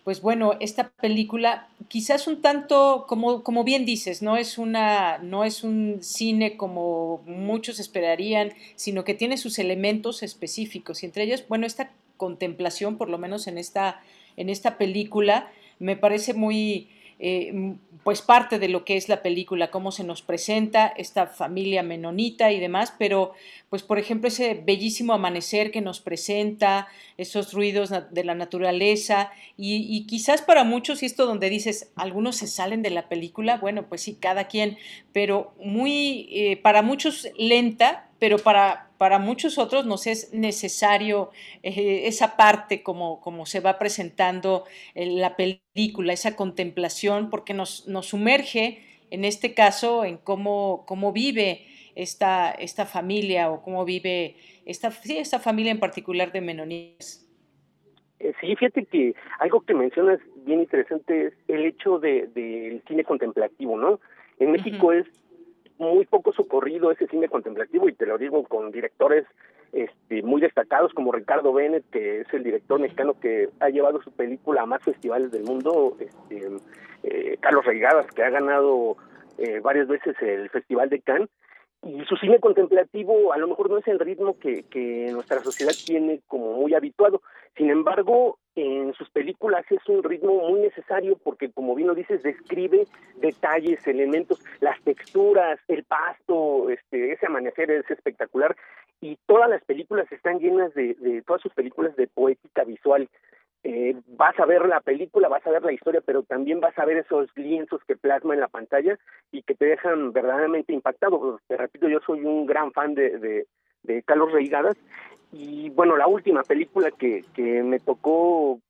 Pues bueno, esta película quizás un tanto, como, como bien dices, no es, una, no es un cine como muchos esperarían, sino que tiene sus elementos específicos y entre ellos, bueno, esta contemplación, por lo menos en esta, en esta película, me parece muy, eh, pues parte de lo que es la película, cómo se nos presenta esta familia menonita y demás, pero pues por ejemplo ese bellísimo amanecer que nos presenta, esos ruidos de la naturaleza y, quizás para muchos, y esto donde dices, algunos se salen de la película, bueno, pues sí, cada quien, pero muy, eh, para muchos lenta, pero para, para muchos otros nos es necesario eh, esa parte como, como se va presentando en la película, esa contemplación, porque nos, nos sumerge en este caso en cómo, cómo vive esta, esta familia o cómo vive esta, sí, esta familia en particular de menoníes. Eh, sí, fíjate que algo que mencionas bien interesante es el hecho del de, cine contemplativo, ¿no? En México es muy poco socorrido ese cine contemplativo y te lo digo con directores este, muy destacados como Ricardo Bennett, que es el director mexicano que ha llevado su película a más festivales del mundo, este, eh, Carlos Reigadas, que ha ganado eh, varias veces el Festival de Cannes, y su cine contemplativo a lo mejor no es el ritmo que, que nuestra sociedad tiene como muy habituado. Sin embargo, en sus películas es un ritmo muy necesario porque, como bien dices, describe detalles, elementos, las texturas, el pasto, este, ese amanecer es espectacular y todas las películas están llenas de, de todas sus películas de poética visual eh, vas a ver la película, vas a ver la historia, pero también vas a ver esos lienzos que plasma en la pantalla y que te dejan verdaderamente impactado. Te repito, yo soy un gran fan de, de, de Carlos Reigadas. Y bueno, la última película que, que me tocó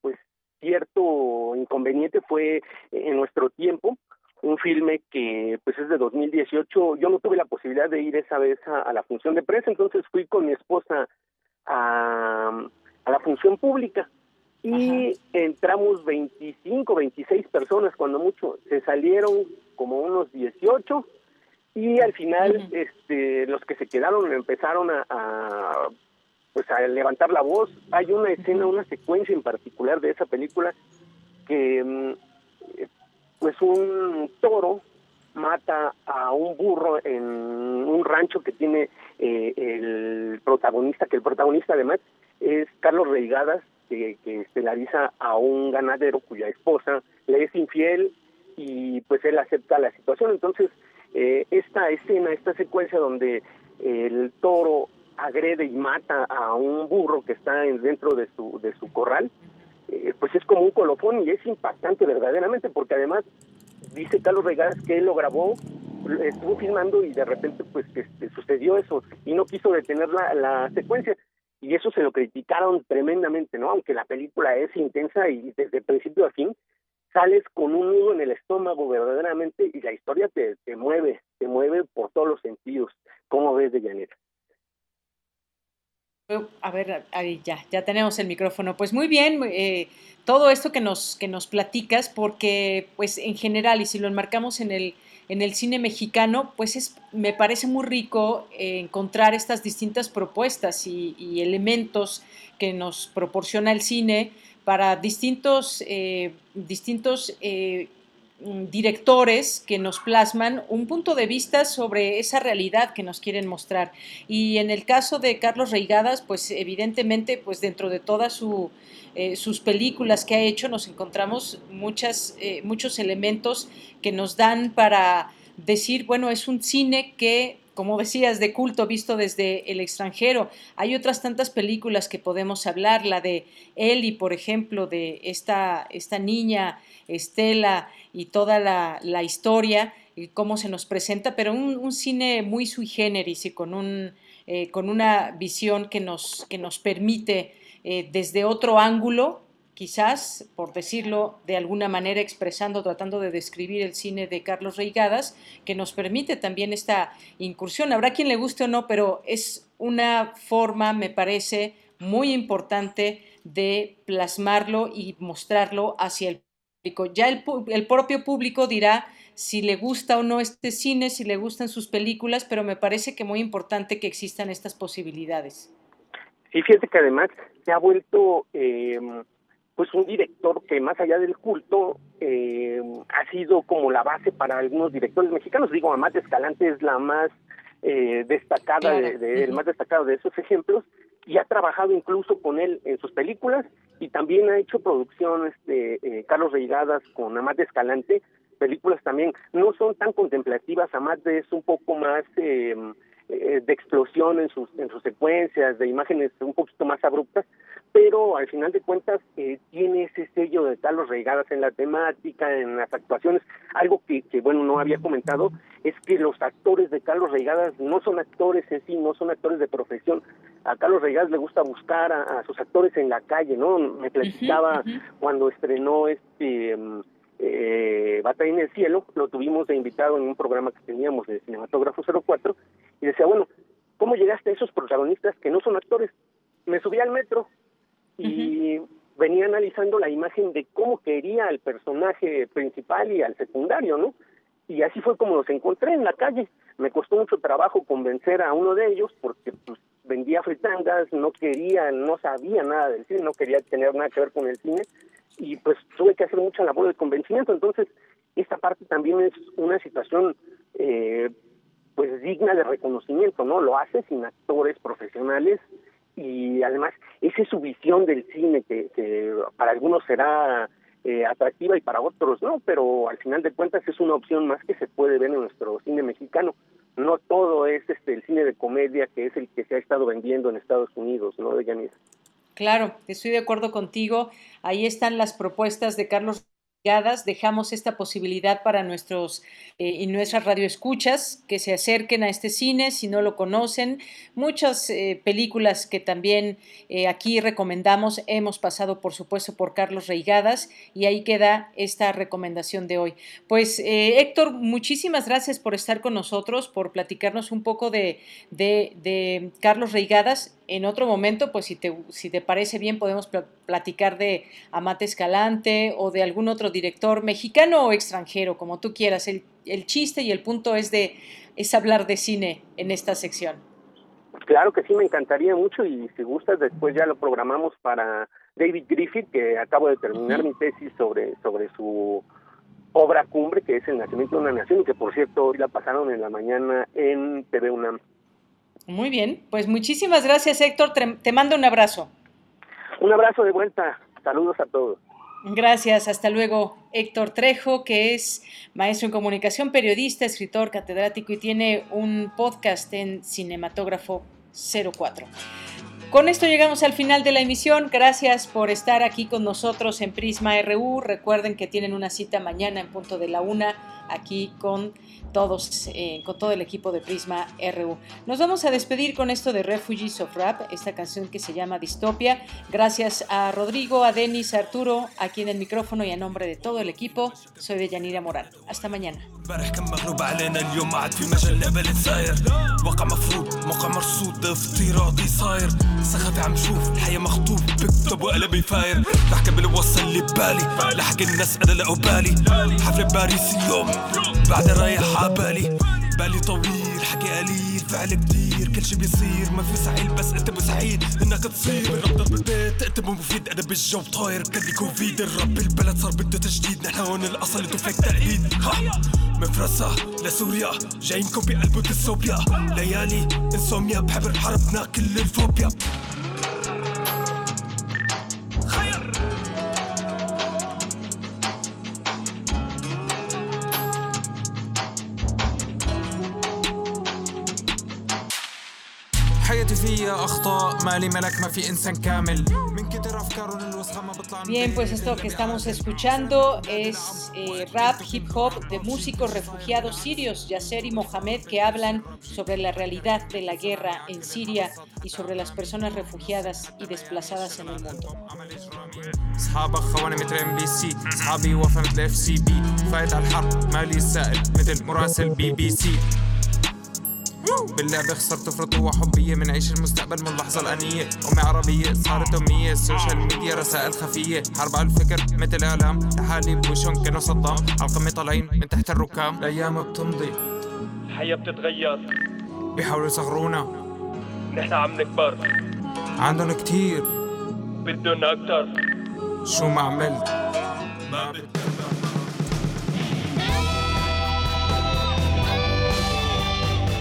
pues cierto inconveniente fue en nuestro tiempo, un filme que pues es de 2018. Yo no tuve la posibilidad de ir esa vez a, la función de prensa, entonces fui con mi esposa a, a la función pública. Y entramos 25, 26 personas cuando mucho, se salieron como unos 18 y al final este los que se quedaron empezaron a, pues a levantar la voz. Hay una escena, una secuencia en particular de esa película que mm, pues un toro mata a un burro en un rancho que tiene eh, el protagonista, que el protagonista además es Carlos Reigadas, que, estelariza a un ganadero cuya esposa le es infiel y pues él acepta la situación. Entonces, eh, esta escena, esta secuencia donde el toro agrede y mata a un burro que está dentro de su, de su corral, eh, pues es como un colofón y es impactante verdaderamente, porque además dice Carlos Regadas que él lo grabó, estuvo filmando y de repente pues este, sucedió eso y no quiso detener la, la secuencia y eso se lo criticaron tremendamente, ¿no? Aunque la película es intensa y desde principio a fin sales con un nudo en el estómago verdaderamente y la historia te, te mueve, te mueve por todos los sentidos. ¿Cómo ves de Llanera? A ver, ahí ya, ya tenemos el micrófono. Pues muy bien, eh, todo esto que nos, que nos platicas, porque pues en general, y si lo enmarcamos en el, en el cine mexicano, pues es, me parece muy rico eh, encontrar estas distintas propuestas y, elementos que nos proporciona el cine para distintos, eh, distintos Mm, directores que nos plasman un punto de vista sobre esa realidad que nos quieren mostrar. Y en el caso de Carlos Reigadas, pues evidentemente, pues dentro de todas eh, sus películas que ha hecho, nos encontramos muchas, eh, muchos elementos que nos dan para decir, bueno, es un cine que como decías, de culto visto desde el extranjero. Hay otras tantas películas que podemos hablar, la de Ellie, por ejemplo, de esta, esta niña Estela y toda la, historia y cómo se nos presenta, pero un, cine muy sui generis y con, un, eh, con una visión que nos, que nos permite eh, desde otro ángulo quizás, por decirlo de alguna manera, expresando, tratando de describir el cine de Carlos Reigadas, que nos permite también esta incursión. Habrá quien le guste o no, pero es una forma, me parece, muy importante de plasmarlo y mostrarlo hacia el público. Ya el, el propio público dirá si le gusta o no este cine, si le gustan sus películas, pero me parece que muy importante que existan estas posibilidades. Y fíjate que además se ha vuelto eh, pues un director que más allá del culto eh, ha sido como la base para algunos directores mexicanos. Digo, Amat Escalante es la más eh, destacada, de, el más destacado de esos ejemplos, y ha trabajado incluso con él en sus películas y también ha hecho producciones de eh, Carlos Reigadas con Amat Escalante, películas también. No son tan contemplativas, Amat es un poco más eh, de explosión en sus, en sus secuencias, de imágenes un poquito más abruptas, pero al final de cuentas eh, tiene ese sello de talos regadas en la temática, en las actuaciones. Algo que, que, bueno, no había comentado es que los actores de Carlos Reigadas no son actores en sí, no son actores de profesión. A Carlos Reigadas le gusta buscar a, sus actores en la calle, ¿no? Me platicaba cuando estrenó este... Mm, eh, Batalla en el Cielo, lo tuvimos de invitado en un programa que teníamos de Cinematógrafo 04, y decía, bueno, ¿cómo llegaste a esos protagonistas que no son actores? Me subí al metro y venía analizando la imagen de cómo quería el personaje principal y al secundario, ¿no? Y así fue como los encontré en la calle. Me costó mucho trabajo convencer a uno de ellos porque pues vendía fritangas, no quería, no sabía nada del cine, no quería tener nada que ver con el cine y pues tuve que hacer mucha labor de convencimiento. Entonces, esta parte también es una situación eh, pues digna de reconocimiento, ¿no? Lo hace sin actores profesionales y además esa es su visión del cine que, que para algunos será eh, atractiva y para otros no, pero al final de cuentas es una opción más que se puede ver en nuestro cine mexicano. No todo es este el cine de comedia que es el que se ha estado vendiendo en Estados Unidos, ¿no, de Yanis? Claro, estoy de acuerdo contigo. Ahí están las propuestas de Carlos dejamos esta posibilidad para nuestros eh, y nuestras radioescuchas que se acerquen a este cine si no lo conocen. Muchas eh, películas que también eh, aquí recomendamos hemos pasado, por supuesto, por Carlos Reigadas y ahí queda esta recomendación de hoy. Pues Héctor, muchísimas gracias por estar con nosotros, por platicarnos un poco de, Carlos Reigadas en otro momento, pues si te, si te parece bien, podemos platicar de Amate Escalante o de algún otro director mexicano o extranjero, como tú quieras. El, el chiste y el punto es de es hablar de cine en esta sección. Claro que sí, me encantaría mucho y si gustas después ya lo programamos para David Griffith, que acabo de terminar mi tesis sobre, sobre su obra cumbre, que es El Nacimiento de una Nación, y que por cierto hoy la pasaron en la mañana en TV UNAM. Muy bien, pues muchísimas gracias Héctor, te mando un abrazo. Un abrazo de vuelta, saludos a todos. Gracias, hasta luego. Héctor Trejo, que es maestro en comunicación, periodista, escritor, catedrático y tiene un podcast en Cinematógrafo 04. Con esto llegamos al final de la emisión. Gracias por estar aquí con nosotros en Prisma RU. Recuerden que tienen una cita mañana en punto de la una aquí con todos, eh, con todo el equipo de Prisma RU. Nos vamos a despedir con esto de Refugees of Rap, esta canción que se llama Distopia. Gracias a Rodrigo, a Denis, a Arturo, aquí en el micrófono y a nombre de todo el equipo, soy de Yanira Morán. Hasta mañana. عبالي. بالي طويل حكي قليل فعل كتير. كل شي بيصير ما في سعيل بس انت مستحيل انك تصير. بنقدر بالبيت تكتب مفيد أنا بالجو طاير. كدي كوفيد الرب البلد صار بده تجديد. نحن هون الأصل انتو فيك تقليد ها. من فرنسا لسوريا جايينكم بقلب ديستوبيا ليالي انسوميا بحبر حربنا كل الفوبيا. Bien, pues esto que estamos escuchando es eh, rap, hip hop de músicos refugiados sirios, Yasser y Mohamed, que hablan sobre la realidad de la guerra en Siria y sobre las personas refugiadas y desplazadas en el mundo. باللعب خسرت فرطوة حبية من عيش المستقبل من اللحظة الأنية. أمي عربية صارت أمية. السوشيال ميديا رسائل خفية. حرب على الفكر مثل إعلام. لحالي بوشهم كانوا صدام. على القمة طالعين من تحت الركام. الأيام بتمضي. الحياة بتتغير. بيحاولوا يصغرونا. نحن عم نكبر. عندهم كتير. بدهم أكتر. شو ما عملت. ما